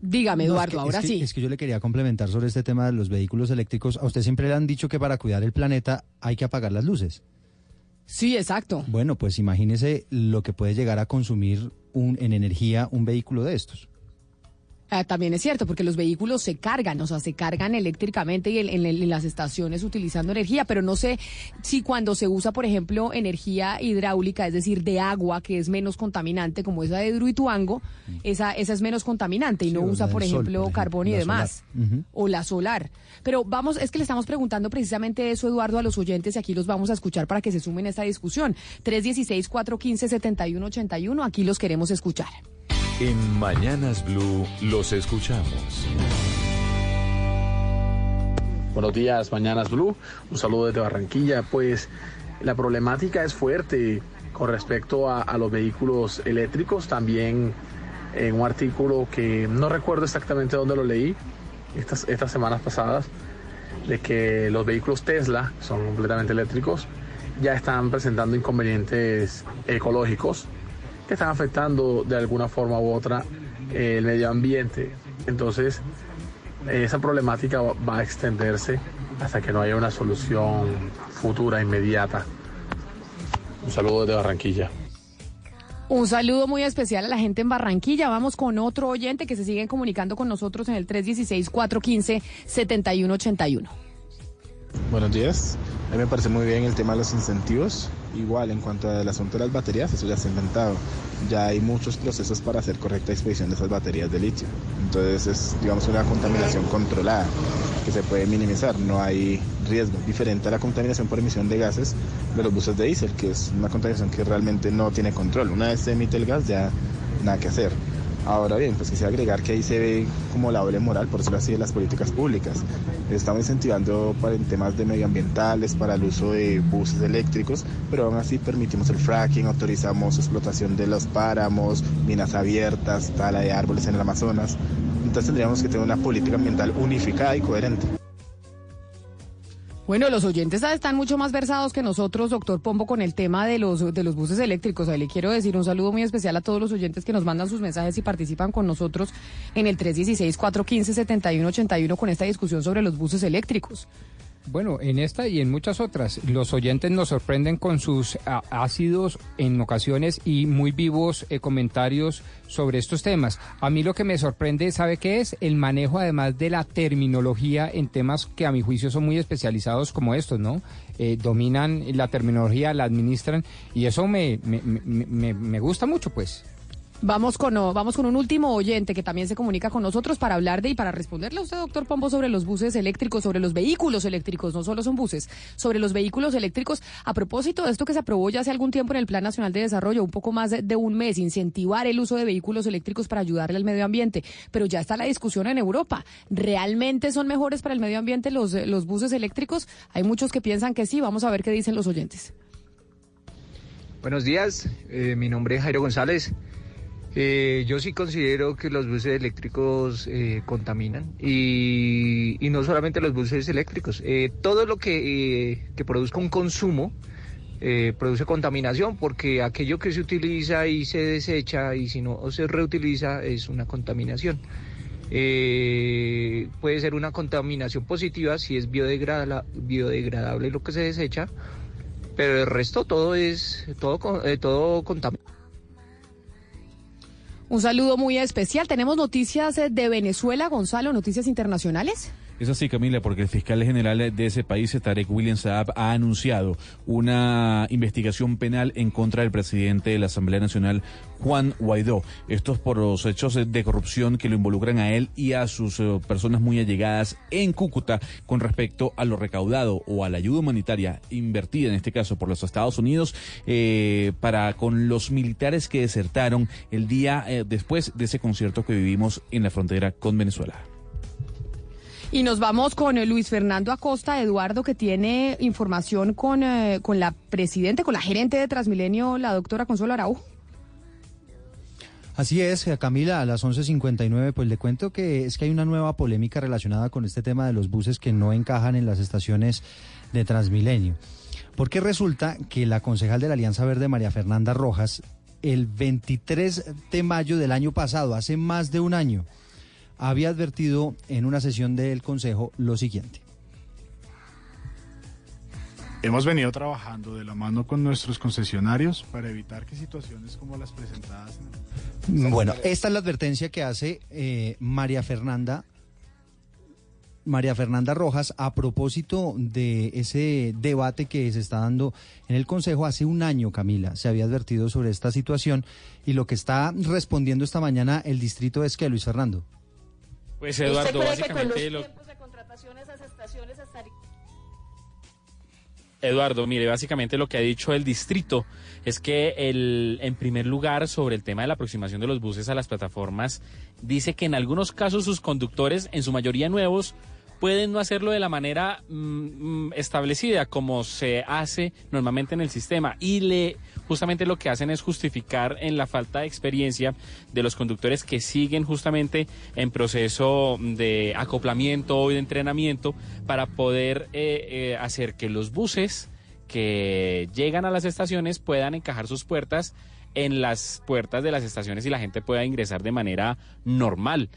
Speaker 20: Dígame,
Speaker 38: No, es
Speaker 20: Eduardo,
Speaker 38: que-
Speaker 20: ahora
Speaker 38: es que-
Speaker 20: sí.
Speaker 38: Es que yo le quería complementar sobre este tema de los vehículos eléctricos. A usted siempre le han dicho que para cuidar el planeta hay que apagar las luces.
Speaker 20: Sí, exacto.
Speaker 38: Bueno, pues imagínese lo que puede llegar a consumir un, en energía un vehículo de estos.
Speaker 20: Ah, también es cierto, porque los vehículos se cargan, o sea, se cargan eléctricamente y en, en- en las estaciones utilizando energía, pero no sé si cuando se usa, por ejemplo, energía hidráulica, es decir, de agua, que es menos contaminante, como esa de Hidroituango, esa, esa es menos contaminante y no usa, por
Speaker 38: sol,
Speaker 20: ejemplo,
Speaker 38: por ejemplo,
Speaker 20: carbón y demás. O la solar. Pero vamos, es que le estamos preguntando precisamente eso, Eduardo, a los oyentes y aquí los vamos a escuchar para que se sumen a esta discusión. 316-415-7181, aquí los queremos escuchar.
Speaker 19: En Mañanas Blue los escuchamos.
Speaker 39: Buenos días, Mañanas Blue. Un saludo desde Barranquilla. Pues la problemática es fuerte con respecto a, a los vehículos eléctricos. También en un artículo que no recuerdo exactamente dónde lo leí, estas, estas semanas pasadas, de que los vehículos Tesla son completamente eléctricos, ya están presentando inconvenientes ecológicos que están afectando de alguna forma u otra eh, el medio ambiente. Entonces, esa problemática va a extenderse hasta que no haya una solución futura, inmediata. Un saludo desde Barranquilla.
Speaker 20: Un saludo muy especial a la gente en Barranquilla. Vamos con otro oyente que se sigue comunicando con nosotros en el 316-415-7181.
Speaker 40: Buenos días. A mí me parece muy bien el tema de los incentivos. Igual, en cuanto al asunto de las baterías, eso ya se ha inventado. Ya hay muchos procesos para hacer correcta expedición de esas baterías de litio. Entonces es, digamos, una contaminación controlada que se puede minimizar. No hay riesgo. Diferente a la contaminación por emisión de gases de los buses de diésel, que es una contaminación que realmente no tiene control. Una vez se emite el gas, ya nada que hacer. Ahora bien, pues quisiera agregar que ahí se ve como la doble moral, por decirlo así, de las políticas públicas. Estamos incentivando para en temas de medioambientales, para el uso de buses eléctricos, pero aún así permitimos el fracking, autorizamos explotación de los páramos, minas abiertas, tala de árboles en el Amazonas. Entonces tendríamos que tener una política ambiental unificada y coherente.
Speaker 20: Bueno, los oyentes están mucho más versados que nosotros, doctor Pombo, con el tema de los, de los buses eléctricos. Ahí le quiero decir un saludo muy especial a todos los oyentes que nos mandan sus mensajes y participan con nosotros en el 316-415-7181 con esta discusión sobre los buses eléctricos.
Speaker 21: Bueno, en esta y en muchas otras, los oyentes nos sorprenden con sus ácidos en ocasiones y muy vivos eh, comentarios sobre estos temas. A mí lo que me sorprende, ¿sabe qué es? El manejo además de la terminología en temas que a mi juicio son muy especializados como estos, ¿no? Eh, dominan la terminología, la administran y eso me, me- me- me gusta mucho, pues.
Speaker 20: Vamos con, vamos con un último oyente que también se comunica con nosotros para hablar de y para responderle a usted, doctor Pombo, sobre los buses eléctricos, sobre los vehículos eléctricos, no solo son buses, sobre los vehículos eléctricos. A propósito de esto que se aprobó ya hace algún tiempo en el Plan Nacional de Desarrollo, un poco más de, un mes, incentivar el uso de vehículos eléctricos para ayudarle al medio ambiente. Pero ya está la discusión en Europa. ¿Realmente son mejores para el medio ambiente los, los buses eléctricos? Hay muchos que piensan que sí. Vamos a ver qué dicen los oyentes.
Speaker 41: Buenos días, eh, mi nombre es Jairo González. Eh, yo sí considero que los buses eléctricos eh, contaminan y, no solamente los buses eléctricos, eh, todo lo que, que produzca un consumo produce contaminación porque aquello que se utiliza y se desecha y si no se reutiliza es una contaminación. Puede ser una contaminación positiva si es biodegradable, lo que se desecha, pero el resto todo es todo todo contamina.
Speaker 20: Un saludo muy especial. Tenemos noticias eh, de Venezuela, Gonzalo, noticias internacionales.
Speaker 22: Es así, Camila, porque el fiscal general de ese país, Tarek William Saab, ha anunciado una investigación penal en contra del presidente de la Asamblea Nacional, Juan Guaidó. Esto es por los hechos de corrupción que lo involucran a él y a sus eh, personas muy allegadas en Cúcuta con respecto a lo recaudado o a la ayuda humanitaria invertida, en este caso por los Estados Unidos, eh, para con los militares que desertaron el día eh, después de ese concierto que vivimos en la frontera con Venezuela.
Speaker 20: Y nos vamos con eh, Luis Fernando Acosta, Eduardo, que tiene información con, eh, con la presidente, con la gerente de Transmilenio, la doctora Consuelo Araujo.
Speaker 38: Así es, eh, Camila, a las 11.59, pues le cuento que es que hay una nueva polémica relacionada con este tema de los buses que no encajan en las estaciones de Transmilenio. Porque resulta que la concejal de la Alianza Verde, María Fernanda Rojas, el 23 de mayo del año pasado, hace más de un año, había advertido en una sesión del Consejo lo siguiente.
Speaker 42: Hemos venido trabajando de la mano con nuestros concesionarios para evitar que situaciones como las presentadas en el-
Speaker 38: Bueno, esta es la advertencia que hace eh, María Fernanda. María Fernanda Rojas, a propósito de ese debate que se está dando en el Consejo, hace un año, Camila, se había advertido sobre esta situación y lo que está respondiendo esta mañana el distrito es que Luis Fernando.
Speaker 43: Pues Eduardo, básicamente lo...
Speaker 20: de estaciones.
Speaker 43: Eduardo, mire, básicamente lo que ha dicho el distrito es que el, en primer lugar, sobre el tema de la aproximación de los buses a las plataformas, dice que en algunos casos sus conductores, en su mayoría nuevos, pueden no hacerlo de la manera mm, mm, establecida como se hace normalmente en el sistema y le justamente lo que hacen es justificar en la falta de experiencia de los conductores que siguen justamente en proceso de acoplamiento y de entrenamiento para poder eh, eh, hacer que los buses que llegan a las estaciones puedan encajar sus puertas en las puertas de las estaciones y la gente pueda ingresar de manera normal.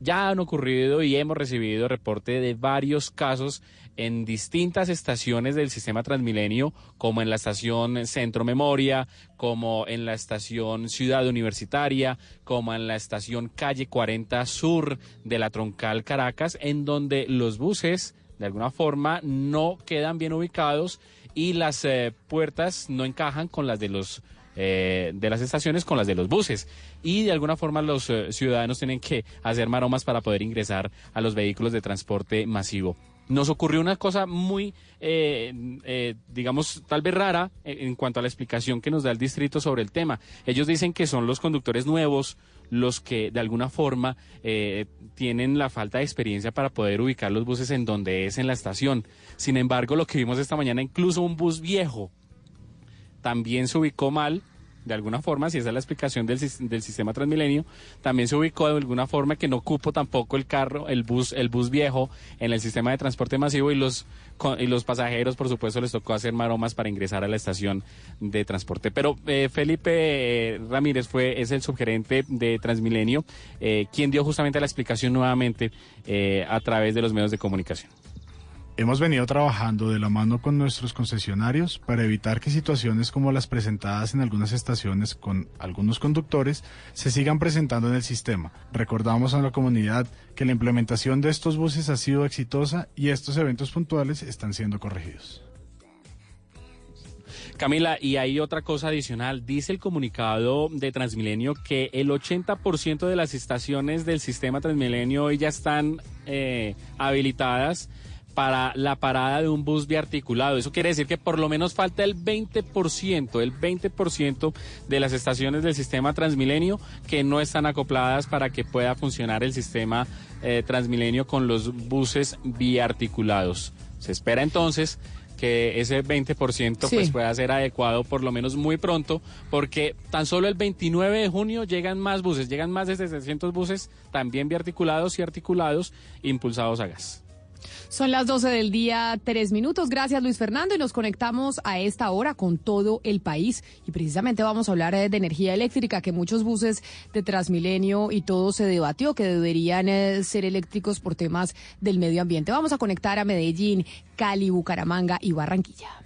Speaker 43: Ya han ocurrido y hemos recibido reporte de varios casos en distintas estaciones del sistema Transmilenio, como en la estación Centro Memoria, como en la estación Ciudad Universitaria, como en la estación Calle 40 Sur de la Troncal Caracas, en donde los buses de alguna forma no quedan bien ubicados y las eh, puertas no encajan con las de los eh, de las estaciones con las de los buses y de alguna forma los eh, ciudadanos tienen que hacer maromas para poder ingresar a los vehículos de transporte masivo. Nos ocurrió una cosa muy, eh, eh, digamos, tal vez rara en, en cuanto a la explicación que nos da el distrito sobre el tema. Ellos dicen que son los conductores nuevos los que de alguna forma eh, tienen la falta de experiencia para poder ubicar los buses en donde es en la estación. Sin embargo, lo que vimos esta mañana, incluso un bus viejo también se ubicó mal, de alguna forma, si esa es la explicación del, del sistema Transmilenio, también se ubicó de alguna forma que no cupo tampoco el carro, el bus, el bus viejo en el sistema de transporte masivo y los y los pasajeros, por supuesto, les tocó hacer maromas para ingresar a la estación de transporte. Pero eh, Felipe eh, Ramírez fue es el subgerente de Transmilenio, eh, quien dio justamente la explicación nuevamente eh, a través de los medios de comunicación.
Speaker 42: Hemos venido trabajando de la mano con nuestros concesionarios para evitar que situaciones como las presentadas en algunas estaciones con algunos conductores se sigan presentando en el sistema. Recordamos a la comunidad que la implementación de estos buses ha sido exitosa y estos eventos puntuales están siendo corregidos.
Speaker 43: Camila, y hay otra cosa adicional. Dice el comunicado de Transmilenio que el 80% de las estaciones del sistema Transmilenio hoy ya están eh, habilitadas para la parada de un bus biarticulado. Eso quiere decir que por lo menos falta el 20%, el 20% de las estaciones del sistema Transmilenio que no están acopladas para que pueda funcionar el sistema eh, Transmilenio con los buses biarticulados. Se espera entonces que ese 20% pues
Speaker 20: Sí.
Speaker 43: pueda ser adecuado por lo menos muy pronto, porque tan solo el 29 de junio llegan más buses, llegan más de 700 buses también biarticulados y articulados impulsados a gas.
Speaker 20: Son las 12 del día, tres minutos. Gracias, Luis Fernando. Y nos conectamos a esta hora con todo el país. Y precisamente vamos a hablar eh, de energía eléctrica, que muchos buses de Transmilenio y todo se debatió que deberían eh, ser eléctricos por temas del medio ambiente. Vamos a conectar a Medellín, Cali, Bucaramanga y Barranquilla.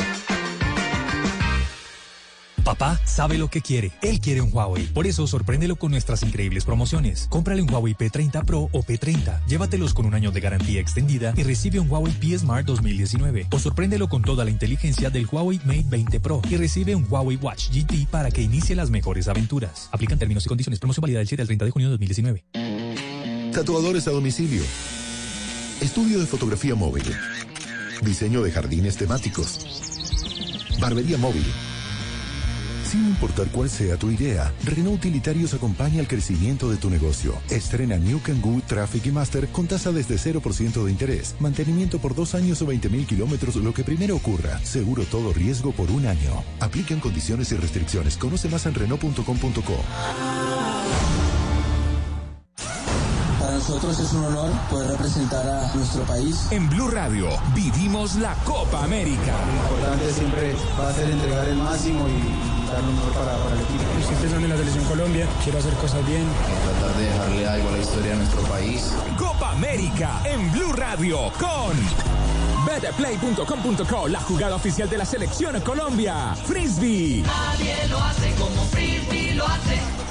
Speaker 44: Papá sabe lo que quiere. Él quiere un Huawei. Por eso sorpréndelo con nuestras increíbles promociones. Cómprale un Huawei P30 Pro o P30. Llévatelos con un año de garantía extendida y recibe un Huawei P Smart 2019. O sorpréndelo con toda la inteligencia del Huawei Mate 20 Pro y recibe un Huawei Watch GT para que inicie las mejores aventuras. Aplican términos y condiciones. Promoción válida del 7 al 30 de junio de 2019.
Speaker 15: Tatuadores a domicilio. Estudio de fotografía móvil. Diseño de jardines temáticos. Barbería móvil. Sin importar cuál sea tu idea, Renault Utilitarios acompaña el crecimiento de tu negocio. Estrena New Kangoo Traffic y Master con tasa desde 0% de interés. Mantenimiento por dos años o 20 mil kilómetros, lo que primero ocurra. Seguro todo riesgo por un año. Aplican condiciones y restricciones. Conoce más en Renault.com.co.
Speaker 45: Para nosotros es un honor poder representar a nuestro país.
Speaker 35: En Blue Radio vivimos la Copa América.
Speaker 45: Lo importante siempre va a ser entregar el máximo y dar lo mejor para, para el equipo.
Speaker 46: Estoy pensando en la selección Colombia, quiero hacer cosas bien.
Speaker 45: Tratar de dejarle algo a la historia de nuestro país.
Speaker 35: Copa América en Blue Radio con betplay.com.co, la jugada oficial de la selección Colombia. Frisbee.
Speaker 30: Nadie lo hace como Frisbee lo hace.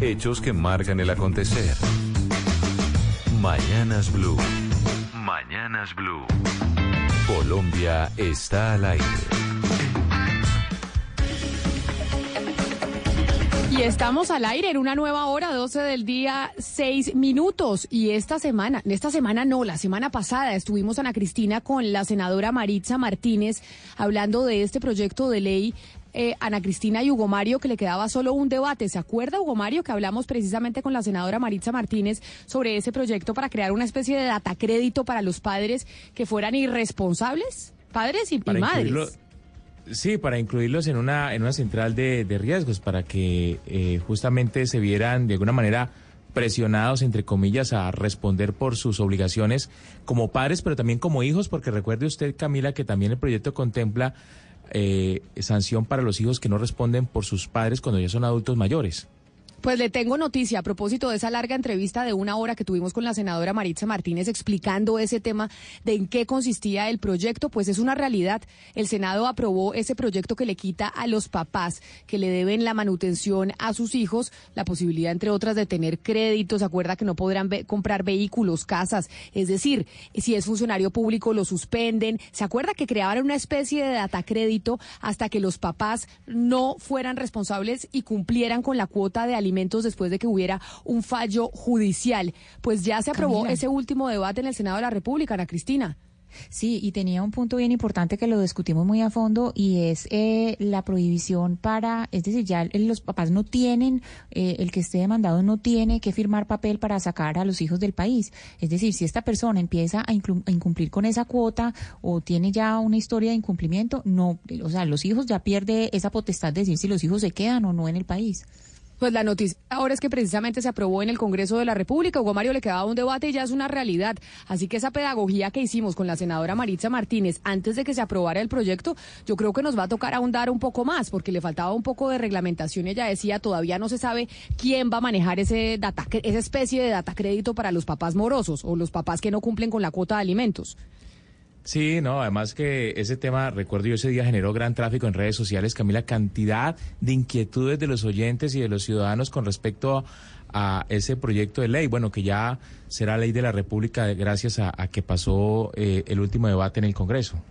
Speaker 19: Hechos que marcan el acontecer. Mañanas Blue. Mañanas Blue. Colombia está al aire.
Speaker 20: Y estamos al aire en una nueva hora, 12 del día, 6 minutos. Y esta semana, esta semana no, la semana pasada estuvimos Ana Cristina con la senadora Maritza Martínez hablando de este proyecto de ley. Eh, Ana Cristina y Hugo Mario, que le quedaba solo un debate. ¿Se acuerda, Hugo Mario, que hablamos precisamente con la senadora Maritza Martínez sobre ese proyecto para crear una especie de data crédito para los padres que fueran irresponsables? Padres y, madres.
Speaker 23: Sí, para incluirlos en una, en una central de, de riesgos, para que eh, justamente se vieran de alguna manera presionados, entre comillas, a responder por sus obligaciones como padres, pero también como hijos, porque recuerde usted, Camila, que también el proyecto contempla eh, sanción para los hijos que no responden por sus padres cuando ya son adultos mayores.
Speaker 20: Pues le tengo noticia a propósito de esa larga entrevista de una hora que tuvimos con la senadora Maritza Martínez explicando ese tema de en qué consistía el proyecto, pues es una realidad. El Senado aprobó ese proyecto que le quita a los papás que le deben la manutención a sus hijos la posibilidad, entre otras, de tener créditos. ¿Se acuerda que no podrán comprar vehículos, casas? Es decir, si es funcionario público lo suspenden. ¿Se acuerda que creaban una especie de data crédito hasta que los papás no fueran responsables y cumplieran con la cuota de alimentos después de que hubiera un fallo judicial? Pues ya se aprobó
Speaker 24: Camila.
Speaker 20: ese último debate en el Senado de la República, Ana Cristina.
Speaker 24: Sí, y tenía un punto bien importante que lo discutimos muy a fondo y es eh, la prohibición para, es decir, ya los papás no tienen, eh, el que esté demandado no tiene que firmar papel para sacar a los hijos del país. Es decir, si esta persona empieza a, a incumplir con esa cuota o tiene ya una historia de incumplimiento, no, o sea, los hijos ya pierde esa potestad de decir si los hijos se quedan o no en el país.
Speaker 20: Pues la noticia ahora es que precisamente se aprobó en el Congreso de la República. Hugo Mario le quedaba un debate y ya es una realidad. Así que esa pedagogía que hicimos con la senadora Maritza Martínez antes de que se aprobara el proyecto, yo creo que nos va a tocar ahondar un poco más, porque le faltaba un poco de reglamentación. Ella decía, todavía no se sabe quién va a manejar ese data, esa especie de data crédito para los papás morosos o los papás que no cumplen con la cuota de alimentos.
Speaker 23: Sí, no, además que ese tema, recuerdo yo ese día generó gran tráfico en redes sociales, Camila, cantidad de inquietudes de los oyentes y de los ciudadanos con respecto a ese proyecto de ley, bueno, que ya será ley de la República gracias a, que pasó eh, el último debate en el Congreso.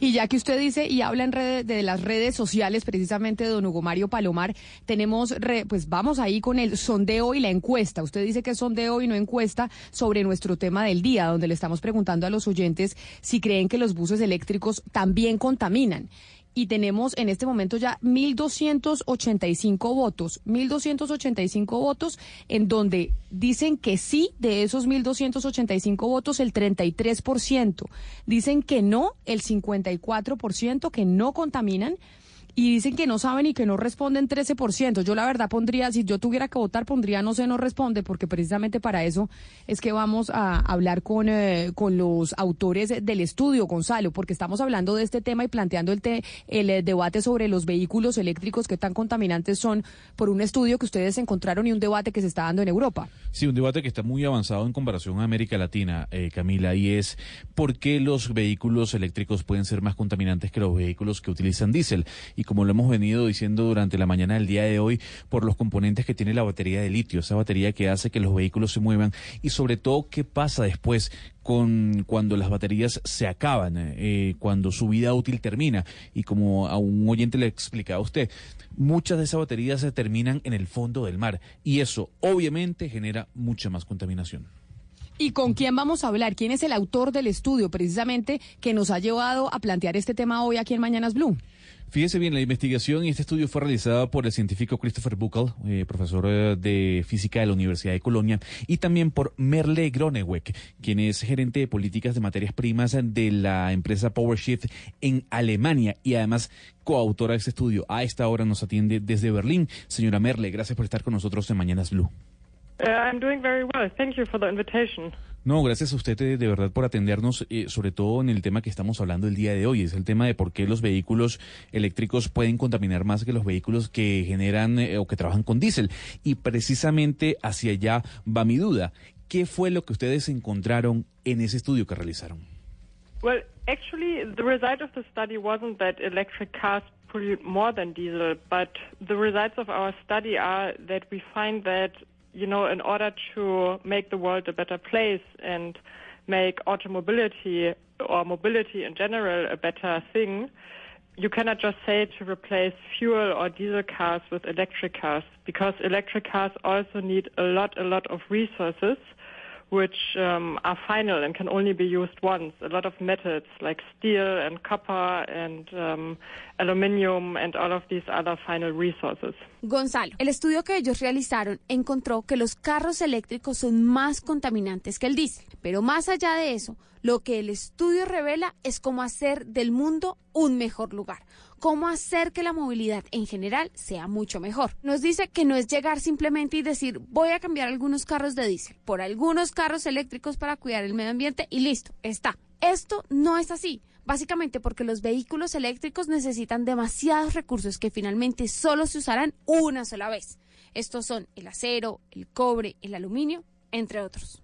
Speaker 20: Y ya que usted dice y habla en redes, de las redes sociales, precisamente de don Hugo Mario Palomar, tenemos, re- pues vamos ahí con el sondeo y la encuesta. Usted dice que es sondeo y no encuesta sobre nuestro tema del día, donde le estamos preguntando a los oyentes si creen que los buses eléctricos también contaminan. Y tenemos en este momento ya 1.285 votos, 1.285 votos en donde dicen que sí, de esos 1.285 votos, el 33%. Dicen que no, el 54%, que no contaminan. Y dicen que no saben y que no responden 13%. Yo la verdad pondría, si yo tuviera que votar, pondría no sé, no responde, porque precisamente para eso es que vamos a hablar con, eh, con los autores del estudio, Gonzalo, porque estamos hablando de este tema y planteando el, te- el eh, debate sobre los vehículos eléctricos que tan contaminantes son por un estudio que ustedes encontraron y un debate que se está dando en Europa.
Speaker 22: Sí, un debate que está muy avanzado en comparación a América Latina, eh, Camila, y es por qué los vehículos eléctricos pueden ser más contaminantes que los vehículos que utilizan diésel. Y como lo hemos venido diciendo durante la mañana del día de hoy, por los componentes que tiene la batería de litio, esa batería que hace que los vehículos se muevan y sobre todo qué pasa después con cuando las baterías se acaban, eh, cuando su vida útil termina. Y como a un oyente le explicaba a usted, muchas de esas baterías se terminan en el fondo del mar y eso obviamente genera mucha más contaminación.
Speaker 20: ¿Y con quién vamos a hablar? ¿Quién es el autor del estudio precisamente que nos ha llevado a plantear este tema hoy aquí en Mañanas Blue?
Speaker 22: Fíjese bien, la investigación y este estudio fue realizado por el científico Christopher Buckle, eh, profesor eh, de física de la Universidad de Colonia, y también por Merle Groneweck, quien es gerente de políticas de materias primas de la empresa PowerShift en Alemania y además coautora de este estudio. A esta hora nos atiende desde Berlín. Señora Merle, gracias por estar con nosotros en Mañanas Blue.
Speaker 47: Uh, I'm doing very well. Thank you for the invitation.
Speaker 22: No, gracias a usted eh, de verdad por atendernos, eh, sobre todo en el tema que estamos hablando el día de hoy, es el tema de por qué los vehículos eléctricos pueden contaminar más que los vehículos que generan eh, o que trabajan con diésel. Y precisamente hacia allá va mi duda. ¿Qué fue lo que ustedes encontraron en ese estudio que realizaron?
Speaker 47: Well, actually, the result of the study wasn't that electric cars pollute more than diesel, but the results of our study are that we find that, you know, in order to make the world a better place and make automobility or mobility in general a better thing, you cannot just say to replace fuel or diesel cars with electric cars because electric cars also need a lot, a lot of resources which um, are final and can only be used once. A lot of metals like steel and copper and um, aluminium and all of these other final resources.
Speaker 48: Gonzalo, el estudio que ellos realizaron encontró que los carros eléctricos son más contaminantes que el diésel. Pero más allá de eso, lo que el estudio revela es cómo hacer del mundo un mejor lugar, cómo hacer que la movilidad en general sea mucho mejor. Nos dice que no es llegar simplemente y decir voy a cambiar algunos carros de diésel por algunos carros eléctricos para cuidar el medio ambiente y listo, está. Esto no es así. Básicamente porque los vehículos eléctricos necesitan demasiados recursos que finalmente solo se usarán una sola vez. Estos son el acero, el cobre, el aluminio, entre otros.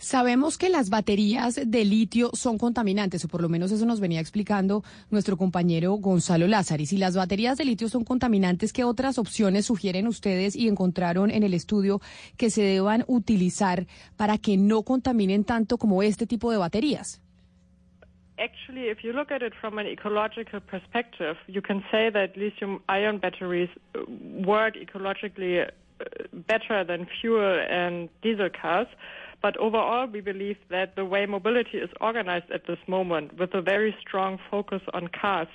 Speaker 20: Sabemos que las baterías de litio son contaminantes, o por lo menos eso nos venía explicando nuestro compañero Gonzalo Lázaro. Y si las baterías de litio son contaminantes, ¿qué otras opciones sugieren ustedes y encontraron en el estudio que se deban utilizar para que no contaminen tanto como este tipo de baterías?
Speaker 47: Actually, if you look at it from an ecological perspective, you can say that lithium ion batteries uh, work ecologically uh, better than fuel and diesel cars. But overall, we believe that the way mobility is organized at this moment, with a very strong focus on cars,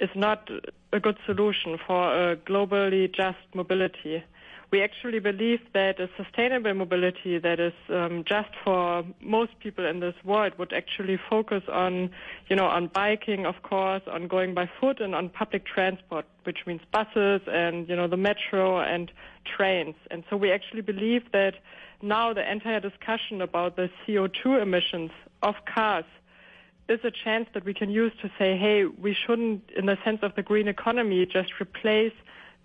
Speaker 47: is not a good solution for a globally just mobility. We actually believe that a sustainable mobility that is um, just for most people in this world would actually focus on, you know, on biking, of course, on going by foot and on public transport, which means buses and, you know, the metro and trains. And so we actually believe that now the entire discussion about the CO2 emissions of cars is a chance that we can use to say, hey, we shouldn't, in the sense of the green economy, just replace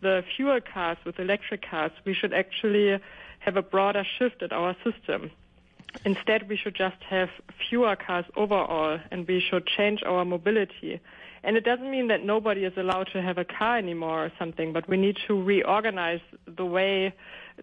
Speaker 47: the fuel cars with electric cars. We should actually have a broader shift in our system. Instead, we should just have fewer cars overall, and we should change our mobility. And it doesn't mean that nobody is allowed to have a car anymore or something, but we need to reorganize the way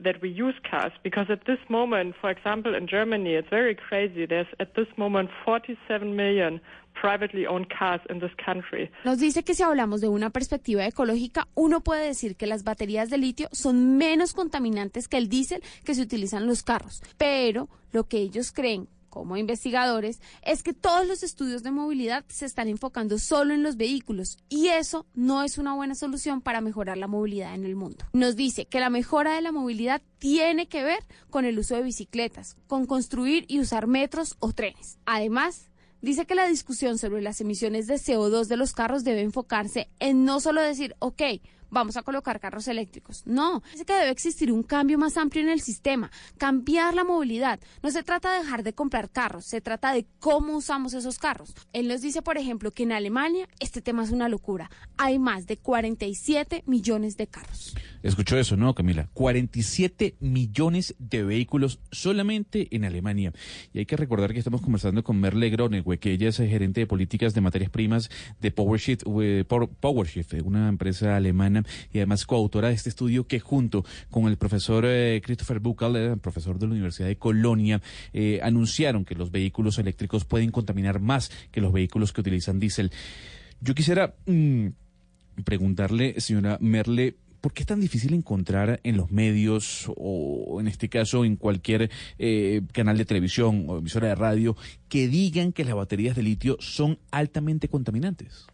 Speaker 47: that we use cars. Because at this moment, for example, in Germany, it's very crazy. There's at this moment 47 million privately owned cars in this country.
Speaker 48: Nos dice que si hablamos de una perspectiva ecológica, uno puede decir que las baterías de litio son menos contaminantes que el diésel que se utiliza en los carros. Pero lo que ellos creen como investigadores es que todos los estudios de movilidad se están enfocando solo en los vehículos y eso no es una buena solución para mejorar la movilidad en el mundo. Nos dice que la mejora de la movilidad tiene que ver con el uso de bicicletas, con construir y usar metros o trenes. Además, Dice que la discusión sobre las emisiones de CO2 de los carros debe enfocarse en no solo decir, ok, vamos a colocar carros eléctricos. No, dice que debe existir un cambio más amplio en el sistema, cambiar la movilidad. No se trata de dejar de comprar carros, se trata de cómo usamos esos carros. Él nos dice, por ejemplo, que en Alemania este tema es una locura. Hay más de 47 millones de carros.
Speaker 22: Escuchó eso, ¿no, Camila? 47 millones de vehículos solamente en Alemania. Y hay que recordar que estamos conversando con Merle Gronewe, que ella es gerente de políticas de materias primas de PowerShift, Power- PowerShift, eh, una empresa alemana y además coautora de este estudio que junto con el profesor eh, Christopher Buchal, eh, profesor de la Universidad de Colonia, eh, anunciaron que los vehículos eléctricos pueden contaminar más que los vehículos que utilizan diésel. Yo quisiera mm, preguntarle, señora Merle, ¿por qué es tan difícil encontrar en los medios o en este caso en cualquier canal de televisión o emisora de radio que digan que las baterías de litio son altamente contaminantes?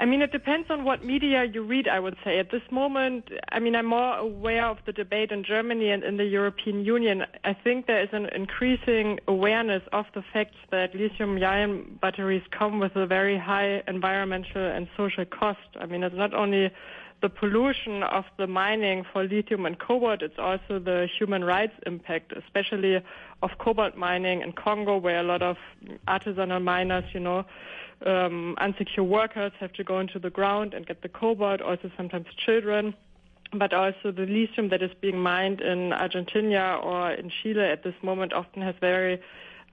Speaker 47: I mean, it depends on what media you read, I would say. At this moment, I mean, I'm more aware of the debate in Germany and in the European Union. I think there is an increasing awareness of the fact that lithium ion batteries come with a very high environmental and social cost. I mean, it's not only the pollution of the mining for lithium and cobalt, it's also the human rights impact, especially of cobalt mining in Congo, where a lot of artisanal miners, you know, um, unsecure workers have to go into the ground and get the cobalt, also sometimes children, but also the lithium that is being mined in Argentina or in Chile at this moment often has very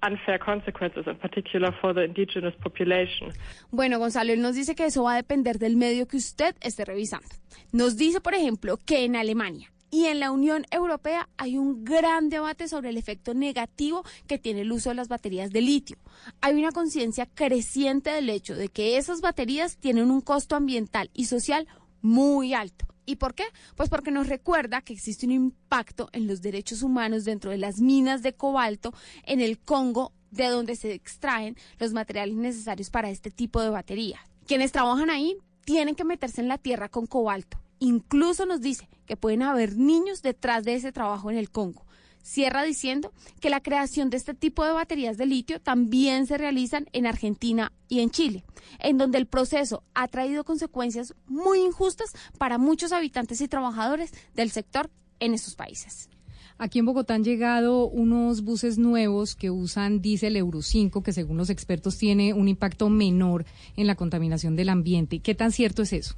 Speaker 47: unfair consequences, in particular for the indigenous population.
Speaker 48: Bueno, Gonzalo, él nos dice que eso va a depender del medio que usted esté revisando. Nos dice, por ejemplo, que en Alemania y en la Unión Europea hay un gran debate sobre el efecto negativo que tiene el uso de las baterías de litio. Hay una conciencia creciente del hecho de que esas baterías tienen un costo ambiental y social muy alto. ¿Y por qué? Pues porque nos recuerda que existe un impacto en los derechos humanos dentro de las minas de cobalto en el Congo, de donde se extraen los materiales necesarios para este tipo de batería. Quienes trabajan ahí tienen que meterse en la tierra con cobalto. Incluso nos dice que pueden haber niños detrás de ese trabajo en el Congo. Cierra diciendo que la creación de este tipo de baterías de litio también se realizan en Argentina y en Chile, en donde el proceso ha traído consecuencias muy injustas para muchos habitantes y trabajadores del sector en esos países.
Speaker 20: Aquí en Bogotá han llegado unos buses nuevos que usan diésel Euro 5, que según los expertos tiene un impacto menor en la contaminación del ambiente. ¿Qué tan cierto es eso?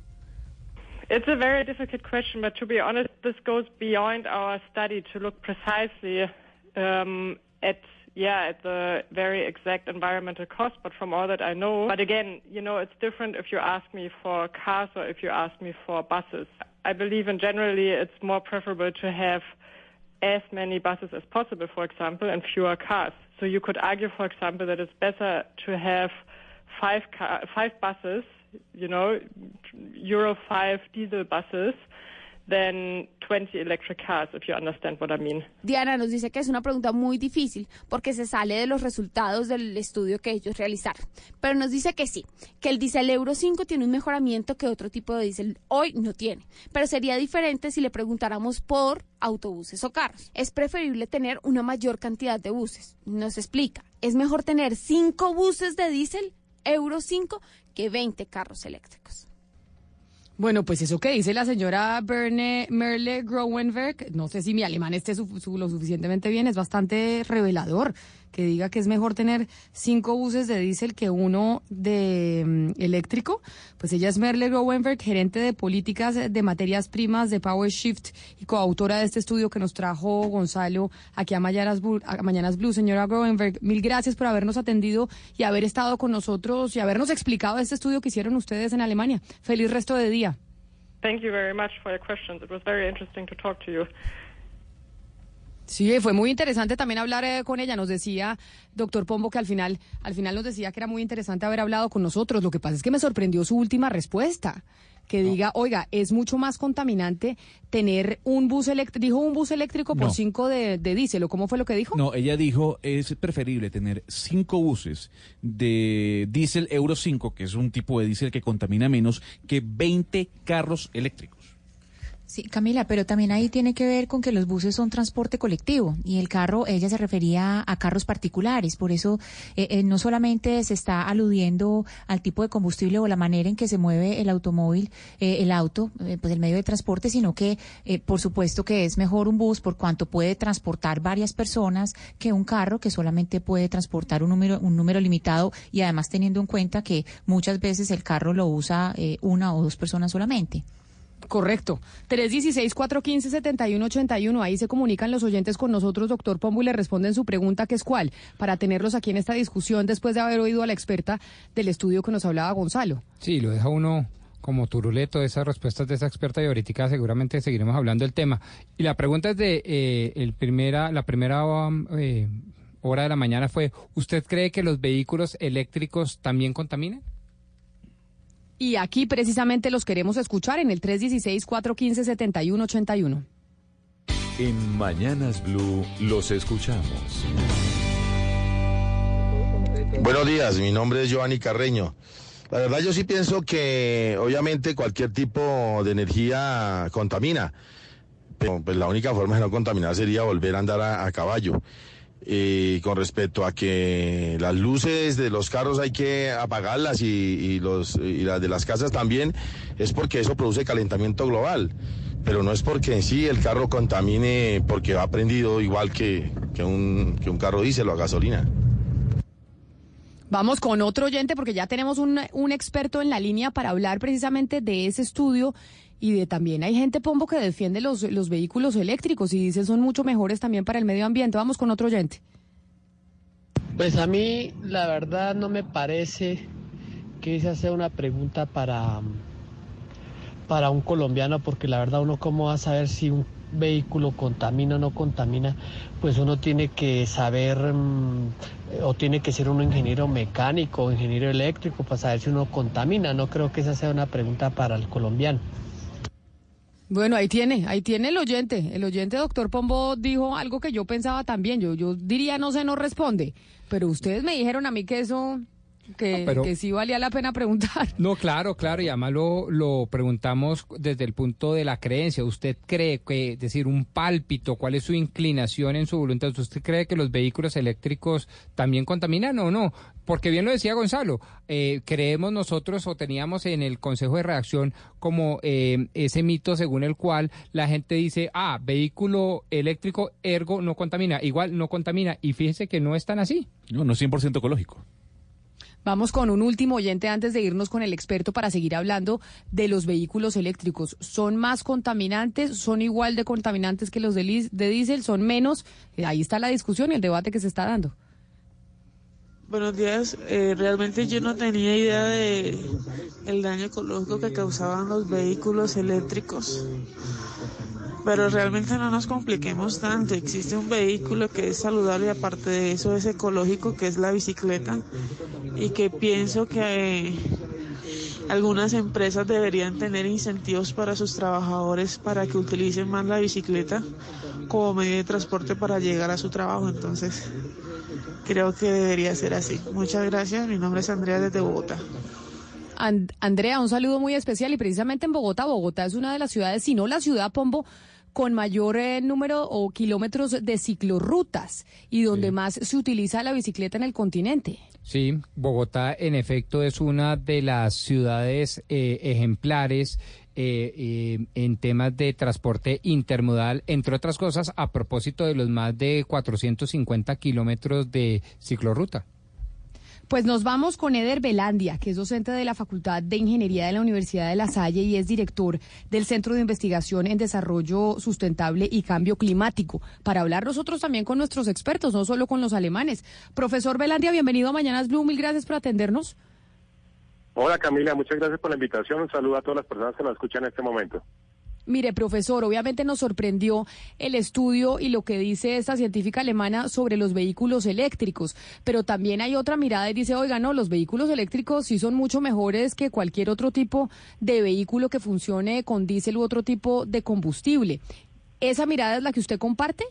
Speaker 47: It's a very difficult question, but to be honest, this goes beyond our study to look precisely um, at yeah at the very exact environmental cost. But from all that I know, but again, you know, it's different if you ask me for cars or if you ask me for buses. I believe in generally it's more preferable to have as many buses as possible, for example, and fewer cars. So you could argue, for example, that it's better to have five car, five buses, you know, Euro 5 diesel buses, than 20 electric cars, if you understand what I mean.
Speaker 48: Diana nos dice que es una pregunta muy difícil porque se sale de los resultados del estudio que ellos realizaron. Pero nos dice que sí, que el diésel Euro 5 tiene un mejoramiento que otro tipo de diésel hoy no tiene. Pero sería diferente si le preguntáramos por autobuses o carros. Es preferible tener una mayor cantidad de buses. Nos explica, es mejor tener 5 buses de diésel Euro 5 que 20 carros eléctricos.
Speaker 20: Bueno, pues eso que dice la señora Berne Merle Groenberg, no sé si mi alemán esté su- su- lo suficientemente bien, es bastante revelador que diga que es mejor tener cinco buses de diésel que uno de mm, eléctrico. Pues ella es Merle Groenberg, gerente de políticas de materias primas de Power Shift y coautora de este estudio que nos trajo Gonzalo aquí a Mañanas, Blu- a Mañanas Blue. Señora Groenberg, mil gracias por habernos atendido y haber estado con nosotros y habernos explicado este estudio que hicieron ustedes en Alemania. Feliz resto de día.
Speaker 47: Thank you very much for your questions. It was very interesting.
Speaker 20: Sí, fue muy interesante también hablar eh, con ella. Nos decía, doctor Pombo, que al final, al final nos decía que era muy interesante haber hablado con nosotros. Lo que pasa es que me sorprendió su última respuesta. Que diga, oiga, es mucho más contaminante tener un bus eléctrico, dijo un bus eléctrico por
Speaker 22: No.
Speaker 20: cinco de, de diésel, ¿o cómo fue lo que dijo?
Speaker 22: No, ella dijo es preferible tener cinco buses de diésel Euro 5, que es un tipo de diésel que contamina menos, que 20 carros eléctricos.
Speaker 49: Sí, Camila, pero también ahí tiene que ver con que los buses son transporte colectivo y el carro, ella se refería a carros particulares, por eso eh, eh, no solamente se está aludiendo al tipo de combustible o la manera en que se mueve el automóvil, eh, el auto, eh, pues el medio de transporte, sino que eh, por supuesto que es mejor un bus por cuanto puede transportar varias personas que un carro que solamente puede transportar un número, un número limitado y además teniendo en cuenta que muchas veces el carro lo usa una o dos personas solamente.
Speaker 20: Correcto. 316-415-7181. Ahí se comunican los oyentes con nosotros, doctor Pombo, y le responden su pregunta, que es cuál, para tenerlos aquí en esta discusión después de haber oído a la experta del estudio que nos hablaba Gonzalo.
Speaker 21: Sí, lo deja uno como turuleto esas respuestas de esa experta y ahorita seguramente seguiremos hablando del tema. Y la pregunta es de eh, el primera, la primera um, eh, hora de la mañana fue, ¿usted cree que los vehículos eléctricos también contaminan?
Speaker 20: Y aquí precisamente los queremos escuchar en el 316-415-7181.
Speaker 19: En Mañanas Blue los escuchamos.
Speaker 50: Buenos días, mi nombre es Giovanni Carreño. La verdad yo sí pienso que obviamente cualquier tipo de energía contamina, pero pues, la única forma de no contaminar sería volver a andar a, a caballo. Y con respecto a que las luces de los carros hay que apagarlas y, los, y las de las casas también, es porque eso produce calentamiento global. Pero no es porque en sí el carro contamine porque va prendido igual que, que, un, que un carro diésel o a gasolina.
Speaker 20: Vamos con otro oyente porque ya tenemos un, un experto en la línea para hablar precisamente de ese estudio y de también hay gente, Pombo, que defiende los, los vehículos eléctricos y dice son mucho mejores también para el medio ambiente. Vamos con otro oyente.
Speaker 51: Pues a mí la verdad no me parece que esa sea una pregunta para, para un colombiano, porque la verdad uno cómo va a saber si un vehículo contamina o no contamina, pues uno tiene que saber mm, o tiene que ser un ingeniero mecánico o ingeniero eléctrico para saber si uno contamina. No creo que esa sea una pregunta para el colombiano.
Speaker 20: Bueno, ahí tiene, ahí tiene el oyente. El oyente, doctor Pombo, dijo algo que yo pensaba también. Yo, yo diría no se no responde, pero ustedes me dijeron a mí que eso, que,
Speaker 21: Ah, pero-
Speaker 20: que sí valía la pena preguntar. [LAUGHS]
Speaker 21: No, claro, claro, y además lo, lo preguntamos desde el punto de la creencia. ¿Usted cree que, es decir, un pálpito, cuál es su inclinación en su voluntad? ¿Usted cree que los vehículos eléctricos también contaminan o no? Porque bien lo decía Gonzalo, eh, creemos nosotros o teníamos en el Consejo de Redacción como eh, ese mito según el cual la gente dice, ah, vehículo eléctrico, ergo no contamina, igual no contamina, y fíjese que no es tan así.
Speaker 22: No, no es 100% ecológico.
Speaker 20: Vamos con un último oyente antes de irnos con el experto para seguir hablando de los vehículos eléctricos. ¿Son más contaminantes? ¿Son igual de contaminantes que los de, diésel? ¿Son menos? Eh, ahí está la discusión y el debate que se está dando.
Speaker 52: Buenos días. Eh, realmente yo no tenía idea de el daño ecológico que causaban los vehículos eléctricos. Pero realmente no nos compliquemos tanto. Existe un vehículo que es saludable y aparte de eso es ecológico, que es la bicicleta. Y que pienso que eh, algunas empresas deberían tener incentivos para sus trabajadores para que utilicen más la bicicleta como medio de transporte para llegar a su trabajo. Entonces, creo que debería ser así. Muchas gracias. Mi nombre es Andrea desde Bogotá.
Speaker 20: And- Andrea, un saludo muy especial y precisamente en Bogotá. Bogotá es una de las ciudades, si no la ciudad Pombo, con mayor eh, número o kilómetros de ciclorrutas y donde más se utiliza la bicicleta en el continente.
Speaker 21: Sí, Bogotá en efecto es una de las ciudades eh, ejemplares eh, eh, en temas de transporte intermodal, entre otras cosas, a propósito de los más de 450 kilómetros de ciclorruta.
Speaker 20: Pues nos vamos con Eder Belandia, que es docente de la Facultad de Ingeniería de la Universidad de La Salle y es director del Centro de Investigación en Desarrollo Sustentable y Cambio Climático, para hablar nosotros también con nuestros expertos, no solo con los alemanes. Profesor Belandia, bienvenido a Mañanas Blue, mil gracias por atendernos.
Speaker 53: Hola Camila, muchas gracias por la invitación. Un saludo a todas las personas que nos escuchan en este momento.
Speaker 20: Mire, profesor, obviamente nos sorprendió el estudio y lo que dice esta científica alemana sobre los vehículos eléctricos, pero también hay otra mirada y dice, oiga, no, los vehículos eléctricos sí son mucho mejores que cualquier otro tipo de vehículo que funcione con diésel u otro tipo de combustible. ¿Esa mirada es la que usted comparte?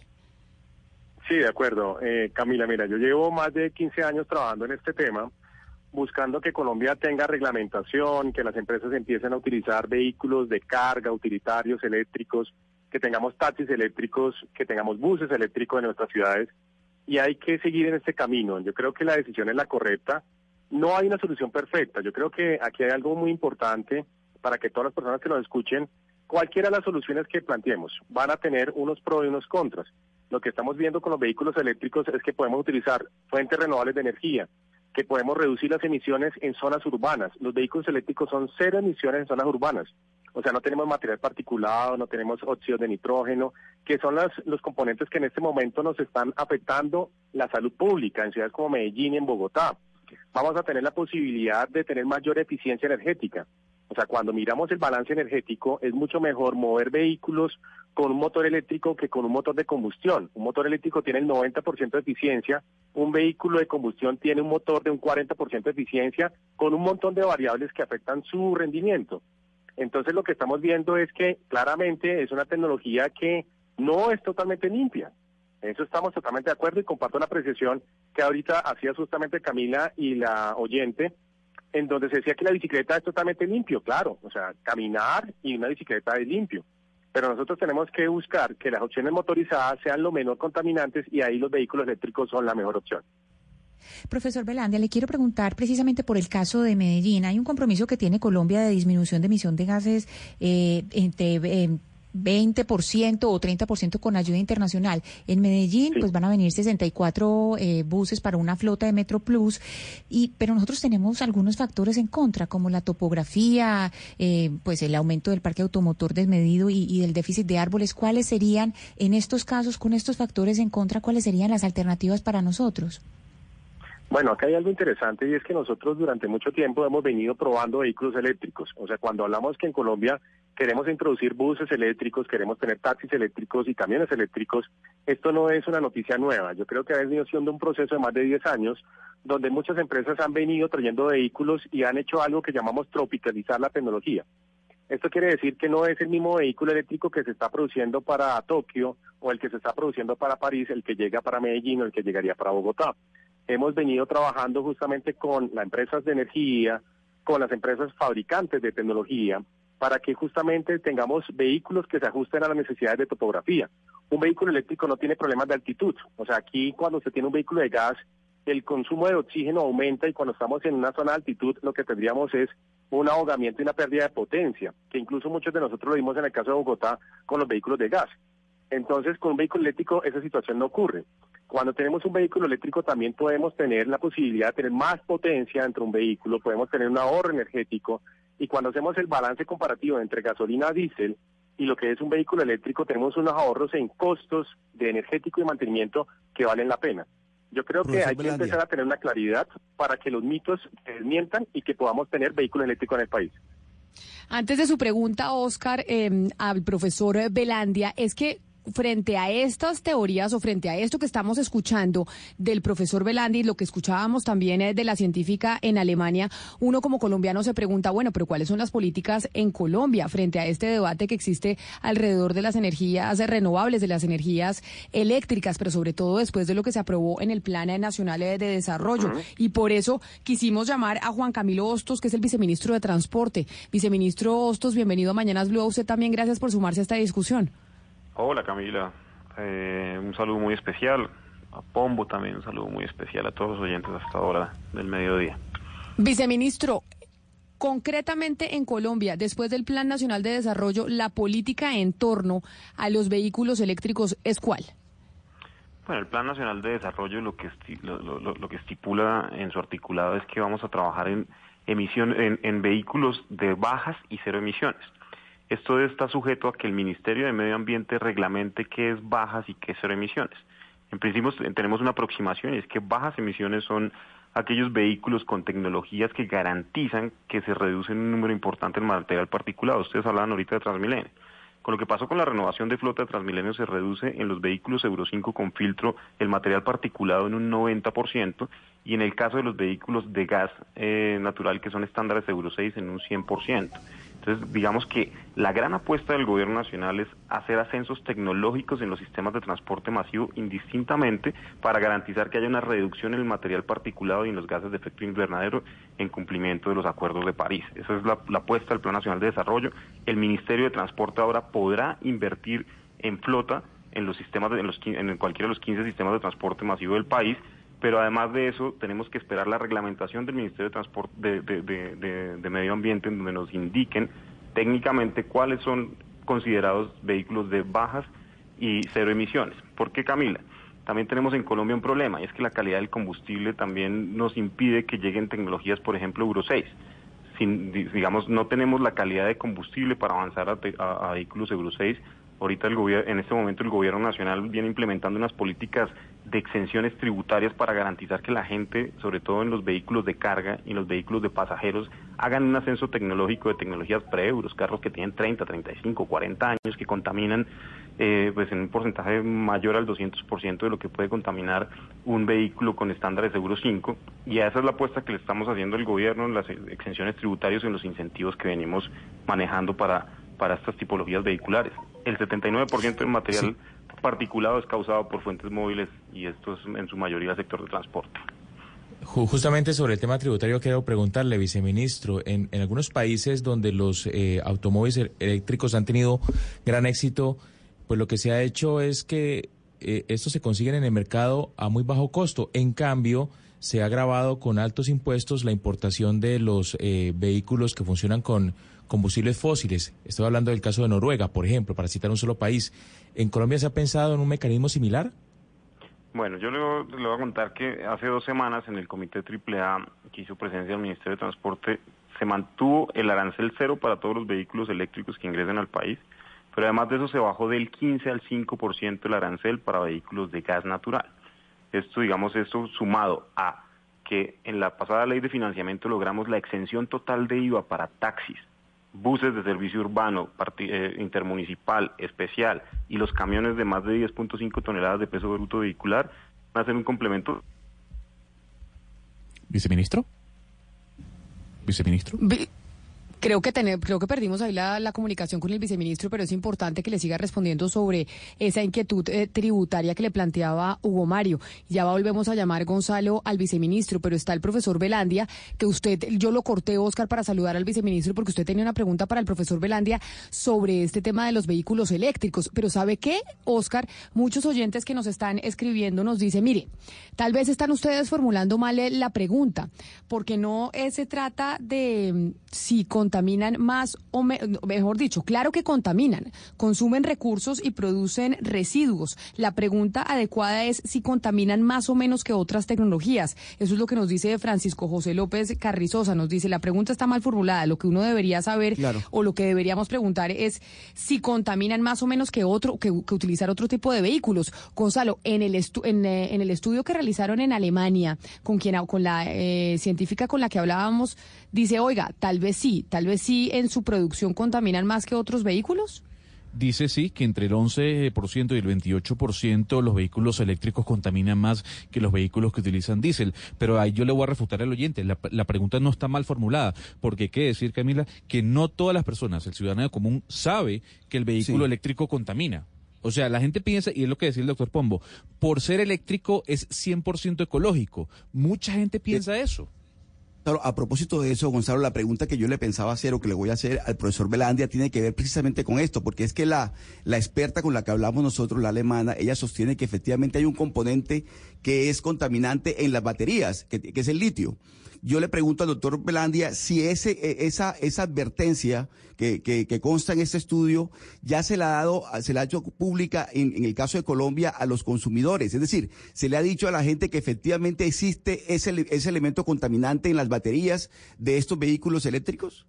Speaker 53: Sí, de acuerdo. Eh, Camila, mira, yo llevo más de 15 años trabajando en este tema, buscando que Colombia tenga reglamentación, que las empresas empiecen a utilizar vehículos de carga, utilitarios eléctricos, que tengamos taxis eléctricos, que tengamos buses eléctricos en nuestras ciudades. Y hay que seguir en este camino. Yo creo que la decisión es la correcta. No hay una solución perfecta. Yo creo que aquí hay algo muy importante para que todas las personas que nos escuchen, cualquiera de las soluciones que planteemos van a tener unos pros y unos contras. Lo que estamos viendo con los vehículos eléctricos es que podemos utilizar fuentes renovables de energía, que podemos reducir las emisiones en zonas urbanas. Los vehículos eléctricos son cero emisiones en zonas urbanas. O sea, no tenemos material particulado, no tenemos óxidos de nitrógeno, que son las, los componentes que en este momento nos están afectando la salud pública en ciudades como Medellín y en Bogotá. Vamos a tener la posibilidad de tener mayor eficiencia energética. O sea, cuando miramos el balance energético, es mucho mejor mover vehículos con un motor eléctrico que con un motor de combustión. Un motor eléctrico tiene el 90% de eficiencia, un vehículo de combustión tiene un motor de un 40% de eficiencia, con un montón de variables que afectan su rendimiento. Entonces lo que estamos viendo es que claramente es una tecnología que no es totalmente limpia. En eso estamos totalmente de acuerdo y comparto la apreciación que ahorita hacía justamente Camila y la oyente en donde se decía que la bicicleta es totalmente limpio, claro, o sea, caminar y una bicicleta es limpio. Pero nosotros tenemos que buscar que las opciones motorizadas sean lo menos contaminantes y ahí los vehículos eléctricos son la mejor opción.
Speaker 49: Profesor Belandia, le quiero preguntar precisamente por el caso de Medellín. Hay un compromiso que tiene Colombia de disminución de emisión de gases eh, entre eh, 20% o 30% con ayuda internacional. En Medellín, pues van a venir 64 eh, buses para una flota de Metro Plus, y, pero nosotros tenemos algunos factores en contra, como la topografía, eh, pues el aumento del parque automotor desmedido y, y del déficit de árboles. ¿Cuáles serían, en estos casos, con estos factores en contra, cuáles serían las alternativas para nosotros?
Speaker 53: Bueno, acá hay algo interesante y es que nosotros durante mucho tiempo hemos venido probando vehículos eléctricos. O sea, cuando hablamos que en Colombia queremos introducir buses eléctricos, queremos tener taxis eléctricos y camiones eléctricos, esto no es una noticia nueva. Yo creo que ha venido siendo un proceso de más de 10 años donde muchas empresas han venido trayendo vehículos y han hecho algo que llamamos tropicalizar la tecnología. Esto quiere decir que no es el mismo vehículo eléctrico que se está produciendo para Tokio o el que se está produciendo para París, el que llega para Medellín o el que llegaría para Bogotá hemos venido trabajando justamente con las empresas de energía, con las empresas fabricantes de tecnología, para que justamente tengamos vehículos que se ajusten a las necesidades de topografía. Un vehículo eléctrico no tiene problemas de altitud. O sea, aquí cuando se tiene un vehículo de gas, el consumo de oxígeno aumenta y cuando estamos en una zona de altitud lo que tendríamos es un ahogamiento y una pérdida de potencia, que incluso muchos de nosotros lo vimos en el caso de Bogotá con los vehículos de gas. Entonces, con un vehículo eléctrico esa situación no ocurre. Cuando tenemos un vehículo eléctrico también podemos tener la posibilidad de tener más potencia dentro de un vehículo, podemos tener un ahorro energético y cuando hacemos el balance comparativo entre gasolina, diésel y lo que es un vehículo eléctrico, tenemos unos ahorros en costos de energético y mantenimiento que valen la pena. Yo creo que hay que empezar a tener una claridad para que los mitos se desmientan y que podamos tener vehículos eléctricos en el país.
Speaker 20: Antes de su pregunta, Oscar, eh, al profesor Belandia, es que frente a estas teorías o frente a esto que estamos escuchando del profesor Belandi lo que escuchábamos también eh, de la científica en Alemania, uno como colombiano se pregunta, bueno, pero ¿cuáles son las políticas en Colombia frente a este debate que existe alrededor de las energías renovables, de las energías eléctricas, pero sobre todo después de lo que se aprobó en el Plan Nacional de Desarrollo? Y por eso quisimos llamar a Juan Camilo Hostos, que es el viceministro de Transporte. Viceministro Hostos, bienvenido a Mañanas Blue. A usted también gracias por sumarse a esta discusión.
Speaker 54: Hola Camila, Eh, un saludo muy especial. A Pombo también un saludo muy especial a todos los oyentes hasta ahora del mediodía.
Speaker 20: Viceministro, concretamente en Colombia, después del Plan Nacional de Desarrollo, la política en torno a los vehículos eléctricos es cuál?
Speaker 54: Bueno, el Plan Nacional de Desarrollo lo que, lo, lo- lo- lo que estipula en su articulado es que vamos a trabajar en, emisión, en, en vehículos de bajas y cero emisiones. Esto está sujeto a que el Ministerio de Medio Ambiente reglamente qué es bajas y qué es cero emisiones. En principio eh, tenemos una aproximación y es que bajas emisiones son aquellos vehículos con tecnologías que garantizan que se reduce un número importante el material particulado. Ustedes hablaban ahorita de Transmilenio. Con lo que pasó con la renovación de flota de Transmilenio se reduce en los vehículos Euro 5 con filtro el material particulado en un 90% y en el caso de los vehículos de gas eh, natural que son estándares Euro 6 en un 100%. Entonces, digamos que la gran apuesta del gobierno nacional es hacer ascensos tecnológicos en los sistemas de transporte masivo indistintamente para garantizar que haya una reducción en el material particulado y en los gases de efecto invernadero en cumplimiento de los acuerdos de París. Esa es la, apuesta del Plan Nacional de Desarrollo. El Ministerio de Transporte ahora podrá invertir en flota en los sistemas de- en, los, en cualquiera de los 15 sistemas de transporte masivo del país pero además de eso tenemos que esperar la reglamentación del Ministerio de Transporte de, Medio Ambiente en donde nos indiquen técnicamente cuáles son considerados vehículos de bajas y cero emisiones. ¿Por qué, Camila? También tenemos en Colombia un problema y es que la calidad del combustible también nos impide que lleguen tecnologías, por ejemplo, Euro 6. Sin, di- digamos, no tenemos la calidad de combustible para avanzar a, a- a vehículos Euro 6. Ahorita el gobierno, en este momento el gobierno nacional viene implementando unas políticas de exenciones tributarias para garantizar que la gente, sobre todo en los vehículos de carga y en los vehículos de pasajeros, hagan un ascenso tecnológico de tecnologías pre-euros, carros que tienen 30, 35, 40 años, que contaminan eh, pues en un porcentaje mayor al 200% de lo que puede contaminar un vehículo con estándares Euro 5. Y esa es la apuesta que le estamos haciendo al gobierno en las exenciones tributarias y en los incentivos que venimos manejando para, para estas tipologías vehiculares. El 79% del material particulado es causado por fuentes móviles y esto es en su mayoría sector de transporte.
Speaker 23: Ju- Justamente sobre el tema tributario quiero preguntarle, viceministro, en, en algunos países donde los eh, automóviles e- eléctricos han tenido gran éxito, pues lo que se ha hecho es que eh, estos se consiguen en el mercado a muy bajo costo. En cambio, se ha grabado con altos impuestos la importación de los eh, vehículos que funcionan con combustibles fósiles. Estoy hablando del caso de Noruega, por ejemplo, para citar un solo país. ¿En Colombia se ha pensado en un mecanismo similar?
Speaker 54: Bueno, yo le, voy- a contar que hace dos semanas en el Comité AAA que hizo presencia del Ministerio de Transporte se mantuvo el arancel cero para todos los vehículos eléctricos que ingresen al país, pero además de eso se bajó del 15 al 5% el arancel para vehículos de gas natural. Esto, digamos, esto sumado a que en la pasada ley de financiamiento logramos la exención total de IVA para taxis, buses de servicio urbano, parti- eh, intermunicipal, especial y los camiones de más de 10.5 toneladas de peso bruto vehicular van a ser un complemento.
Speaker 22: ¿Viceministro? ¿Viceministro?
Speaker 20: Vi- Creo que tener, creo que perdimos ahí la, comunicación con el viceministro, pero es importante que le siga respondiendo sobre esa inquietud eh, tributaria que le planteaba Hugo Mario. Ya volvemos a llamar Gonzalo al viceministro, pero está el profesor Velandia, que usted, yo lo corté, Oscar, para saludar al viceministro, porque usted tenía una pregunta para el profesor Velandia sobre este tema de los vehículos eléctricos. Pero ¿sabe qué, Oscar? Muchos oyentes que nos están escribiendo nos dicen, mire, tal vez están ustedes formulando mal eh, la pregunta, porque no eh, se trata de mm, si contaminan más o me- mejor dicho, claro que contaminan, consumen recursos y producen residuos. La pregunta adecuada es si contaminan más o menos que otras tecnologías. Eso es lo que nos dice Francisco José López Carrizosa. Nos dice, la pregunta está mal formulada. Lo que uno debería saber o lo que deberíamos preguntar es si contaminan más o menos que otro, que, que utilizar otro tipo de vehículos. Gonzalo, en el, estu- en, eh, en el estudio que realizaron en Alemania, con quien, con la eh, científica con la que hablábamos, dice, oiga, tal vez sí, tal vez sí en su producción contaminan más que otros vehículos.
Speaker 22: Dice sí que entre el 11% y el 28% los vehículos eléctricos contaminan más que los vehículos que utilizan diésel. Pero ahí yo le voy a refutar al oyente. La, la pregunta no está mal formulada. Porque hay que decir, Camila, que no todas las personas, el ciudadano común, sabe que el vehículo
Speaker 55: Sí.
Speaker 22: eléctrico contamina. O sea, la gente piensa, y es lo que decía el doctor Pombo, por ser eléctrico es 100% ecológico. Mucha gente piensa eso.
Speaker 55: A propósito de eso, Gonzalo, la pregunta que yo le pensaba hacer o que le voy a hacer al profesor Belandia tiene que ver precisamente con esto, porque es que la, la experta con la que hablamos nosotros, la alemana, ella sostiene que efectivamente hay un componente que es contaminante en las baterías, que, es el litio. Yo le pregunto al doctor Belandia si ese, eh, esa, esa advertencia que, que, que consta en este estudio ya se la ha dado, se la ha hecho pública en, en el caso de Colombia a los consumidores. Es decir, se le ha dicho a la gente que efectivamente existe ese, ese elemento contaminante en las baterías de estos vehículos eléctricos.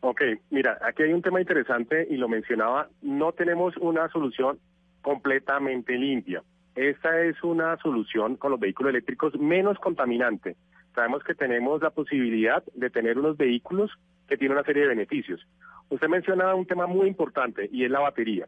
Speaker 53: Ok, mira, aquí hay un tema interesante y lo mencionaba, no tenemos una solución completamente limpia. Esta es una solución con los vehículos eléctricos menos contaminante. Sabemos que tenemos la posibilidad de tener unos vehículos que tienen una serie de beneficios. Usted menciona un tema muy importante y es la batería.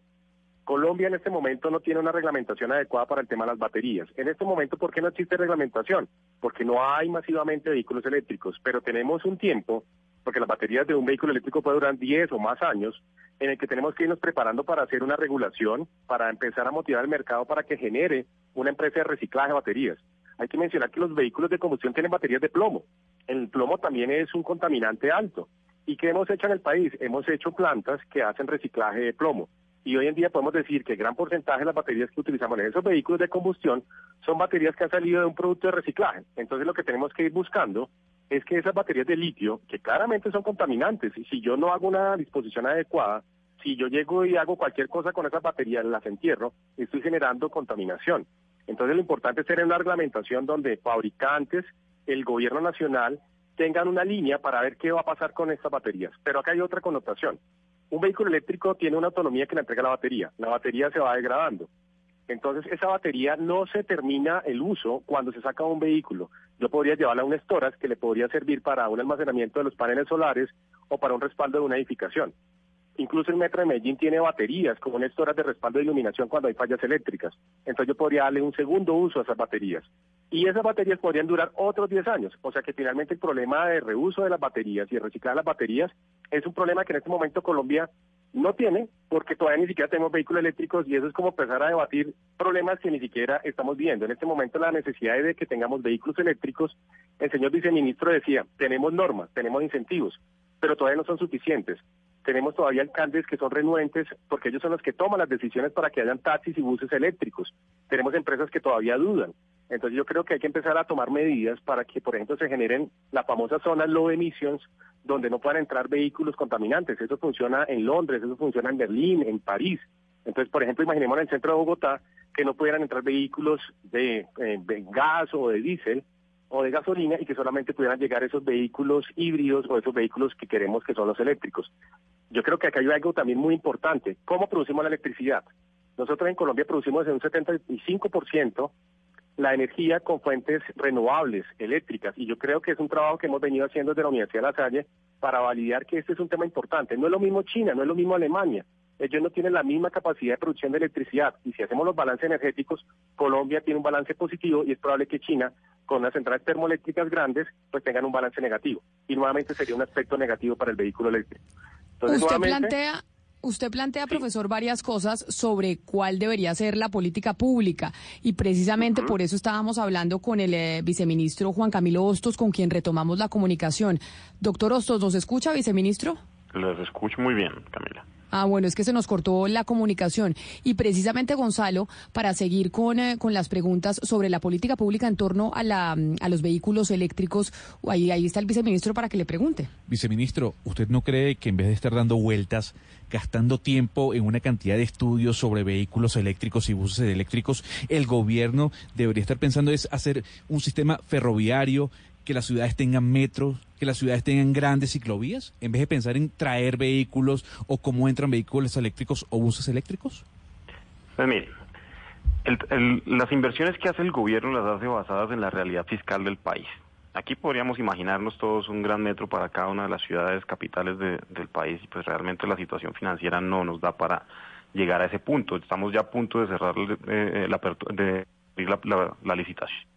Speaker 53: Colombia en este momento no tiene una reglamentación adecuada para el tema de las baterías. En este momento, ¿por qué no existe reglamentación? Porque no hay masivamente vehículos eléctricos, pero tenemos un tiempo, porque las baterías de un vehículo eléctrico pueden durar 10 o más años, en el que tenemos que irnos preparando para hacer una regulación, para empezar a motivar al mercado para que genere una empresa de reciclaje de baterías. Hay que mencionar que los vehículos de combustión tienen baterías de plomo. El plomo también es un contaminante alto. ¿Y qué hemos hecho en el país? Hemos hecho plantas que hacen reciclaje de plomo. Y hoy en día podemos decir que gran porcentaje de las baterías que utilizamos en esos vehículos de combustión son baterías que han salido de un producto de reciclaje. Entonces lo que tenemos que ir buscando es que esas baterías de litio, que claramente son contaminantes, y si yo no hago una disposición adecuada, si yo llego y hago cualquier cosa con esas baterías, las entierro, estoy generando contaminación. Entonces lo importante es tener una reglamentación donde fabricantes, el gobierno nacional, tengan una línea para ver qué va a pasar con estas baterías. Pero acá hay otra connotación. Un vehículo eléctrico tiene una autonomía que le entrega la batería. La batería se va degradando. Entonces, esa batería no se termina el uso cuando se saca un vehículo. Yo podría llevarla a un storage que le podría servir para un almacenamiento de los paneles solares o para un respaldo de una edificación. Incluso el Metro de Medellín tiene baterías como un storage de respaldo de iluminación cuando hay fallas eléctricas. Entonces yo podría darle un segundo uso a esas baterías. Y esas baterías podrían durar otros 10 años. O sea que finalmente el problema de reuso de las baterías y de reciclar las baterías es un problema que en este momento Colombia no tiene porque todavía ni siquiera tenemos vehículos eléctricos y eso es como empezar a debatir problemas que ni siquiera estamos viendo. En este momento la necesidad es de que tengamos vehículos eléctricos, el señor viceministro decía, tenemos normas, tenemos incentivos, pero todavía no son suficientes. Tenemos todavía alcaldes que son renuentes porque ellos son los que toman las decisiones para que hayan taxis y buses eléctricos. Tenemos empresas que todavía dudan. Entonces yo creo que hay que empezar a tomar medidas para que, por ejemplo, se generen las famosas zonas low emissions donde no puedan entrar vehículos contaminantes. Eso funciona en Londres, eso funciona en Berlín, en París. Entonces, por ejemplo, imaginemos en el centro de Bogotá que no pudieran entrar vehículos de, eh, gas o de diésel o de gasolina y que solamente pudieran llegar esos vehículos híbridos o esos vehículos que queremos que son los eléctricos. Yo creo que acá hay algo también muy importante. ¿Cómo producimos la electricidad? Nosotros en Colombia producimos en un 75% la energía con fuentes renovables, eléctricas, y yo creo que es un trabajo que hemos venido haciendo desde la Universidad de La Salle para validar que este es un tema importante. No es lo mismo China, no es lo mismo Alemania. Ellos no tienen la misma capacidad de producción de electricidad. Y si hacemos los balances energéticos, Colombia tiene un balance positivo y es probable que China, con las centrales termoeléctricas grandes, pues tengan un balance negativo. Y nuevamente sería un aspecto negativo para el vehículo eléctrico. Entonces,
Speaker 20: Usted plantea, usted plantea, profesor, varias cosas sobre cuál debería ser la política pública y precisamente por eso estábamos hablando con el eh, viceministro Juan Camilo Hostos, con quien retomamos la comunicación. Doctor Hostos, ¿nos escucha, viceministro?
Speaker 54: Les escucho muy bien, Camila.
Speaker 20: Ah, bueno, es que se nos cortó la comunicación. Y precisamente, Gonzalo, para seguir con, eh, con las preguntas sobre la política pública en torno a, la, a los vehículos eléctricos, ahí, ahí está el viceministro para que le pregunte.
Speaker 22: Viceministro, ¿usted no cree que en vez de estar dando vueltas, gastando tiempo en una cantidad de estudios sobre vehículos eléctricos y buses eléctricos, el gobierno debería estar pensando es hacer un sistema ferroviario, que las ciudades tengan metros, que las ciudades tengan grandes ciclovías, en vez de pensar en traer vehículos o cómo entran vehículos eléctricos o buses eléctricos?
Speaker 54: Pues mire, el- las inversiones que hace el gobierno las hace basadas en la realidad fiscal del país. Aquí podríamos imaginarnos todos un gran metro para cada una de las ciudades capitales de- del país y pues realmente la situación financiera no nos da para llegar a ese punto. Estamos ya a punto de cerrar eh, la, apertu- de la, la- la licitación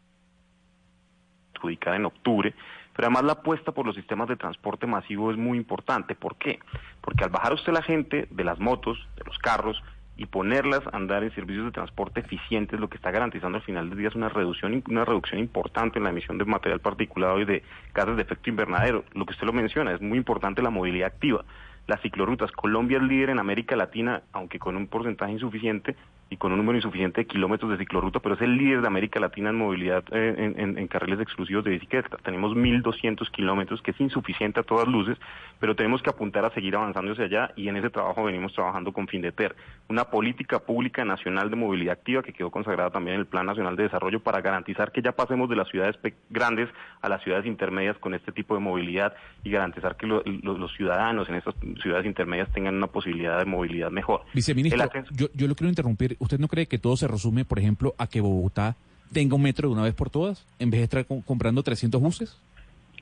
Speaker 54: en octubre, pero además la apuesta por los sistemas de transporte masivo es muy importante. ¿Por qué? Porque al bajar usted la gente de las motos, de los carros, y ponerlas a andar en servicios de transporte eficientes, lo que está garantizando al final del día es una reducción, una reducción importante en la emisión de material particulado y de gases de efecto invernadero. Lo que usted lo menciona, es muy importante la movilidad activa. Las ciclorrutas, Colombia es líder en América Latina, aunque con un porcentaje insuficiente y con un número insuficiente de kilómetros de ciclorruta, pero es el líder de América Latina en movilidad eh, en, en- en carriles exclusivos de bicicleta. Tenemos 1.200 kilómetros, que es insuficiente a todas luces, pero tenemos que apuntar a seguir avanzando hacia allá y en ese trabajo venimos trabajando con FINDETER, una política pública nacional de movilidad activa que quedó consagrada también en el Plan Nacional de Desarrollo para garantizar que ya pasemos de las ciudades grandes a las ciudades intermedias con este tipo de movilidad y garantizar que lo- lo- los ciudadanos en estas ciudades intermedias tengan una posibilidad de movilidad mejor.
Speaker 22: Viceministro, yo, yo lo quiero interrumpir. ¿Usted no cree que todo se resume, por ejemplo, a que Bogotá tenga un metro de una vez por todas, en vez de estar co- comprando 300 buses?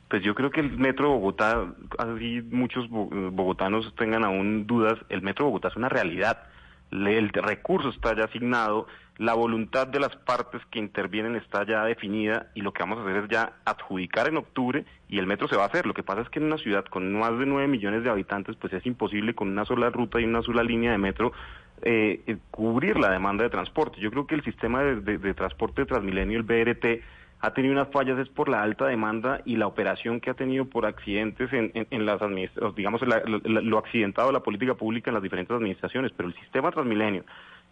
Speaker 54: Pues yo creo que el Metro de Bogotá, así muchos bo- bogotanos tengan aún dudas, el Metro de Bogotá es una realidad. El recurso está ya asignado, la voluntad de las partes que intervienen está ya definida y lo que vamos a hacer es ya adjudicar en octubre y el metro se va a hacer. Lo que pasa es que en una ciudad con más de 9 millones de habitantes, pues es imposible con una sola ruta y una sola línea de metro eh, eh, cubrir la demanda de transporte. Yo creo que el sistema de, transporte Transmilenio, el BRT, ha tenido unas fallas es por la alta demanda y la operación que ha tenido por accidentes en, en- en las digamos, la- lo accidentado de la política pública en las diferentes administraciones, pero el sistema Transmilenio,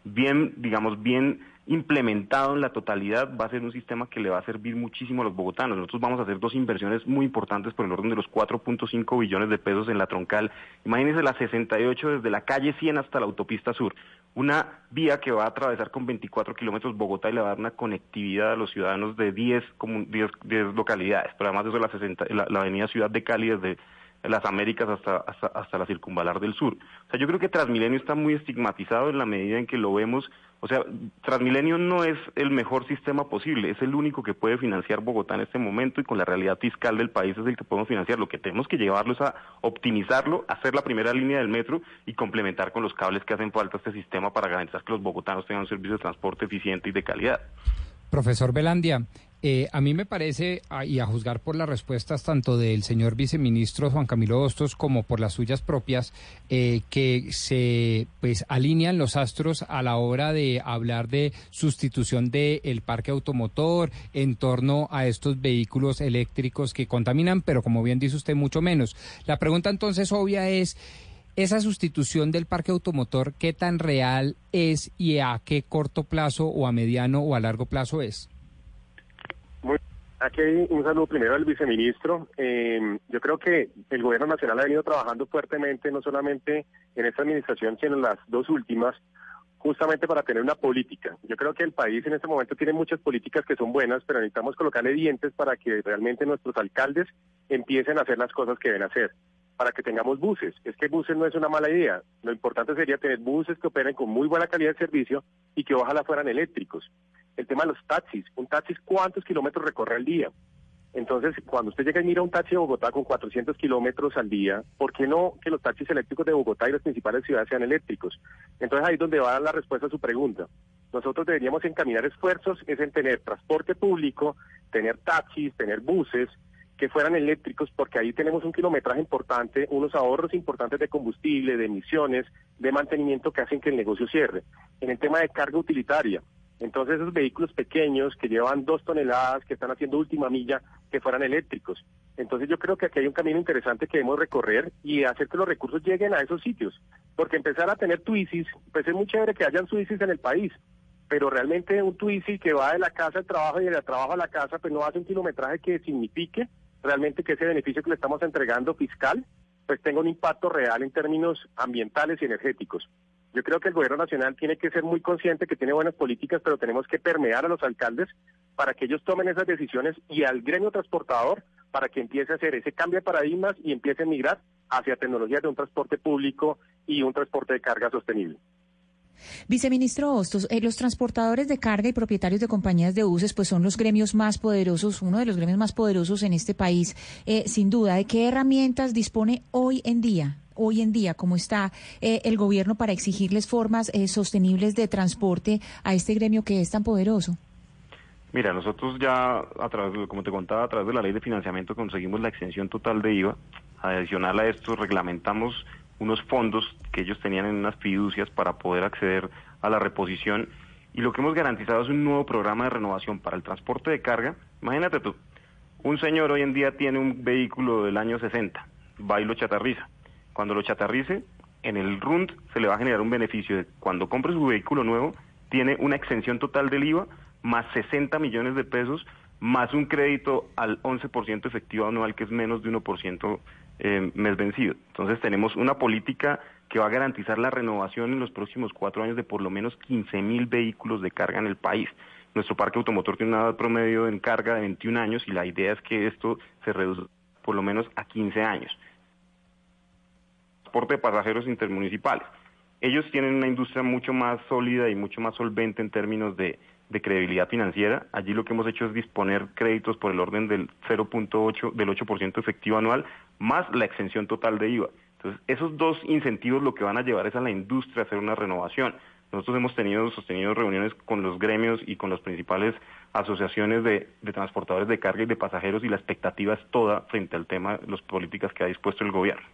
Speaker 54: bien, digamos, bien implementado en la totalidad, va a ser un sistema que le va a servir muchísimo a los bogotanos. Nosotros vamos a hacer dos inversiones muy importantes por el orden de los 4.5 billones de pesos en la troncal. Imagínense la 68 desde la calle 100 hasta la autopista sur. Una vía que va a atravesar con 24 kilómetros Bogotá y le va a dar una conectividad a los ciudadanos de 10, comun- 10, 10 localidades. Pero además de eso, la, 60 la, la avenida Ciudad de Cali desde las Américas hasta, hasta, hasta la circunvalar del sur. O sea, yo creo que Transmilenio está muy estigmatizado en la medida en que lo vemos. O sea, Transmilenio no es el mejor sistema posible, es el único que puede financiar Bogotá en este momento y con la realidad fiscal del país es el que podemos financiar. Lo que tenemos que llevarlo es a optimizarlo, hacer la primera línea del metro y complementar con los cables que hacen falta este sistema para garantizar que los bogotanos tengan un servicio de transporte eficiente y de calidad.
Speaker 21: Profesor Belandia, eh, a mí me parece, y a juzgar por las respuestas tanto del señor viceministro Juan Camilo Hostos como por las suyas propias, eh, que se pues alinean los astros a la hora de hablar de sustitución del parque automotor en torno a estos vehículos eléctricos que contaminan, pero como bien dice usted, mucho menos. La pregunta entonces obvia es, esa sustitución del parque automotor, ¿qué tan real es y a qué corto plazo o a mediano o a largo plazo es?
Speaker 53: Aquí un saludo primero al viceministro. Eh, yo creo que el gobierno nacional ha venido trabajando fuertemente, no solamente en esta administración, sino en las dos últimas, justamente para tener una política. Yo creo que el país en este momento tiene muchas políticas que son buenas, pero necesitamos colocarle dientes para que realmente nuestros alcaldes empiecen a hacer las cosas que deben hacer. Para que tengamos buses. Es que buses no es una mala idea. Lo importante sería tener buses que operen con muy buena calidad de servicio y que ojalá fueran eléctricos. El tema de los taxis. Un taxi, ¿cuántos kilómetros recorre al día? Entonces, cuando usted llega y mira un taxi de Bogotá con 400 kilómetros al día, ¿por qué no que los taxis eléctricos de Bogotá y las principales ciudades sean eléctricos? Entonces ahí es donde va la respuesta a su pregunta. Nosotros deberíamos encaminar esfuerzos es en tener transporte público, tener taxis, tener buses que fueran eléctricos, porque ahí tenemos un kilometraje importante, unos ahorros importantes de combustible, de emisiones, de mantenimiento que hacen que el negocio cierre. En el tema de carga utilitaria, entonces esos vehículos pequeños que llevan dos toneladas, que están haciendo última milla, que fueran eléctricos. Entonces yo creo que aquí hay un camino interesante que debemos recorrer y hacer que los recursos lleguen a esos sitios. Porque empezar a tener Twizzys, pues es muy chévere que hayan Twizzys en el país, pero realmente un Twizy que va de la casa al trabajo y del trabajo a la casa, pues no hace un kilometraje que signifique realmente que ese beneficio que le estamos entregando fiscal, pues tenga un impacto real en términos ambientales y energéticos. Yo creo que el gobierno nacional tiene que ser muy consciente que tiene buenas políticas, pero tenemos que permear a los alcaldes para que ellos tomen esas decisiones y al gremio transportador para que empiece a hacer ese cambio de paradigmas y empiece a migrar hacia tecnologías de un transporte público y un transporte de carga sostenible.
Speaker 49: Viceministro Hostos, eh, los transportadores de carga y propietarios de compañías de buses, pues son los gremios más poderosos, uno de los gremios más poderosos en este país, eh, sin duda. ¿De qué herramientas dispone hoy en día? Hoy en día, cómo está eh, el gobierno para exigirles formas eh, sostenibles de transporte a este gremio que es tan poderoso?
Speaker 54: Mira, nosotros ya, a través, como te contaba, a través de la ley de financiamiento conseguimos la exención total de IVA. Adicional a esto, reglamentamos unos fondos que ellos tenían en unas fiducias para poder acceder a la reposición. Y lo que hemos garantizado es un nuevo programa de renovación para el transporte de carga. Imagínate tú, un señor hoy en día tiene un vehículo del año 60, va y lo chatarriza. Cuando lo chatarrice, en el RUND se le va a generar un beneficio de cuando compre su vehículo nuevo, tiene una exención total del IVA más 60 millones de pesos, más un crédito al 11% efectivo anual, que es menos de 1% eh, mes vencido. Entonces tenemos una política que va a garantizar la renovación en los próximos cuatro años de por lo menos 15 mil vehículos de carga en el país. Nuestro parque automotor tiene una edad promedio en carga de 21 años y la idea es que esto se reduzca por lo menos a 15 años transporte de pasajeros intermunicipales. Ellos tienen una industria mucho más sólida y mucho más solvente en términos de, de credibilidad financiera. Allí lo que hemos hecho es disponer créditos por el orden del 0.8, del 8% efectivo anual, más la exención total de IVA. Entonces, esos dos incentivos lo que van a llevar es a la industria a hacer una renovación. Nosotros hemos tenido sostenido reuniones con los gremios y con las principales asociaciones de, de transportadores de carga y de pasajeros y la expectativa es toda frente al tema de las políticas que ha dispuesto el gobierno.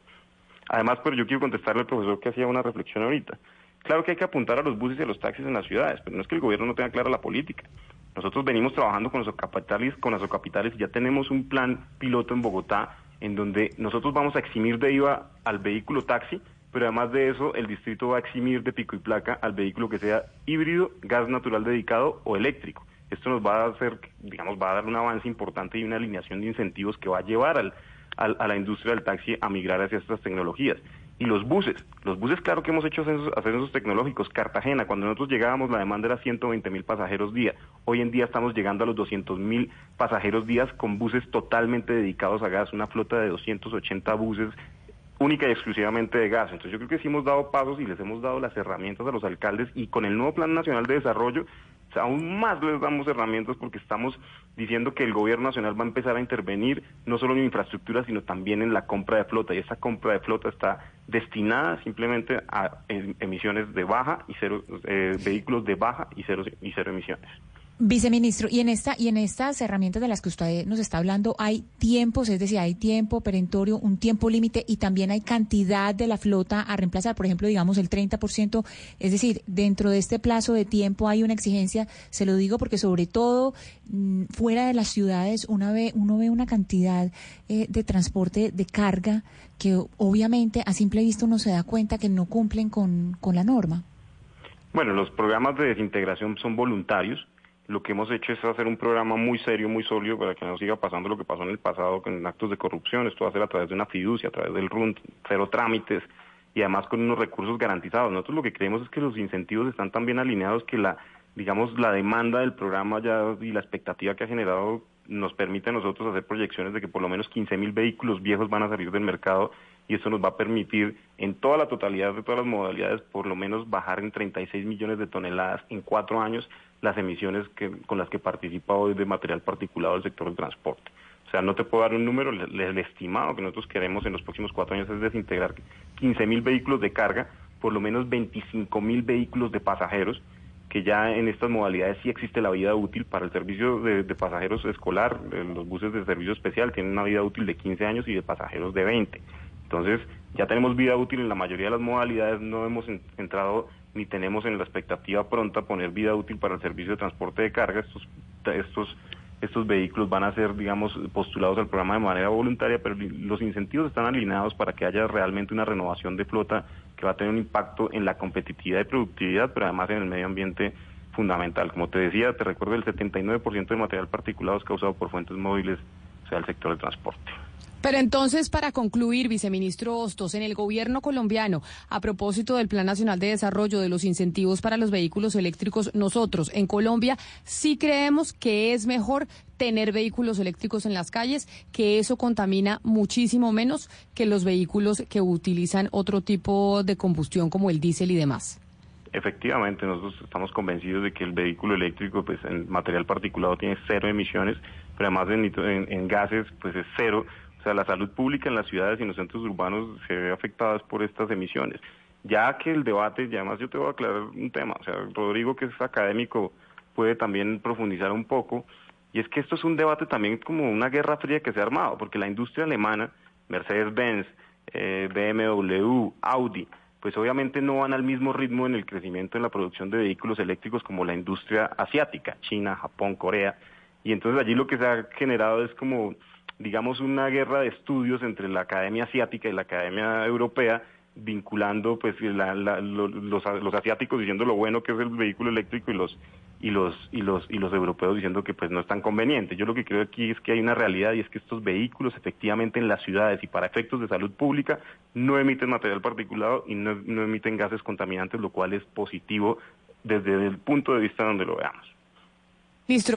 Speaker 54: Además, pero yo quiero contestarle al profesor que hacía una reflexión ahorita. Claro que hay que apuntar a los buses y a los taxis en las ciudades, pero no es que el gobierno no tenga clara la política. Nosotros venimos trabajando con los capitales, con las capitales y ya tenemos un plan piloto en Bogotá en donde nosotros vamos a eximir de IVA al vehículo taxi, pero además de eso el distrito va a eximir de pico y placa al vehículo que sea híbrido, gas natural dedicado o eléctrico. Esto nos va a hacer, digamos, va a dar un avance importante y una alineación de incentivos que va a llevar al, al- a la industria del taxi a migrar hacia estas tecnologías. Y los buses, los buses claro que hemos hecho ascensos, ascensos tecnológicos. Cartagena, cuando nosotros llegábamos la demanda era 120 mil pasajeros día. Hoy en día estamos llegando a los 200 mil pasajeros días con buses totalmente dedicados a gas, una flota de 280 buses única y exclusivamente de gas. Entonces yo creo que sí hemos dado pasos y les hemos dado las herramientas a los alcaldes y con el nuevo Plan Nacional de Desarrollo aún más les damos herramientas porque estamos diciendo que el gobierno nacional va a empezar a intervenir no solo en infraestructura sino también en la compra de flota y esa compra de flota está destinada simplemente a em- emisiones de baja y cero eh, vehículos de baja y cero y cero emisiones.
Speaker 49: Viceministro, y en esta y en estas herramientas de las que usted nos está hablando hay tiempos, es decir, hay tiempo perentorio, un tiempo límite y también hay cantidad de la flota a reemplazar, por ejemplo, digamos el 30%, es decir, dentro de este plazo de tiempo hay una exigencia, se lo digo porque sobre todo mm, fuera de las ciudades una ve, uno ve una cantidad eh, de transporte de carga que obviamente a simple vista uno se da cuenta que no cumplen con, con la norma.
Speaker 54: Bueno, los programas de desintegración son voluntarios. Lo que hemos hecho es hacer un programa muy serio, muy sólido, para que no siga pasando lo que pasó en el pasado con actos de corrupción. Esto va a ser a través de una fiducia, a través del RUN, cero trámites y además con unos recursos garantizados. Nosotros lo que creemos es que los incentivos están tan bien alineados que la, digamos, la demanda del programa ya y la expectativa que ha generado nos permite a nosotros hacer proyecciones de que por lo menos 15 mil vehículos viejos van a salir del mercado y eso nos va a permitir en toda la totalidad de todas las modalidades por lo menos bajar en 36 millones de toneladas en cuatro años las emisiones que, con las que participa hoy de material particulado del sector del transporte. O sea, no te puedo dar un número, el, el estimado que nosotros queremos en los próximos cuatro años es desintegrar 15 mil vehículos de carga, por lo menos 25 mil vehículos de pasajeros, que ya en estas modalidades sí existe la vida útil para el servicio de, pasajeros escolar, eh, los buses de servicio especial tienen una vida útil de 15 años y de pasajeros de 20. Entonces, ya tenemos vida útil en la mayoría de las modalidades, no hemos en- entrado ni tenemos en la expectativa pronta poner vida útil para el servicio de transporte de carga. Estos, estos, estos vehículos van a ser, digamos, postulados al programa de manera voluntaria, pero los incentivos están alineados para que haya realmente una renovación de flota que va a tener un impacto en la competitividad y productividad, pero además en el medio ambiente fundamental. Como te decía, te recuerdo el 79% de material particulado es causado por fuentes móviles, sea, el sector del transporte.
Speaker 20: Pero entonces, para concluir, viceministro Hostos, en el gobierno colombiano, a propósito del Plan Nacional de Desarrollo de los incentivos para los vehículos eléctricos, nosotros en Colombia sí creemos que es mejor tener vehículos eléctricos en las calles, que eso contamina muchísimo menos que los vehículos que utilizan otro tipo de combustión como el diésel y demás.
Speaker 54: Efectivamente, nosotros estamos convencidos de que el vehículo eléctrico, pues en material particulado tiene cero emisiones, pero además en, en- en gases, pues es cero. O sea, la salud pública en las ciudades y en los centros urbanos se ve afectadas por estas emisiones. Ya que el debate, y además yo te voy a aclarar un tema, o sea, Rodrigo, que es académico, puede también profundizar un poco, y es que esto es un debate también como una guerra fría que se ha armado, porque la industria alemana, Mercedes-Benz, eh, BMW, Audi, pues obviamente no van al mismo ritmo en el crecimiento en la producción de vehículos eléctricos como la industria asiática, China, Japón, Corea. Y entonces allí lo que se ha generado es como, digamos, una guerra de estudios entre la academia asiática y la academia europea, vinculando pues la- la- lo- los, los asiáticos diciendo lo bueno que es el vehículo eléctrico y los y los y los y los europeos diciendo que pues no es tan conveniente. Yo lo que creo aquí es que hay una realidad y es que estos vehículos efectivamente en las ciudades y para efectos de salud pública no emiten material particulado y no, no emiten gases contaminantes, lo cual es positivo desde el punto de vista donde lo veamos.
Speaker 20: Ministro,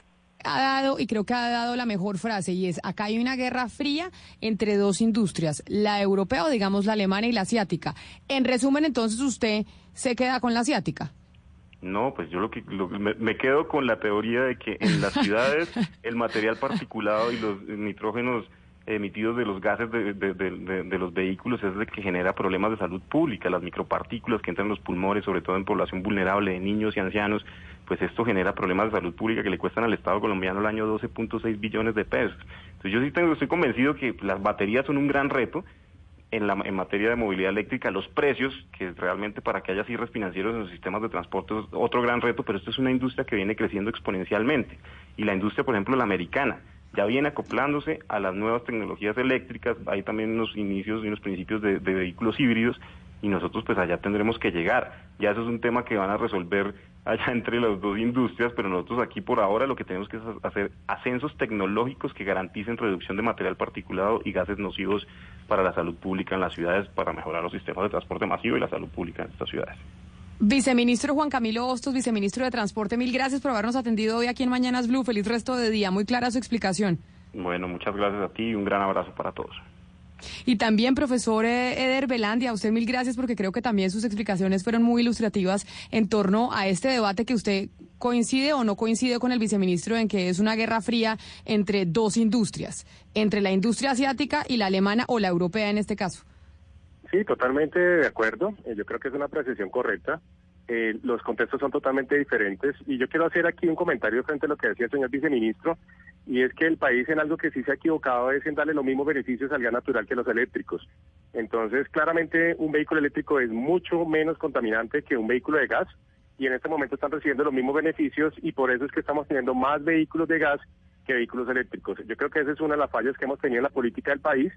Speaker 20: ha dado, y creo que ha dado la mejor frase, y es, acá hay una guerra fría entre dos industrias, la europea o digamos la alemana y la asiática. En resumen, entonces usted se queda con la asiática.
Speaker 54: No, pues yo lo que lo- me, me quedo con la teoría de que en las [LAUGHS] ciudades el material particulado y los nitrógenos emitidos de los gases de, los vehículos es el que genera problemas de salud pública, las micropartículas que entran en los pulmones, sobre todo en población vulnerable, de niños y ancianos, pues esto genera problemas de salud pública que le cuestan al Estado colombiano al año 12.6 billones de pesos. Entonces yo sí tengo, estoy convencido que las baterías son un gran reto, en, la, en materia de movilidad eléctrica, los precios, que realmente para que haya cierres financieros en los sistemas de transporte es otro gran reto, pero esto es una industria que viene creciendo exponencialmente. Y la industria, por ejemplo, la americana, ya viene acoplándose a las nuevas tecnologías eléctricas, hay también unos inicios y unos principios de, de vehículos híbridos, y nosotros pues allá tendremos que llegar. Ya eso es un tema que van a resolver allá [LAUGHS] entre las dos industrias, pero nosotros aquí por ahora lo que tenemos que hacer ascensos tecnológicos que garanticen reducción de material particulado y gases nocivos para la salud pública en las ciudades, para mejorar los sistemas de transporte masivo y la salud pública en estas ciudades.
Speaker 20: Viceministro Juan Camilo Hostos, viceministro de Transporte, mil gracias por habernos atendido hoy aquí en Mañanas Blue. Feliz resto de día. Muy clara su explicación.
Speaker 54: Bueno, muchas gracias a ti y un gran abrazo para todos.
Speaker 20: Y también, profesor eh, Eder Belandia, a usted mil gracias porque creo que también sus explicaciones fueron muy ilustrativas en torno a este debate que usted coincide o no coincide con el viceministro en que es una guerra fría entre dos industrias, entre la industria asiática y la alemana o la europea en este caso.
Speaker 53: Sí, totalmente de acuerdo. Eh, Yo creo que es una apreciación correcta. eh, los contextos son totalmente diferentes. Y yo quiero hacer aquí un comentario frente a lo que decía el señor viceministro, y es que el país en algo que sí se ha equivocado es en darle los mismos beneficios al gas natural que los eléctricos. Entonces, claramente un vehículo eléctrico es mucho menos contaminante que un vehículo de gas, y en este momento están recibiendo los mismos beneficios, y por eso es que estamos teniendo más vehículos de gas que vehículos eléctricos. Yo creo que esa es una de las fallas que hemos tenido en la política del país.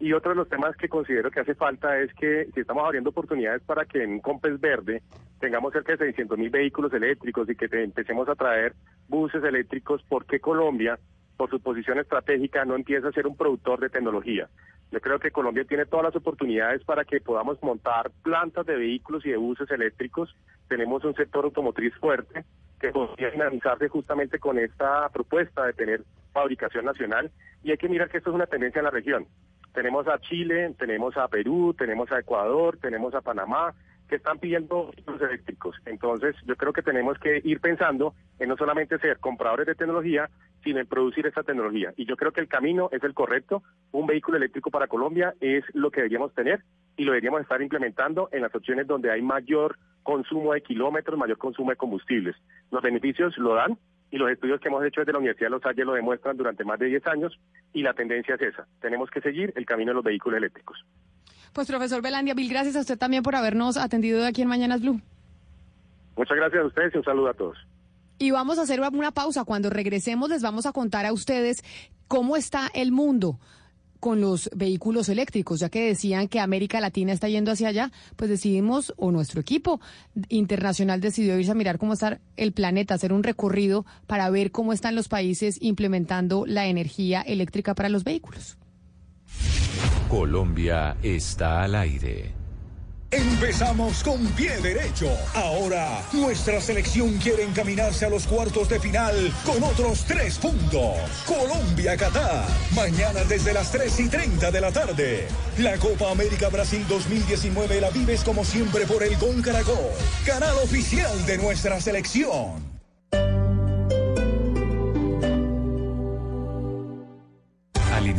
Speaker 53: Y otro de los temas que considero que hace falta es que si estamos abriendo oportunidades para que en Compes Verde tengamos cerca de 600 mil vehículos eléctricos y que te- empecemos a traer buses eléctricos, ¿por qué Colombia, por su posición estratégica, no empieza a ser un productor de tecnología? Yo creo que Colombia tiene todas las oportunidades para que podamos montar plantas de vehículos y de buses eléctricos. Tenemos un sector automotriz fuerte que podría finalizarse justamente con esta propuesta de tener fabricación nacional. Y hay que mirar que esto es una tendencia en la región. Tenemos a Chile, tenemos a Perú, tenemos a Ecuador, tenemos a Panamá, que están pidiendo vehículos eléctricos. Entonces, yo creo que tenemos que ir pensando en no solamente ser compradores de tecnología, sino en producir esta tecnología. Y yo creo que el camino es el correcto. Un vehículo eléctrico para Colombia es lo que deberíamos tener y lo deberíamos estar implementando en las opciones donde hay mayor consumo de kilómetros, mayor consumo de combustibles. Los beneficios lo dan y los estudios que hemos hecho desde la Universidad de Los Angeles lo demuestran durante más de 10 años y la tendencia es esa. Tenemos que seguir el camino de los vehículos eléctricos.
Speaker 20: Pues profesor Belandia, mil gracias a usted también por habernos atendido aquí en Mañanas Blue.
Speaker 53: Muchas gracias a ustedes y un saludo a todos.
Speaker 20: Y vamos a hacer una pausa. Cuando regresemos les vamos a contar a ustedes cómo está el mundo con los vehículos eléctricos, ya que decían que América Latina está yendo hacia allá, pues decidimos, o nuestro equipo internacional decidió irse a mirar cómo está el planeta, hacer un recorrido para ver cómo están los países implementando la energía eléctrica para los vehículos.
Speaker 19: Colombia está al aire.
Speaker 56: Empezamos con pie derecho. Ahora, nuestra selección quiere encaminarse a los cuartos de final con otros tres puntos. Colombia-Qatar. Mañana desde las 3 y 30 de la tarde. La Copa América Brasil 2019 la vives como siempre por el Gol Caracol, canal oficial de nuestra selección.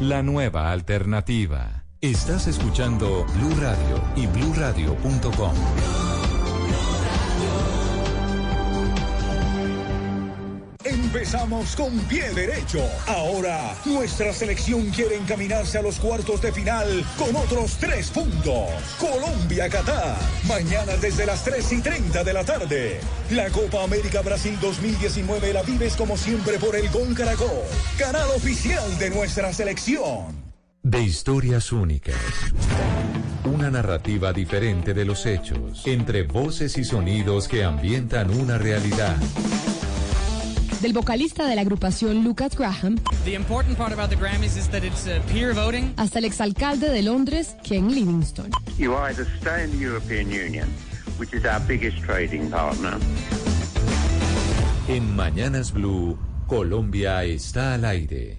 Speaker 19: La nueva alternativa. Estás escuchando Blue Radio y bluradio.com.
Speaker 56: Empezamos con pie derecho. Ahora, nuestra selección quiere encaminarse a los cuartos de final con otros tres puntos. Colombia-Qatar. Mañana desde las 3 y 30 de la tarde. La Copa América Brasil 2019 la vives como siempre por el Gol Caracol, canal oficial de nuestra selección.
Speaker 19: De historias únicas. Una narrativa diferente de los hechos. Entre voces y sonidos que ambientan una realidad.
Speaker 20: Del vocalista de la agrupación Lucas Graham
Speaker 57: The important part about the Grammys is that it's uh, peer voting.
Speaker 20: hasta el exalcalde de Londres, Ken Livingstone.
Speaker 58: You either stay in the European Union, which is our biggest trading partner,
Speaker 19: En Mañanas Blue, Colombia está al aire.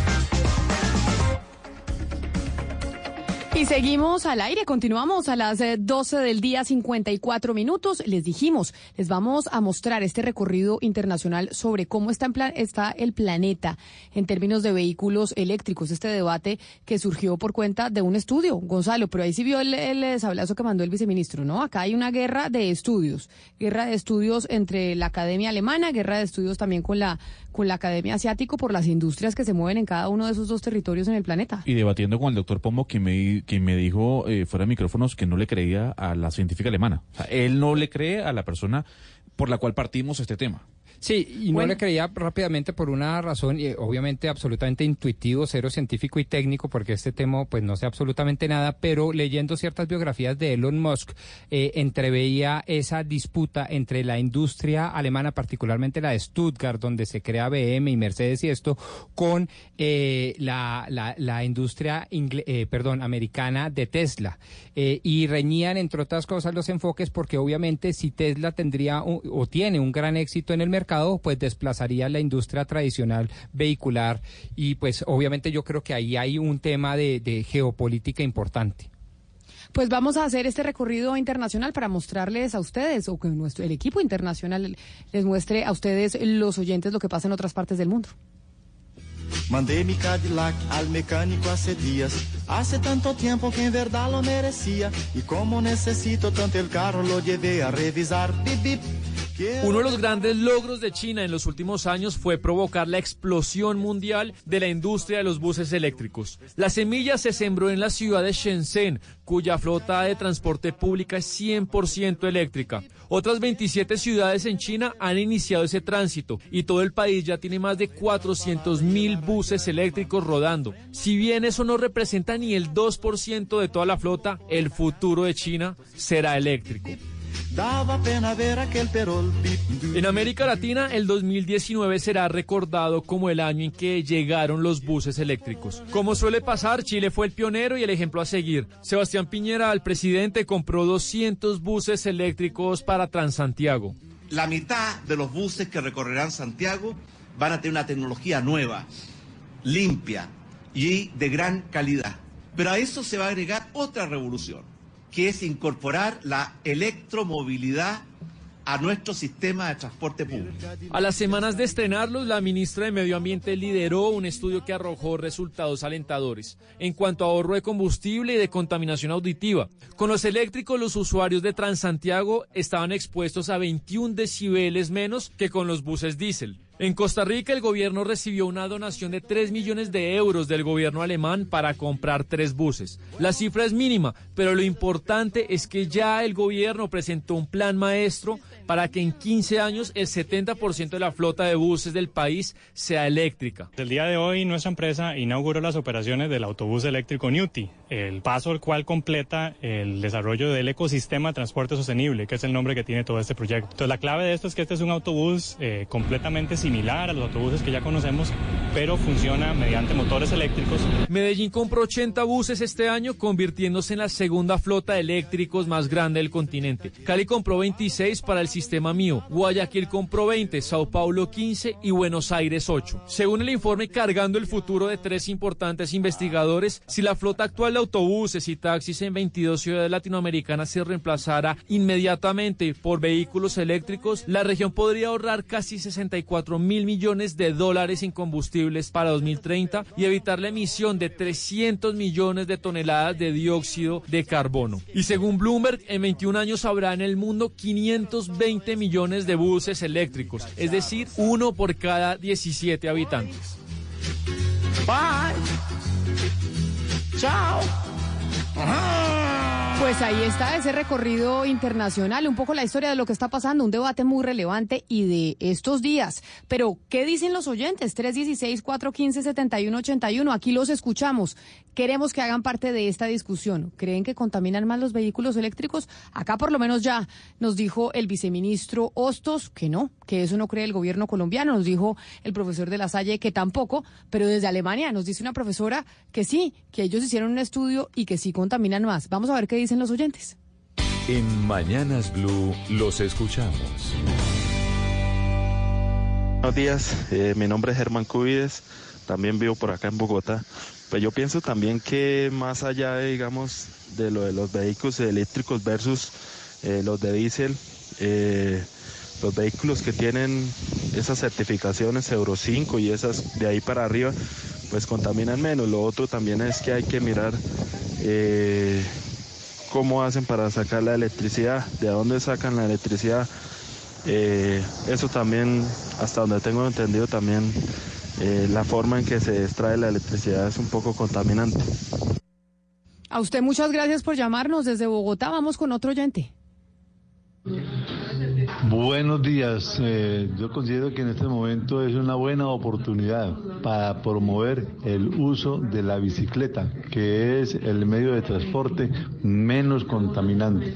Speaker 20: Y seguimos al aire, continuamos a las eh, 12 del día 54 minutos. Les dijimos, les vamos a mostrar este recorrido internacional sobre cómo está, en plan- está el planeta en términos de vehículos eléctricos. Este debate que surgió por cuenta de un estudio, Gonzalo, pero ahí sí vio el, el sablazo que mandó el viceministro, ¿no? Acá hay una guerra de estudios, guerra de estudios entre la academia alemana, guerra de estudios también con la, con la academia asiático por las industrias que se mueven en cada uno de esos dos territorios en el planeta.
Speaker 22: Y debatiendo con el doctor Pombo, que me, que me dijo eh, fuera de micrófonos que no le creía a la científica alemana. O sea, él no le cree a la persona por la cual partimos este tema.
Speaker 21: Sí, y no le creía rápidamente por una razón, y obviamente absolutamente intuitivo, cero científico y técnico, porque este tema pues no sé absolutamente nada, pero leyendo ciertas biografías de Elon Musk, eh, entreveía esa disputa entre la industria alemana, particularmente la de Stuttgart, donde se crea BM y Mercedes y esto, con eh, la, la, la, industria, eh, perdón, americana de Tesla. Eh, y reñían, entre otras cosas, los enfoques, porque obviamente si Tesla tendría o tiene un gran éxito en el mercado, pues desplazaría la industria tradicional vehicular y pues obviamente yo creo que ahí hay un tema de, geopolítica importante.
Speaker 20: Pues vamos a hacer este recorrido internacional para mostrarles a ustedes, o que nuestro, el equipo internacional les muestre a ustedes, los oyentes, lo que pasa en otras partes del mundo.
Speaker 59: Mandei mi Cadillac al mecánico hace días, hace tanto tiempo que en verdad lo merecía, y como necesito tanto el carro lo llevé a revisar. Bip, bip.
Speaker 60: Uno de los grandes logros de China en los últimos años fue provocar la explosión mundial de la industria de los buses eléctricos. La semilla se sembró en la ciudad de Shenzhen, cuya flota de transporte pública es 100% eléctrica. Otras 27 ciudades en China han iniciado ese tránsito y todo el país ya tiene más de 400 mil buses eléctricos rodando. Si bien eso no representa ni el 2% de toda la flota, el futuro de China será eléctrico.
Speaker 59: Daba pena ver aquel perol.
Speaker 60: En América Latina, el 2019 será recordado como el año en que llegaron los buses eléctricos. Como suele pasar, Chile fue el pionero y el ejemplo a seguir. Sebastián Piñera, el presidente, compró 200 buses eléctricos para Transantiago.
Speaker 61: La mitad de los buses que recorrerán Santiago van a tener una tecnología nueva, limpia y de gran calidad. Pero a eso se va a agregar otra revolución que es incorporar la electromovilidad a nuestro sistema de transporte público.
Speaker 60: A las semanas de estrenarlos, la ministra de Medio Ambiente lideró un estudio que arrojó resultados alentadores en cuanto a ahorro de combustible y de contaminación auditiva. Con los eléctricos, los usuarios de Transantiago estaban expuestos a 21 decibeles menos que con los buses diésel. En Costa Rica el gobierno recibió una donación de 3 millones de euros del gobierno alemán para comprar tres buses. La cifra es mínima, pero lo importante es que ya el gobierno presentó un plan maestro para que en 15 años el 70% de la flota de buses del país sea eléctrica.
Speaker 62: El día de hoy nuestra empresa inauguró las operaciones del autobús eléctrico Newty, el paso al cual completa el desarrollo del ecosistema de transporte sostenible, que es el nombre que tiene todo este proyecto. Entonces la clave de esto es que este es un autobús eh, completamente similar a los autobuses que ya conocemos, pero funciona mediante motores eléctricos.
Speaker 60: Medellín compró 80 buses este año, convirtiéndose en la segunda flota de eléctricos más grande del continente. Cali compró 26 para el sistema mío, Guayaquil compró 20, Sao Paulo 15 y Buenos Aires 8. Según el informe Cargando el futuro de tres importantes investigadores, si la flota actual autobuses y taxis en 22 ciudades latinoamericanas se reemplazara inmediatamente por vehículos eléctricos, la región podría ahorrar casi 64 mil millones de dólares en combustibles para 2030 y evitar la emisión de 300 millones de toneladas de dióxido de carbono. Y según Bloomberg, en 21 años habrá en el mundo 520 millones de buses eléctricos, es decir, uno por cada 17 habitantes.
Speaker 59: Bye. Tchau! Uhum.
Speaker 20: Pues ahí está ese recorrido internacional, un poco la historia de lo que está pasando, un debate muy relevante y de estos días. Pero, ¿qué dicen los oyentes? 316-415-7181, aquí los escuchamos. Queremos que hagan parte de esta discusión. ¿Creen que contaminan más los vehículos eléctricos? Acá por lo menos ya nos dijo el viceministro Hostos que no, que eso no cree el gobierno colombiano. Nos dijo el profesor de la Salle que tampoco, pero desde Alemania nos dice una profesora que sí, que ellos hicieron un estudio y que sí contaminan más. Vamos a ver qué dicen los oyentes.
Speaker 19: En Mañanas Blue los escuchamos.
Speaker 63: Buenos días, eh, mi nombre es Germán Cubides, también vivo por acá en Bogotá. Pues yo pienso también que más allá, digamos, de lo de los vehículos eléctricos versus eh, los de diésel, eh, los vehículos que tienen esas certificaciones Euro 5 y esas de ahí para arriba, pues contaminan menos. Lo otro también es que hay que mirar eh, cómo hacen para sacar la electricidad, de dónde sacan la electricidad. eso también, hasta donde tengo entendido, también eh, la forma en que se extrae la electricidad es un poco contaminante.
Speaker 20: A usted muchas gracias por llamarnos desde Bogotá. Vamos con otro oyente.
Speaker 64: Buenos días. Eh, yo considero que en este momento es una buena oportunidad para promover el uso de la bicicleta, que es el medio de transporte menos contaminante.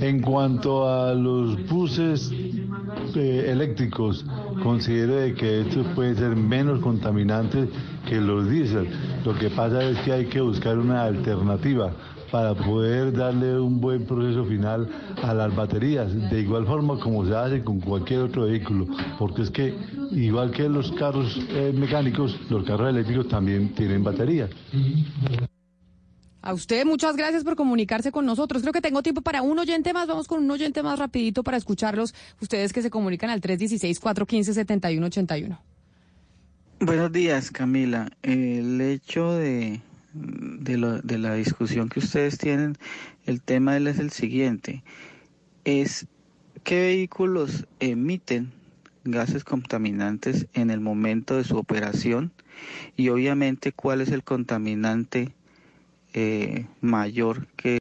Speaker 64: En cuanto a los buses eh, eléctricos, considero de que estos pueden ser menos contaminantes que los diésel. Lo que pasa es que hay que buscar una alternativa para poder darle un buen proceso final a las baterías, de igual forma como se hace con cualquier otro vehículo, porque es que igual que los carros eh, mecánicos, los carros eléctricos también tienen baterías.
Speaker 20: A usted muchas gracias por comunicarse con nosotros. Creo que tengo tiempo para un oyente más. Vamos con un oyente más rapidito para escucharlos. Ustedes que se comunican al 316-415-7181.
Speaker 65: Buenos días, Camila. El hecho de, de, lo- de la discusión que ustedes tienen, el tema es el siguiente. Es qué vehículos emiten gases contaminantes en el momento de su operación y obviamente cuál es el contaminante eh, mayor que